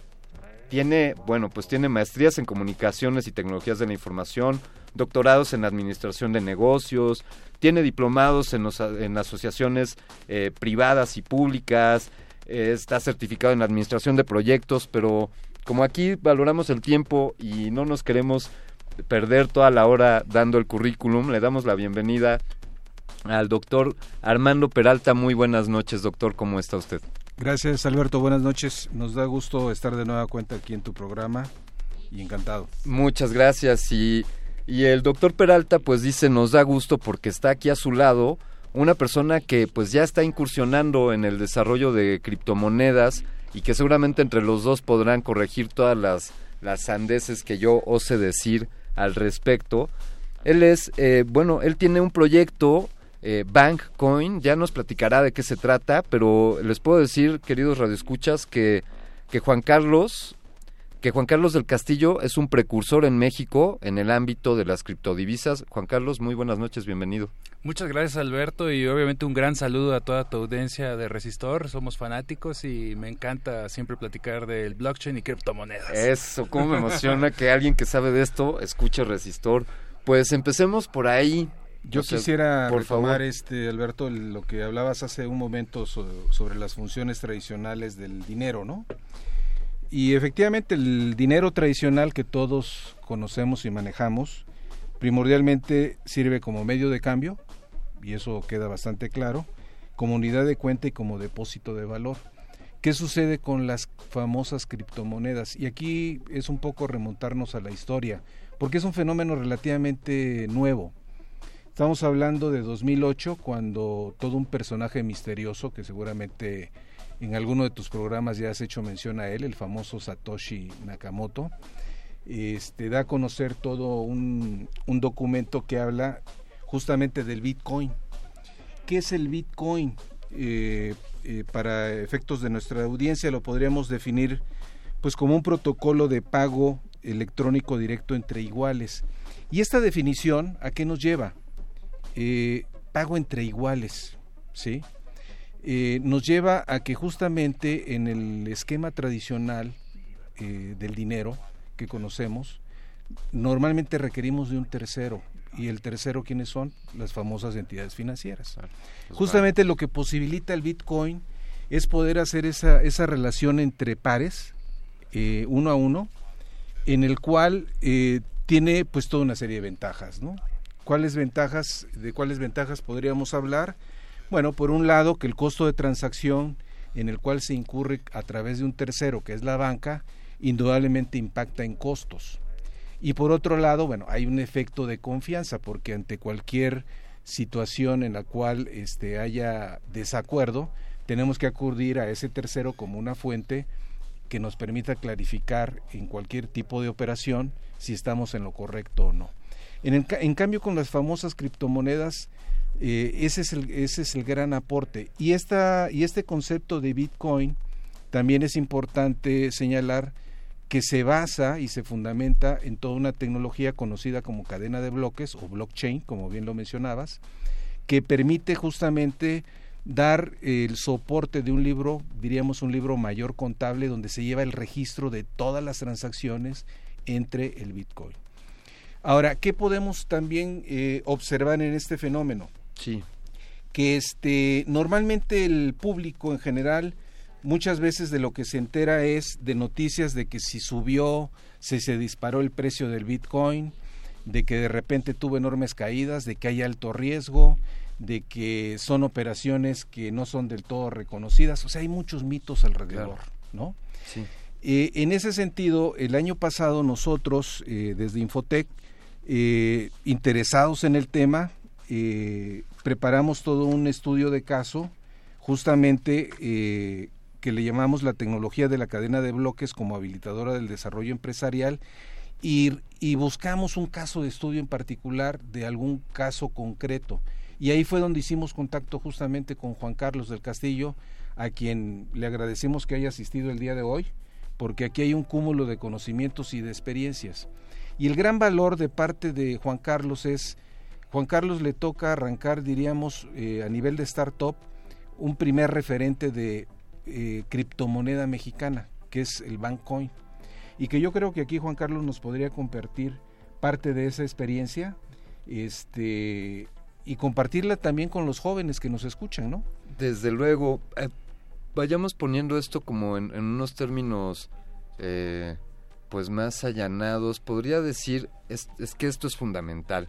Tiene, bueno, pues tiene maestrías en comunicaciones y tecnologías de la información, doctorados en administración de negocios, tiene diplomados en, en asociaciones eh, privadas y públicas, está certificado en administración de proyectos, pero como aquí valoramos el tiempo y no nos queremos perder toda la hora dando el currículum, le damos la bienvenida al doctor Armando Peralta. Muy buenas noches, doctor. ¿Cómo está usted? Gracias, Alberto. Buenas noches. Nos da gusto estar de nueva cuenta aquí en tu programa y encantado. Muchas gracias. Y, y el doctor Peralta pues dice, nos da gusto porque está aquí a su lado una persona que pues ya está incursionando en el desarrollo de criptomonedas y que seguramente entre los dos podrán corregir todas las, las sandeces que yo ose decir al respecto. Él es, eh, bueno, él tiene un proyecto eh, Bankcoin. Ya nos platicará de qué se trata, pero les puedo decir, queridos radioescuchas, que, que Juan Carlos que Juan Carlos del Castillo es un precursor en México en el ámbito de las criptodivisas. Juan Carlos, muy buenas noches, bienvenido. Muchas gracias Alberto y obviamente un gran saludo a toda tu audiencia de Resistor. Somos fanáticos y me encanta siempre platicar del blockchain y criptomonedas. Eso, cómo me emociona que alguien que sabe de esto escuche Resistor. Pues empecemos por ahí. Yo quisiera por retomar, este, Alberto, lo que hablabas hace un momento sobre las funciones tradicionales del dinero, ¿no? Y efectivamente el dinero tradicional que todos conocemos y manejamos primordialmente sirve como medio de cambio, y eso queda bastante claro, como unidad de cuenta y como depósito de valor. ¿Qué sucede con las famosas criptomonedas? Y aquí es un poco remontarnos a la historia, porque es un fenómeno relativamente nuevo Estamos hablando de 2008, cuando todo un personaje misterioso, que seguramente en alguno de tus programas ya has hecho mención a él, el famoso Satoshi Nakamoto, este, da a conocer todo un, un documento que habla justamente del Bitcoin. ¿qué es el Bitcoin? Eh, eh, para efectos de nuestra audiencia lo podríamos definir pues como un protocolo de pago electrónico directo entre iguales. Y esta definición, ¿a qué nos lleva? Eh, pago entre iguales, ¿sí? Eh, nos lleva a que justamente en el esquema tradicional eh, del dinero que conocemos, normalmente requerimos de un tercero. ¿Y el tercero quiénes son? Las famosas entidades financieras. Justamente lo que posibilita el Bitcoin es poder hacer esa, esa relación entre pares, eh, uno a uno, en el cual eh, tiene pues toda una serie de ventajas, ¿no? ¿Cuáles ventajas, de cuáles ventajas podríamos hablar? Bueno, por un lado que el costo de transacción en el cual se incurre a través de un tercero, que es la banca, indudablemente impacta en costos. Y por otro lado, bueno, hay un efecto de confianza, porque ante cualquier situación en la cual este, haya desacuerdo, tenemos que acudir a ese tercero como una fuente que nos permita clarificar en cualquier tipo de operación si estamos en lo correcto o no. En, cambio, con las famosas criptomonedas, eh, ese, es el, ese es el gran aporte. Y, esta, y este concepto de Bitcoin también es importante señalar que se basa y se fundamenta en toda una tecnología conocida como cadena de bloques o blockchain, como bien lo mencionabas, que permite justamente dar el soporte de un libro, diríamos un libro mayor contable, donde se lleva el registro de todas las transacciones entre el Bitcoin. Ahora, ¿qué podemos también eh, observar en este fenómeno? Sí. Que este, normalmente el público en general muchas veces de lo que se entera es de noticias de que si subió, si se disparó el precio del Bitcoin, de que de repente tuvo enormes caídas, de que hay alto riesgo, de que son operaciones que no son del todo reconocidas, o sea, hay muchos mitos alrededor, ¿no? Sí. Eh, en ese sentido, el año pasado nosotros, eh, desde Infotec, eh, interesados en el tema, eh, preparamos todo un estudio de caso, justamente eh, que le llamamos la tecnología de la cadena de bloques como habilitadora del desarrollo empresarial y, y buscamos un caso de estudio en particular de algún caso concreto. Y ahí fue donde hicimos contacto justamente con Juan Carlos del Castillo, a quien le agradecemos que haya asistido el día de hoy, porque aquí hay un cúmulo de conocimientos y de experiencias. Y el gran valor de parte de Juan Carlos es, Juan Carlos le toca arrancar, diríamos, eh, a nivel de startup, un primer referente de eh, criptomoneda mexicana, que es el Bankcoin. Y que yo creo que aquí Juan Carlos nos podría compartir parte de esa experiencia este, y compartirla también con los jóvenes que nos escuchan, ¿no? Desde luego, eh, vayamos poniendo esto como en, unos términos pues más allanados. Podría decir, es, es, que esto es fundamental.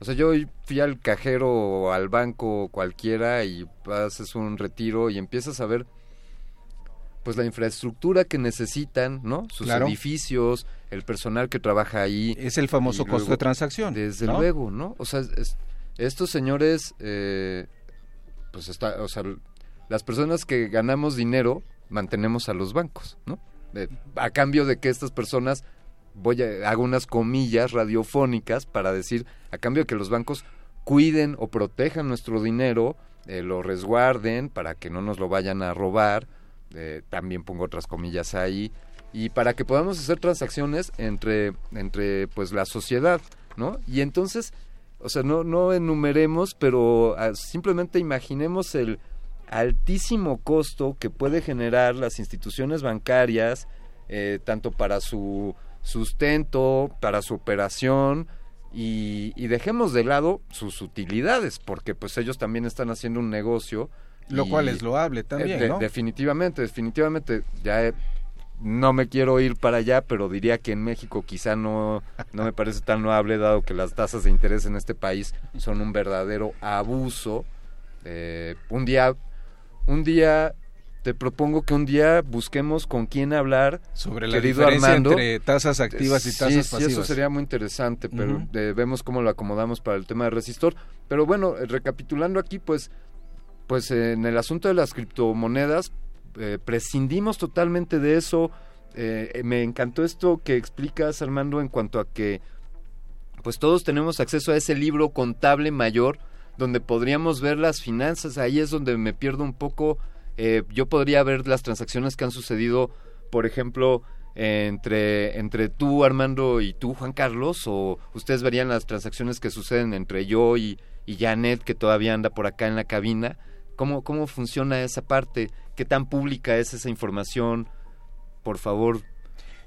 O sea, yo fui al cajero o al banco cualquiera y haces un retiro y empiezas a ver pues la infraestructura que necesitan, ¿no? Sus Claro. edificios, el personal que trabaja ahí. Es el famoso costo de transacción. Desde ¿no? luego, ¿no? O sea, es- estos señores, eh, pues está, o sea, las personas que ganamos dinero mantenemos a los bancos, ¿no? A cambio de que estas personas, voy a hago unas comillas radiofónicas para decir, a cambio de que los bancos cuiden o protejan nuestro dinero, eh, lo resguarden para que no nos lo vayan a robar, eh, también pongo otras comillas ahí, y para que podamos hacer transacciones entre, entre pues la sociedad, ¿no? Y entonces, o sea, no, no enumeremos, pero ah, simplemente imaginemos el altísimo costo que puede generar las instituciones bancarias, eh, tanto para su sustento, para su operación, y, y dejemos de lado sus utilidades, porque pues ellos también están haciendo un negocio. Lo y- cual es loable también, eh, de- ¿no? Definitivamente, definitivamente, ya he- no me quiero ir para allá, pero diría que en México quizá no, no me parece tan loable, dado que las tasas de interés en este país son un verdadero abuso. Eh, un día, un día, te propongo que un día busquemos con quién hablar Sobre la querido diferencia Armando. entre tasas activas y Sí, tasas sí, pasivas. eso sería muy interesante, pero eh, vemos cómo lo acomodamos para el tema de resistor. Pero bueno, eh, recapitulando aquí, pues, pues eh, en el asunto de las criptomonedas, eh, prescindimos totalmente de eso. Eh, me encantó esto que explicas, Armando, en cuanto a que pues todos tenemos acceso a ese libro contable mayor donde podríamos ver las finanzas. Ahí es donde me pierdo un poco. Eh, yo podría ver las transacciones que han sucedido, por ejemplo, entre, entre tú, Armando, y tú, Juan Carlos, o ustedes verían las transacciones que suceden entre yo y, y Janet, que todavía anda por acá en la cabina. ¿Cómo, ¿Cómo funciona esa parte? ¿Qué tan pública es esa información? Por favor,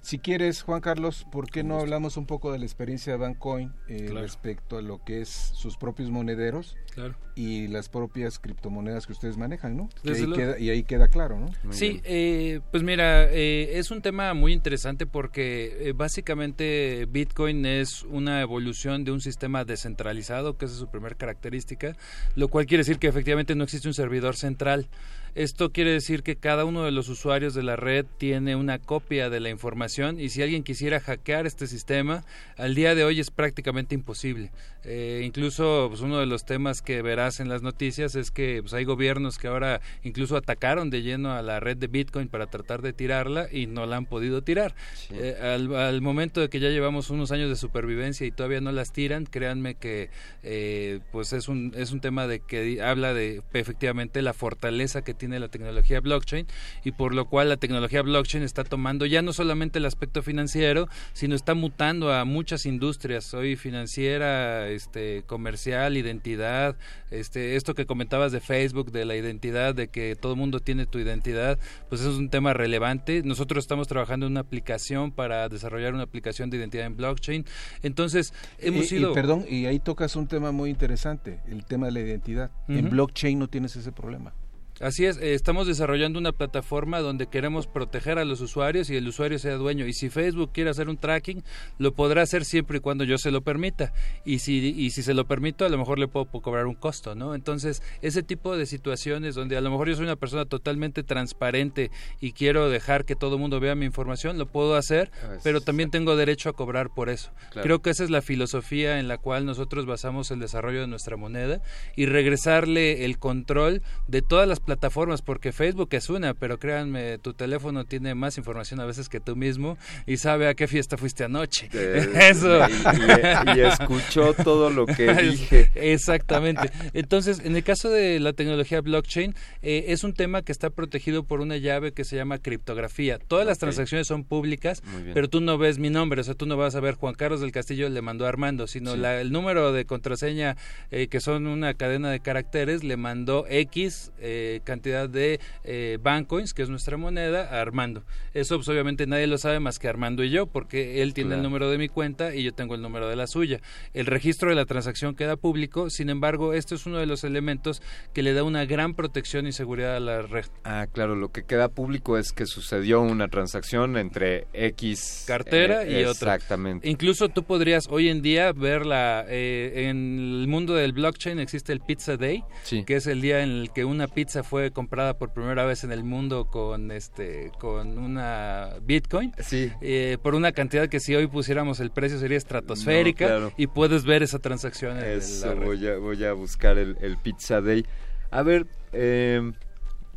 Si quieres, Juan Carlos, ¿por qué no hablamos un poco de la experiencia de Bancoin eh, Claro. respecto a lo que es sus propios monederos Claro. y las propias criptomonedas que ustedes manejan, ¿no? Que Desde ahí luego. queda- y ahí queda claro, ¿no? Sí, eh, pues mira, eh, es un tema muy interesante porque eh, básicamente Bitcoin es una evolución de un sistema descentralizado, que esa es su primera característica, lo cual quiere decir que efectivamente no existe un servidor central. Esto quiere decir que cada uno de los usuarios de la red tiene una copia de la información y si alguien quisiera hackear este sistema, al día de hoy es prácticamente imposible. Eh, incluso pues, uno de los temas que verás en las noticias es que pues, hay gobiernos que ahora incluso atacaron de lleno a la red de Bitcoin para tratar de tirarla y no la han podido tirar. Eh, al, al momento de que ya llevamos unos años de supervivencia y todavía no las tiran, créanme que eh, pues es un, es un tema de que habla de efectivamente la fortaleza que tiene la tecnología blockchain y por lo cual la tecnología blockchain está tomando ya no solamente el aspecto financiero, sino está mutando a muchas industrias, hoy financiera, este comercial, identidad, este esto que comentabas de Facebook, de la identidad, de que todo el mundo tiene tu identidad, pues eso es un tema relevante. Nosotros estamos trabajando en una aplicación para desarrollar una aplicación de identidad en blockchain. Entonces, hemos y, y sido perdón, y ahí tocas un tema muy interesante, el tema de la identidad. En blockchain no tienes ese problema. Así es, eh, estamos desarrollando una plataforma donde queremos proteger a los usuarios y el usuario sea dueño. Y si Facebook quiere hacer un tracking, lo podrá hacer siempre y cuando yo se lo permita. Y si, y si se lo permito, a lo mejor le puedo cobrar un costo, ¿no? Entonces, ese tipo de situaciones donde a lo mejor yo soy una persona totalmente transparente y quiero dejar que todo el mundo vea mi información, lo puedo hacer, Ah, pero también tengo derecho a cobrar por eso. Claro. Creo que esa es la filosofía en la cual nosotros basamos el desarrollo de nuestra moneda y regresarle el control de todas las plataformas, porque Facebook es una, pero créanme, tu teléfono tiene más información a veces que tú mismo y sabe a qué fiesta fuiste anoche. Eh, Eso. y- y- y escuchó todo lo que dije. Exactamente. Entonces, en el caso de la tecnología blockchain, eh, es un tema que está protegido por una llave que se llama criptografía. Todas las transacciones son públicas, pero tú no ves mi nombre, o sea, tú no vas a ver Juan Carlos del Castillo le mandó a Armando, sino Sí. la- el número de contraseña, eh, que son una cadena de caracteres, le mandó X eh, cantidad de eh, Bancoins, que es nuestra moneda, a Armando. Eso pues, obviamente nadie lo sabe más que Armando y yo, porque él tiene el Claro. número de mi cuenta y yo tengo el número de la suya. El registro de la transacción queda público, sin embargo, esto es uno de los elementos que le da una gran protección y seguridad a la red. Ah, claro, lo que queda público es que sucedió una transacción entre X cartera eh, y otra. Exactamente. Incluso tú podrías hoy en día verla eh, en el mundo del blockchain existe el Pizza Day, Sí. que es el día en el que una pizza fue comprada por primera vez en el mundo con este con una Bitcoin. Sí. Eh, por una cantidad que si hoy pusiéramos el precio sería estratosférica No, claro. y puedes ver esa transacción en Eso, la red. voy a, voy a buscar el, el Pizza Day. A ver, eh,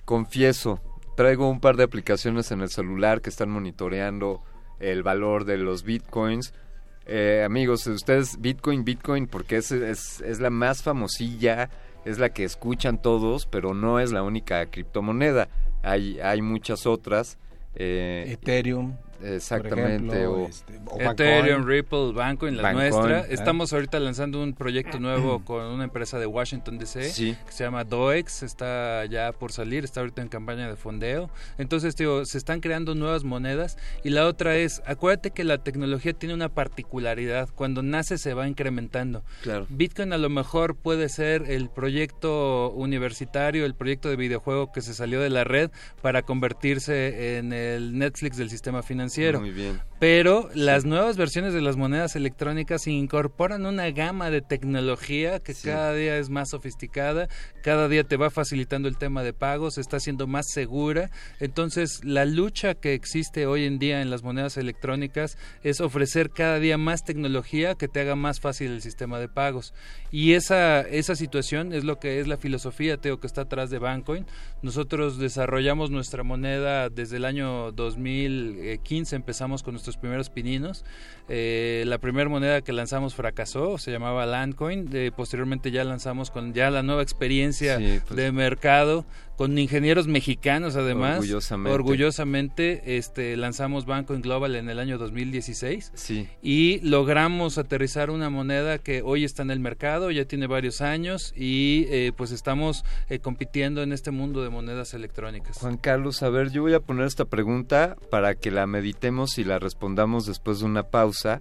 confieso, traigo un par de aplicaciones en el celular que están monitoreando el valor de los bitcoins. Eh, amigos, ustedes, Bitcoin, Bitcoin, porque es, es, es la más famosilla, es la que escuchan todos, pero no es la única criptomoneda. Hay, hay muchas otras. eh, Ethereum. Exactamente. ejemplo, o, este, o Ethereum, Ripple, Bancoin, la Bancoin, nuestra. ah. Estamos ahorita lanzando un proyecto nuevo con una empresa de Washington DC Sí. que se llama DOEX, está ya por salir, está ahorita en campaña de fondeo. Entonces, digo, se están creando nuevas monedas y la otra es, acuérdate que la tecnología tiene una particularidad, cuando nace se va incrementando. Claro. Bitcoin a lo mejor puede ser el proyecto universitario, el proyecto de videojuego que se salió de la red para convertirse en el Netflix del sistema financiero. Muy bien. Pero las nuevas versiones de las monedas electrónicas incorporan una gama de tecnología que cada día es más sofisticada, cada día te va facilitando el tema de pagos, está siendo más segura. Entonces, la lucha que existe hoy en día en las monedas electrónicas es ofrecer cada día más tecnología que te haga más fácil el sistema de pagos. Y esa, esa situación es lo que es la filosofía, Teo, que está atrás de Bancoin. Nosotros desarrollamos nuestra moneda desde el año 2015, empezamos con nuestros nuestros primeros pininos. Eh, la primera moneda que lanzamos fracasó, se llamaba Landcoin. Eh, posteriormente ya lanzamos con ya la nueva experiencia Sí, pues. de mercado con ingenieros mexicanos además. Orgullosamente. Orgullosamente, este, lanzamos Bancoin Global en el año 2016 Sí. y logramos aterrizar una moneda que hoy está en el mercado, ya tiene varios años y eh, pues estamos eh, compitiendo en este mundo de monedas electrónicas. Juan Carlos, a ver, yo voy a poner esta pregunta para que la meditemos y la respondamos después de una pausa.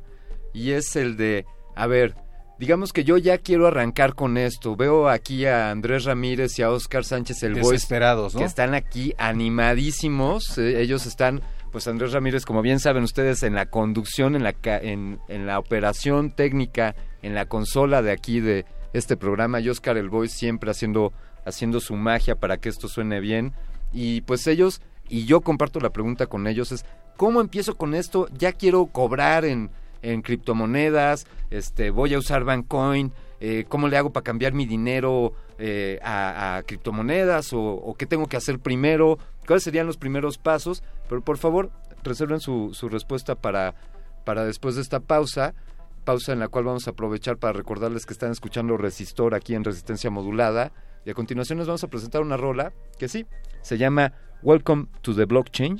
Y es el de, a ver, digamos que yo ya quiero arrancar con esto. Veo aquí a Andrés Ramírez y a Oscar Sánchez el Desesperados, ¿no? que están aquí animadísimos. Eh, ellos están, pues Andrés Ramírez, como bien saben ustedes, en la conducción, en la, en, en la operación técnica, en la consola de aquí de este programa. Y Oscar el Voice siempre haciendo, haciendo su magia para que esto suene bien. Y pues ellos, y yo comparto la pregunta con ellos, es ¿cómo empiezo con esto? Ya quiero cobrar en, en criptomonedas, este, voy a usar Bancoin, eh, ¿cómo le hago para cambiar mi dinero eh, a, criptomonedas? O, qué tengo que hacer primero? ¿Cuáles serían los primeros pasos? Pero por favor, reserven su, su respuesta para, para después de esta pausa pausa en la cual vamos a aprovechar para recordarles que están escuchando Resistor aquí en Resistencia Modulada. Y a continuación les vamos a presentar una rola que sí, se llama Welcome to the Blockchain.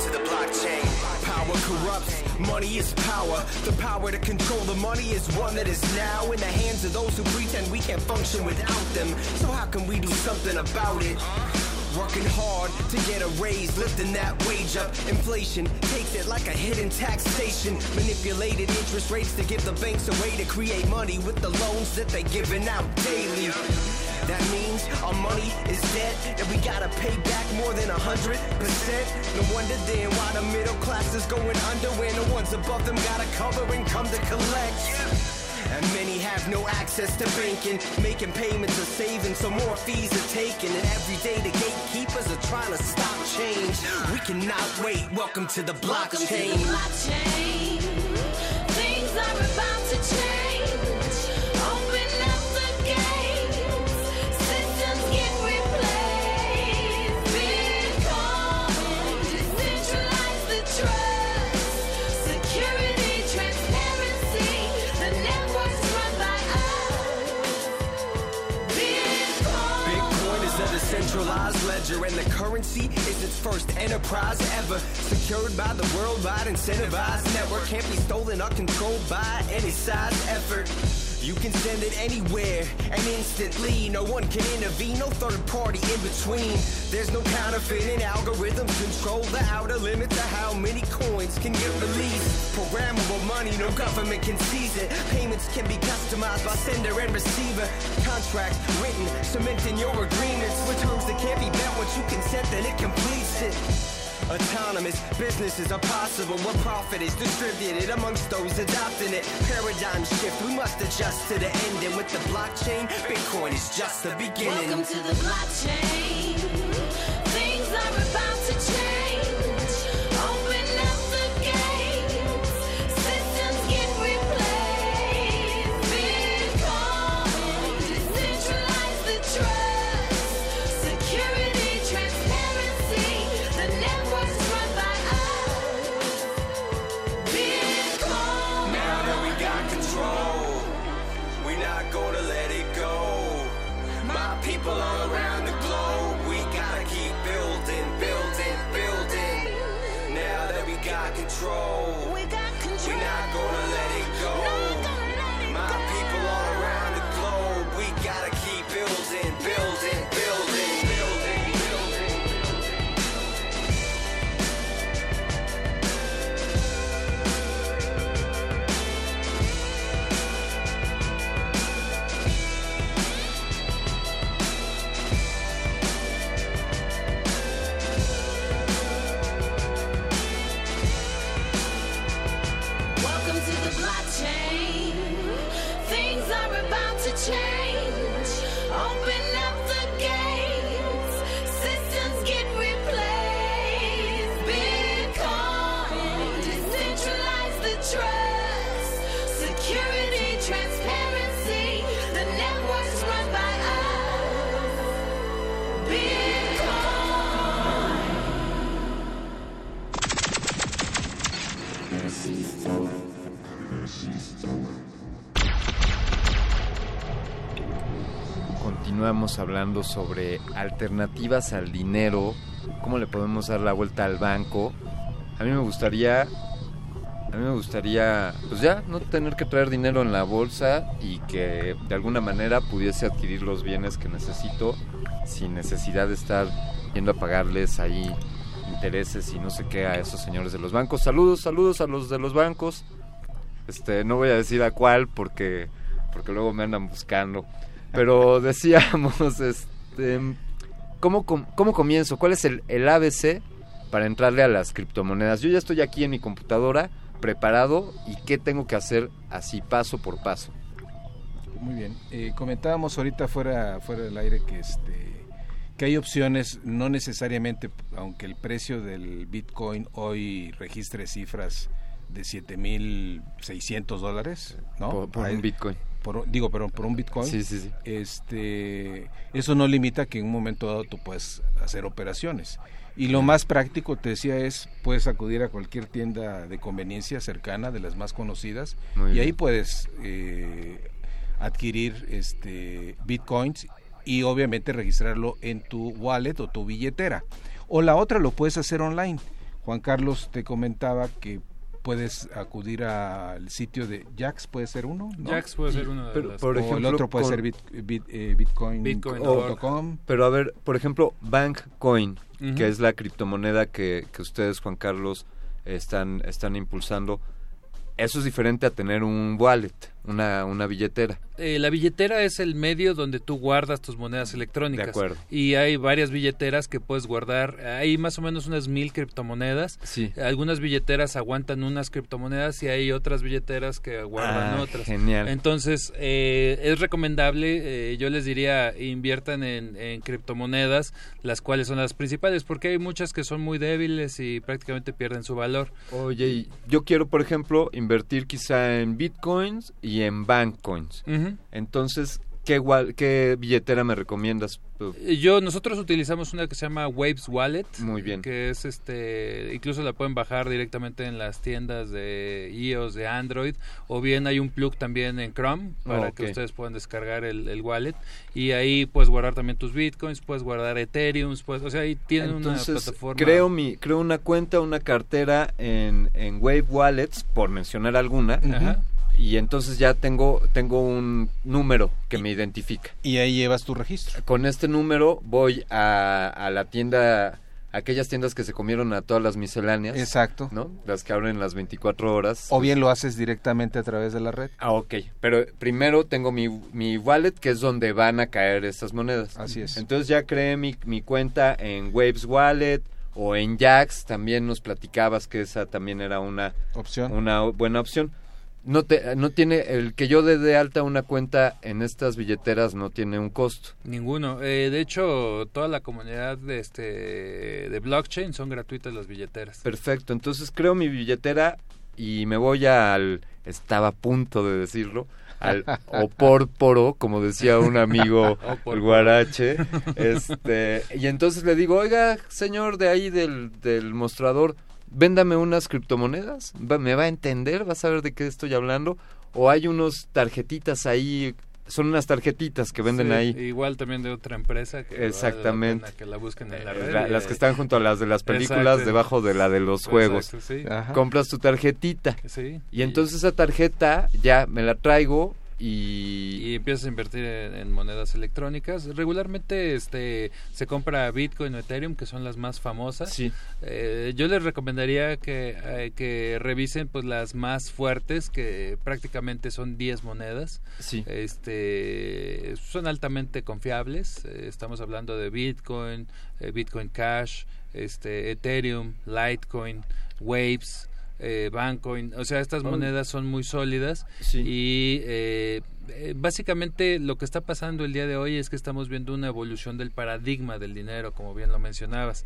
to the blockchain. Power corrupts, money is power. The power to control the money is one that is now in the hands of those who pretend we can't function without them. So, how can we do something about it? Working hard to get a raise, lifting that wage up. Inflation takes it like a hidden taxation. Manipulated interest rates to give the banks a way to create money with the loans that they're giving out daily. That means our money is debt, and we gotta pay back more than a hundred percent. No wonder then why the middle class is going under when the ones above them gotta cover and come to collect. And many have no access to banking, making payments or saving, so more fees are taken. And every day the gatekeepers are trying to stop change. We cannot wait. Welcome to the Welcome to the blockchain. blockchain. Things are about to change. And the currency is its first enterprise ever. Secured by the worldwide incentivized network, can't be stolen or controlled by any size effort. You can send it anywhere and instantly. No one can intervene, no third party in between. There's no counterfeiting algorithms control the outer limits of how many coins can get released. Programmable money, no government can seize it. Payments can be customized by sender and receiver. Contracts written, cementing your agreements with terms that can't be met once you consent, then it completes it. Autonomous businesses are possible where profit is distributed amongst those adopting it. Paradigm shift, we must adjust to the ending. With the blockchain, Bitcoin is just the beginning. Welcome to the blockchain. Things are about to change. Hablando sobre alternativas al dinero, cómo le podemos dar la vuelta al banco. A mí me gustaría, a mí me gustaría, pues ya, no tener que traer dinero en la bolsa y que de alguna manera pudiese adquirir los bienes que necesito sin necesidad de estar yendo a pagarles ahí intereses y no sé qué a esos señores de los bancos. Saludos, saludos a los de los bancos. Este, no voy a decir a cuál porque porque luego me andan buscando. Pero decíamos, este, ¿cómo, cómo comienzo? ¿Cuál es el, el ABC para entrarle a las criptomonedas? Yo ya estoy aquí en mi computadora preparado y qué tengo que hacer así paso por paso. Muy bien. Eh, comentábamos ahorita fuera, fuera del aire que este que hay opciones, no necesariamente, aunque el precio del Bitcoin hoy registre cifras de 7.600 dólares, ¿no? Por- por Hay- un Bitcoin. Por- digo, pero por un Bitcoin. Sí, sí, sí. Este, eso no limita que en un momento dado tú puedes hacer operaciones. Y lo más práctico, te decía, es puedes acudir a cualquier tienda de conveniencia cercana, de las más conocidas, Muy y bien. ahí puedes eh, adquirir este bitcoins y obviamente registrarlo en tu wallet o tu billetera. O la otra lo puedes hacer online. Juan Carlos te comentaba que puedes acudir al sitio de Jax, puede ser uno. ¿no? Jax puede ser uno de Pero, las- por o ejemplo, el otro puede con- ser bit, bit- eh, bitcoin, Bitcoin.org. .com. Pero a ver, por ejemplo, Bankcoin, que es la criptomoneda que, que ustedes, Juan Carlos, están, están impulsando, eso es diferente a tener un wallet, una, una billetera. Eh, la billetera es el medio donde tú guardas tus monedas electrónicas. De acuerdo. Y hay varias billeteras que puedes guardar. Hay más o menos unas mil criptomonedas. Sí. Algunas billeteras aguantan unas criptomonedas y hay otras billeteras que guardan Ah, otras. genial. Entonces, eh, es recomendable, eh, yo les diría, inviertan en, en criptomonedas, las cuales son las principales, porque hay muchas que son muy débiles y prácticamente pierden su valor. Oye, y yo quiero, por ejemplo, invertir quizá en bitcoins y en bankcoins. Ujú. Entonces, ¿qué, ¿qué billetera me recomiendas? Eh, Yo, nosotros utilizamos una que se llama Waves Wallet. Muy bien. Que es este, incluso la pueden bajar directamente en las tiendas de iOS, de Android, o bien hay un plug también en Chrome para Oh, que ustedes puedan descargar el, el wallet. Y ahí puedes guardar también tus bitcoins, puedes guardar Ethereum, pues, o sea, ahí tienen Entonces, una plataforma. creo, mi, creo una cuenta, una cartera en, en Wave Wallets, por mencionar alguna. Ajá. Y entonces ya tengo, tengo un número que me identifica. Y ahí llevas tu registro. Con este número voy a, a la tienda, aquellas tiendas que se comieron a todas las misceláneas. Exacto. ¿No? Las que abren las 24 horas. O bien lo haces directamente a través de la red. Ah, ok. Pero primero tengo mi, mi wallet, que es donde van a caer estas monedas. Así es. Entonces ya creé mi, mi cuenta en Waves Wallet o en Jax. También nos platicabas que esa también era una opción. Una buena opción. No, te, no tiene, el que yo dé de alta una cuenta en estas billeteras no tiene un costo. Ninguno. Eh, de hecho, toda la comunidad de este de blockchain son gratuitas las billeteras. Perfecto, entonces creo mi billetera y me voy al, estaba a punto de decirlo, al opórporo, como decía un amigo, el guarache, este, y entonces le digo, oiga, señor de ahí del, del mostrador, véndame unas criptomonedas, Va- ¿me va a entender? ¿Va a saber de qué estoy hablando? O hay unos tarjetitas ahí, son unas tarjetitas que venden Sí, ahí. Igual también de otra empresa que vale la Exactamente. pena que la busquen en la Eh, red. la- y las que están junto a las de las películas, Exacto. debajo de la de los juegos. Exacto, sí. Compras tu tarjetita. Sí. Y entonces esa tarjeta ya me la traigo y... y empiezas a invertir en, en monedas electrónicas. Regularmente este se compra Bitcoin o Ethereum, que son las más famosas. Sí. Eh, yo les recomendaría que, eh, que revisen pues las más fuertes, que prácticamente son 10 monedas. Sí. Este, son altamente confiables. Eh, estamos hablando de Bitcoin, Bitcoin Cash, este, Ethereum, Litecoin, Waves. Eh, Bancoin, o sea, estas monedas son muy sólidas Sí. y eh, eh, básicamente lo que está pasando el día de hoy es que estamos viendo una evolución del paradigma del dinero, como bien lo mencionabas.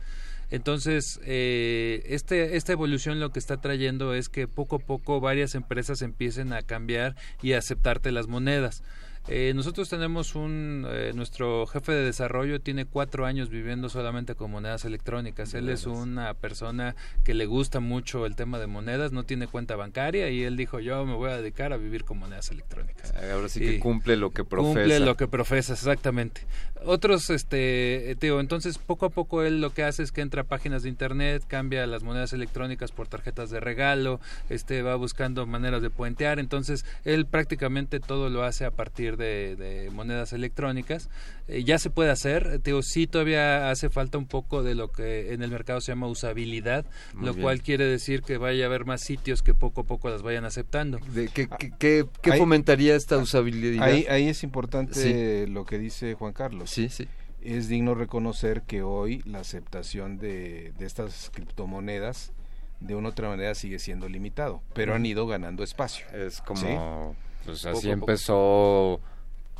Entonces, eh, este, esta evolución lo que está trayendo es que poco a poco varias empresas empiecen a cambiar y a aceptarte las monedas. Eh, nosotros tenemos un, eh, nuestro jefe de desarrollo tiene cuatro años viviendo solamente con monedas electrónicas. Él es una persona que le gusta mucho el tema de monedas, no tiene cuenta bancaria y él dijo yo me voy a dedicar a vivir con monedas electrónicas. Ahora sí que cumple lo que profesa. Cumple lo que profesa, exactamente. Otros, este, eh, digo, entonces poco a poco él lo que hace es que entra a páginas de internet, cambia las monedas electrónicas por tarjetas de regalo, este, va buscando maneras de puentear, entonces él prácticamente todo lo hace a partir de, de monedas electrónicas. Eh, ya se puede hacer, eh, digo, sí todavía hace falta un poco de lo que en el mercado se llama usabilidad, Muy lo bien. cual quiere decir que vaya a haber más sitios que poco a poco las vayan aceptando. ¿De qué, qué- qué- qué Ahí- fomentaría esta usabilidad? Ahí, ahí es importante Sí. lo que dice Juan Carlos. Sí, sí. Es digno reconocer que hoy la aceptación de, de estas criptomonedas de una u otra manera sigue siendo limitado, pero han ido ganando espacio. Es como, ¿Sí? pues así poco. empezó,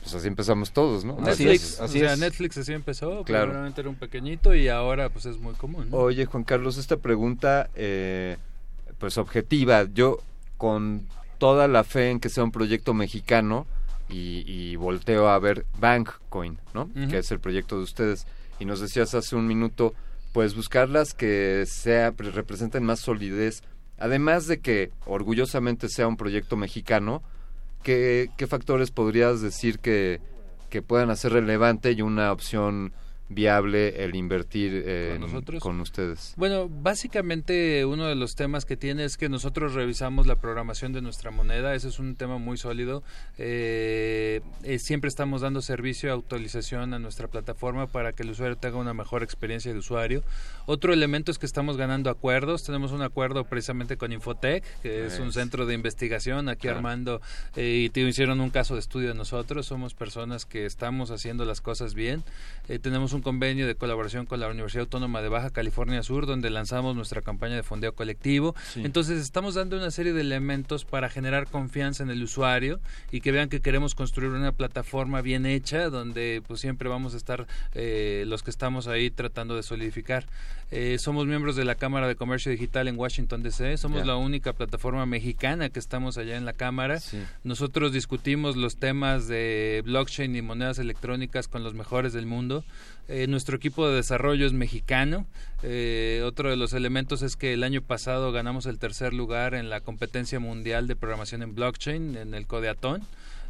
pues así empezamos todos, ¿no? Netflix, Así o sea, es. Netflix así empezó, Claro. primeramente era un pequeñito y ahora pues es muy común. ¿no? Oye, Juan Carlos, esta pregunta, eh, pues objetiva. Yo, con toda la fe en que sea un proyecto mexicano, y, y volteo a ver Bankcoin, ¿no? Que es el proyecto de ustedes. Y nos decías hace un minuto, pues buscarlas que sea, pre- representen más solidez. Además de que orgullosamente sea un proyecto mexicano, ¿qué, qué factores podrías decir que, que puedan hacer relevante y una opción viable el invertir en- nosotros? con ustedes? Bueno, básicamente uno de los temas que tiene es que nosotros revisamos la programación de nuestra moneda, ese es un tema muy sólido. Eh, eh, siempre estamos dando servicio de actualización a nuestra plataforma para que el usuario tenga una mejor experiencia de usuario. Otro elemento es que estamos ganando acuerdos, tenemos un acuerdo precisamente con Infotec, que es un centro de investigación, aquí Claro. Armando eh, y te hicieron un caso de estudio de nosotros, somos personas que estamos haciendo las cosas bien. Eh, tenemos un convenio de colaboración con la Universidad Autónoma de Baja California Sur, donde lanzamos nuestra campaña de fondeo colectivo. Sí. Entonces estamos dando una serie de elementos para generar confianza en el usuario y que vean que queremos construir una plataforma bien hecha, donde pues siempre vamos a estar eh, los que estamos ahí tratando de solidificar. Eh, somos miembros de la Cámara de Comercio Digital en Washington DC, somos la única plataforma mexicana que estamos allá en la Cámara. Nosotros discutimos los temas de blockchain y monedas electrónicas con los mejores del mundo. Eh, nuestro equipo de desarrollo es mexicano. Eh, otro de los elementos es que el año pasado ganamos el tercer lugar en la competencia mundial de programación en blockchain, en el Codeatón.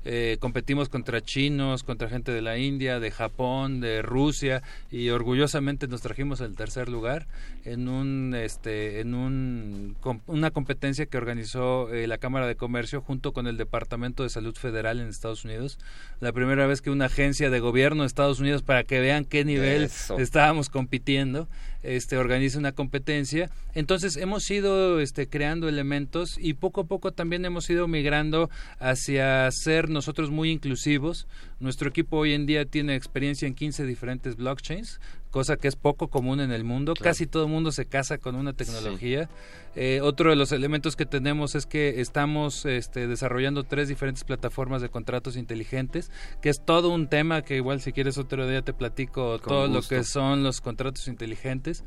Eh, competimos contra chinos, contra gente de la India, de Japón, de Rusia y orgullosamente nos trajimos el tercer lugar en un este en un com- una competencia que organizó eh, la Cámara de Comercio junto con el Departamento de Salud Federal en Estados Unidos. La primera vez que una agencia de gobierno de Estados Unidos para que vean qué nivel Eso. estábamos compitiendo, este organiza una competencia. Entonces hemos ido este creando elementos y poco a poco también hemos ido migrando hacia ser nosotros muy inclusivos. Nuestro equipo hoy en día tiene experiencia en 15 diferentes blockchains, cosa que es poco común en el mundo. Claro. Casi todo el mundo se casa con una tecnología. Eh, otro de los elementos que tenemos es que estamos este, desarrollando tres diferentes plataformas de contratos inteligentes, que es todo un tema que igual si quieres otro día te platico Con todo lo que son los contratos inteligentes.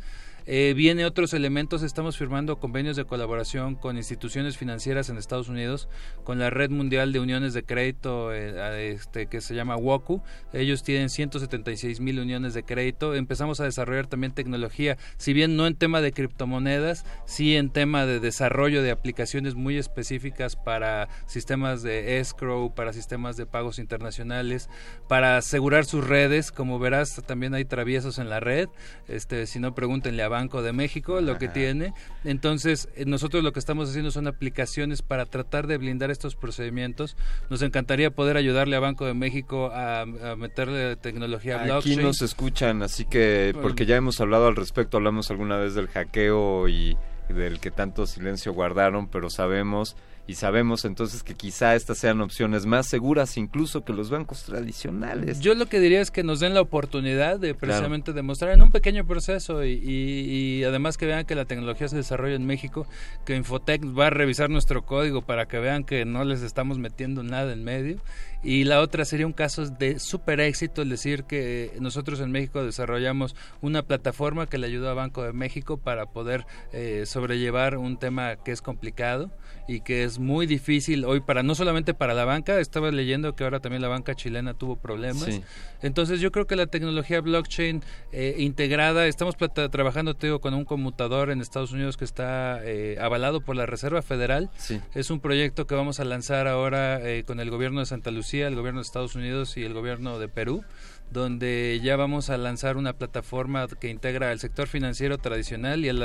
Eh, viene otros elementos, estamos firmando convenios de colaboración con instituciones financieras en Estados Unidos, con la Red Mundial de Uniones de Crédito eh, este, que se llama WOCU. Ellos tienen 176 mil uniones de crédito. Empezamos a desarrollar también tecnología, si bien no en tema de criptomonedas, sí en tema de desarrollo de aplicaciones muy específicas para sistemas de escrow, para sistemas de pagos internacionales, para asegurar sus redes. Como verás, también hay traviesos en la red. Este, si no, pregúntenle a Banco de México lo que tiene. Entonces, eh, nosotros lo que estamos haciendo son aplicaciones para tratar de blindar estos procedimientos. Nos encantaría poder ayudarle a Banco de México a, a meterle tecnología Aquí blockchain. nos escuchan, así que, porque ya hemos hablado al respecto, hablamos alguna vez del hackeo y del que tanto silencio guardaron, pero sabemos y sabemos entonces que quizá estas sean opciones más seguras incluso que los bancos tradicionales. Yo lo que diría es que nos den la oportunidad de precisamente demostrar en un pequeño proceso y, y- y además que vean que la tecnología se desarrolla en México, que Infotec va a revisar nuestro código para que vean que no les estamos metiendo nada en medio. Y la otra sería un caso de súper éxito, es decir, que nosotros en México desarrollamos una plataforma que le ayudó a Banco de México para poder eh, sobrellevar un tema que es complicado y que es muy difícil hoy para no solamente para la banca, estaba leyendo que ahora también la banca chilena tuvo problemas. Sí. Entonces yo creo que la tecnología blockchain eh, integrada, estamos plata- trabajando te digo, con un conmutador en Estados Unidos que está eh, avalado por la Reserva Federal. Sí. Es un proyecto que vamos a lanzar ahora eh, con el gobierno de Santa Lucía, el gobierno de Estados Unidos y el gobierno de Perú donde ya vamos a lanzar una plataforma que integra al sector financiero tradicional y a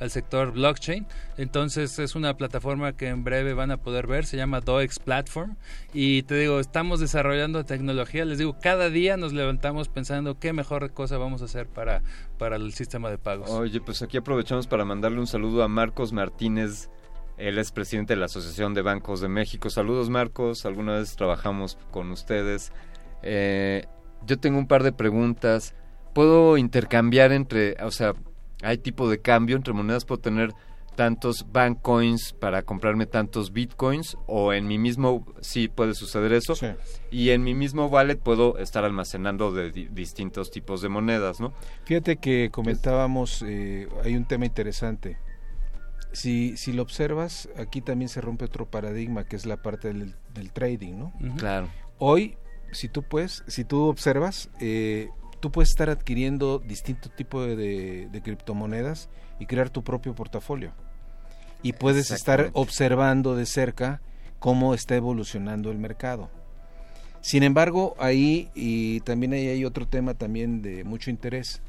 al sector blockchain. Entonces es una plataforma que en breve van a poder ver, se llama DOEX Platform y te digo, estamos desarrollando tecnología, les digo, cada día nos levantamos pensando qué mejor cosa vamos a hacer para, para el sistema de pagos. Oye, pues aquí aprovechamos para mandarle un saludo a Marcos Martínez. Él es presidente de la Asociación de Bancos de México. Saludos, Marcos. Alguna vez trabajamos con ustedes. Eh, yo tengo un par de preguntas. ¿Puedo intercambiar entre, o sea, hay tipo de cambio entre monedas? ¿Puedo tener tantos bank coins para comprarme tantos bitcoins? ¿O en mi mismo, sí puede suceder eso? Y en mi mismo wallet puedo estar almacenando de di- distintos tipos de monedas, ¿no? Fíjate que comentábamos, eh, hay un tema interesante. Si, si lo observas, aquí también se rompe otro paradigma que es la parte del, del trading, ¿no? Claro. Hoy, si tú puedes, si tú observas, eh, tú puedes estar adquiriendo distinto tipo de, de- de criptomonedas y crear tu propio portafolio. Y puedes estar observando de cerca cómo está evolucionando el mercado. Sin embargo, ahí y también ahí hay otro tema también de mucho interés.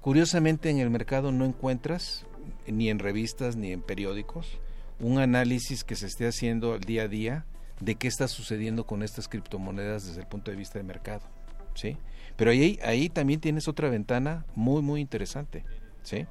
Curiosamente en el mercado no encuentras ni en revistas ni en periódicos un análisis que se esté haciendo al día a día de qué está sucediendo con estas criptomonedas desde el punto de vista de mercado, ¿sí? Pero ahí ahí también tienes otra ventana muy muy interesante, ¿sí?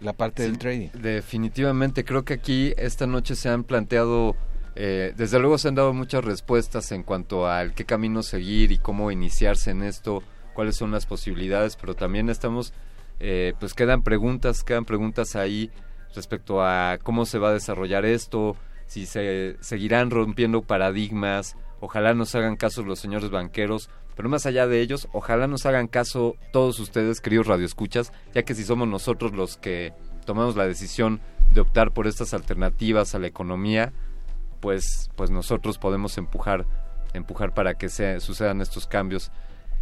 La parte del trading. Definitivamente, creo que aquí esta noche se han planteado, eh, desde luego se han dado muchas respuestas en cuanto al qué camino seguir y cómo iniciarse en esto, cuáles son las posibilidades, pero también estamos, eh, pues quedan preguntas, quedan preguntas ahí respecto a cómo se va a desarrollar esto, si se seguirán rompiendo paradigmas, ojalá nos hagan caso los señores banqueros, pero más allá de ellos, ojalá nos hagan caso todos ustedes, queridos radioescuchas, ya que si somos nosotros los que tomamos la decisión de optar por estas alternativas a la economía, pues, pues nosotros podemos empujar, empujar para que sucedan estos cambios.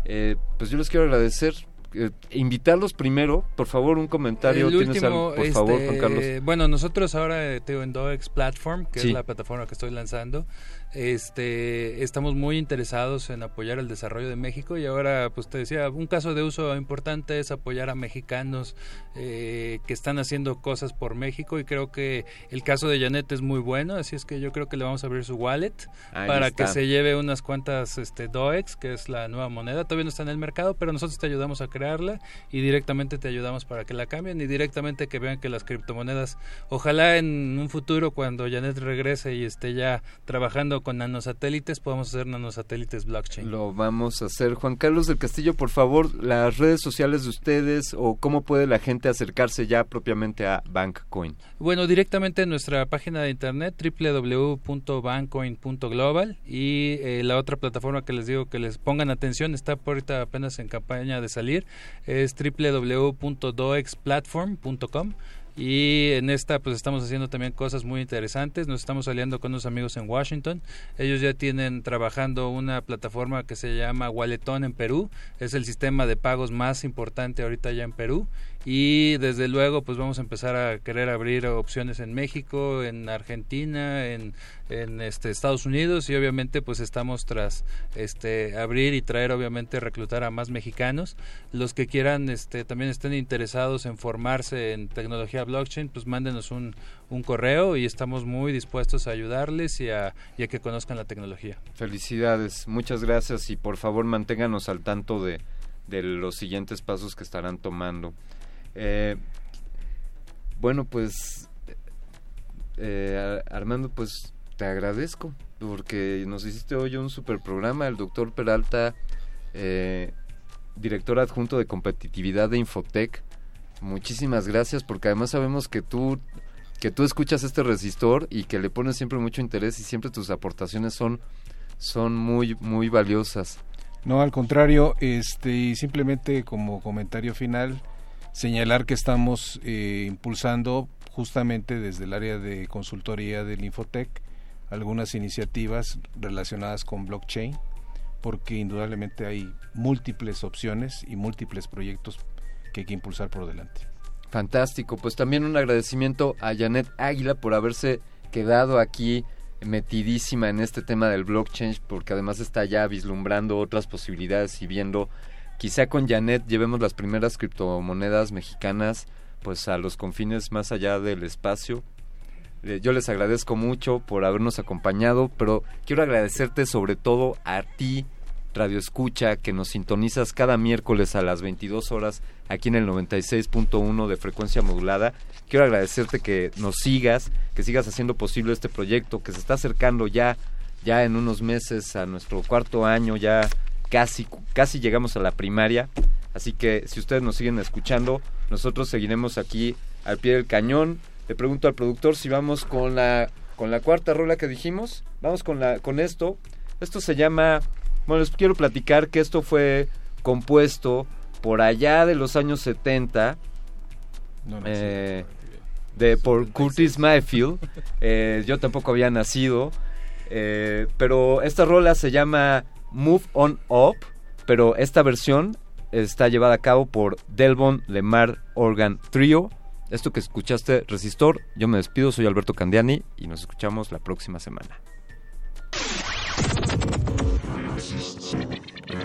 Eh, pues yo les quiero agradecer, eh, invitarlos primero, por favor, un comentario. El ¿Tienes último, algo, por favor, este, Juan Carlos? Bueno, nosotros ahora eh, te digo, en DOEX Platform, que Sí. es la plataforma que estoy lanzando, este, estamos muy interesados en apoyar el desarrollo de México y ahora, pues te decía, un caso de uso importante es apoyar a mexicanos eh, que están haciendo cosas por México y creo que el caso de Janet es muy bueno, así es que yo creo que le vamos a abrir su wallet Ahí para está. que se lleve unas cuantas este, DOEX, que es la nueva moneda. Todavía no está en el mercado, pero nosotros te ayudamos a crearla y directamente te ayudamos para que la cambien y directamente que vean que las criptomonedas, ojalá en un futuro cuando Janet regrese y esté ya trabajando con nanosatélites, podamos hacer nanosatélites blockchain. Lo vamos a hacer. Juan Carlos del Castillo, por favor, las redes sociales de ustedes o cómo puede la gente acercarse ya propiamente a Bankcoin. Bueno, directamente en nuestra página de internet www.bancoin.global y eh, la otra plataforma que les digo que les pongan atención está por ahorita apenas en campaña de salir es www.doexplatform.com y en esta pues estamos haciendo también cosas muy interesantes. Nos estamos aliando con unos amigos en Washington. Ellos ya tienen trabajando una plataforma que se llama Walletón en Perú. Es el sistema de pagos más importante ahorita ya en Perú y desde luego pues vamos a empezar a querer abrir opciones en México, en Argentina, en, en este Estados Unidos y obviamente pues estamos tras este abrir y traer obviamente reclutar a más mexicanos. Los que quieran este también estén interesados en formarse en tecnología blockchain, pues mándenos un, un correo y estamos muy dispuestos a ayudarles y a, y a que conozcan la tecnología. Felicidades, muchas gracias y por favor manténganos al tanto de, de los siguientes pasos que estarán tomando. Eh, bueno, pues eh, Armando, pues te agradezco porque nos hiciste hoy un super programa. El doctor Peralta, eh, director adjunto de competitividad de Infotec, muchísimas gracias porque además sabemos que tú que tú escuchas este resistor y que le pones siempre mucho interés y siempre tus aportaciones son son muy muy valiosas. No, al contrario, este, simplemente como comentario final, señalar que estamos eh, impulsando justamente desde el área de consultoría del Infotec algunas iniciativas relacionadas con blockchain, porque indudablemente hay múltiples opciones y múltiples proyectos que hay que impulsar por delante. Fantástico, pues también un agradecimiento a Janet Águila por haberse quedado aquí metidísima en este tema del blockchain, porque además está ya vislumbrando otras posibilidades y viendo, quizá con Janet llevemos las primeras criptomonedas mexicanas pues a los confines más allá del espacio. Eh, Yo les agradezco mucho por habernos acompañado, pero quiero agradecerte sobre todo a ti, Radio Escucha, que nos sintonizas cada miércoles a las 22 horas aquí en el 96.1 de frecuencia modulada. Quiero agradecerte que nos sigas, que sigas haciendo posible este proyecto, que se está acercando ya, ya en unos meses a nuestro cuarto año, ya casi, casi llegamos a la primaria. Así que si ustedes nos siguen escuchando, nosotros seguiremos aquí al pie del cañón. Le pregunto al productor si vamos con la con la cuarta rola que dijimos. Vamos con la con esto. Esto se llama bueno, les quiero platicar que esto fue compuesto por allá de los años 70 No, no, eh, de por Curtis Mayfield. Eh, yo tampoco había nacido, eh, pero esta rola se llama Move On Up, pero esta versión está llevada a cabo por Delbon Lemar Organ Trio. Esto que escuchaste, Resistor, yo me despido, soy Alberto Candiani y nos escuchamos la próxima semana. La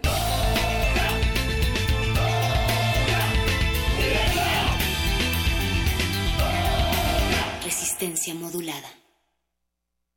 Modulada.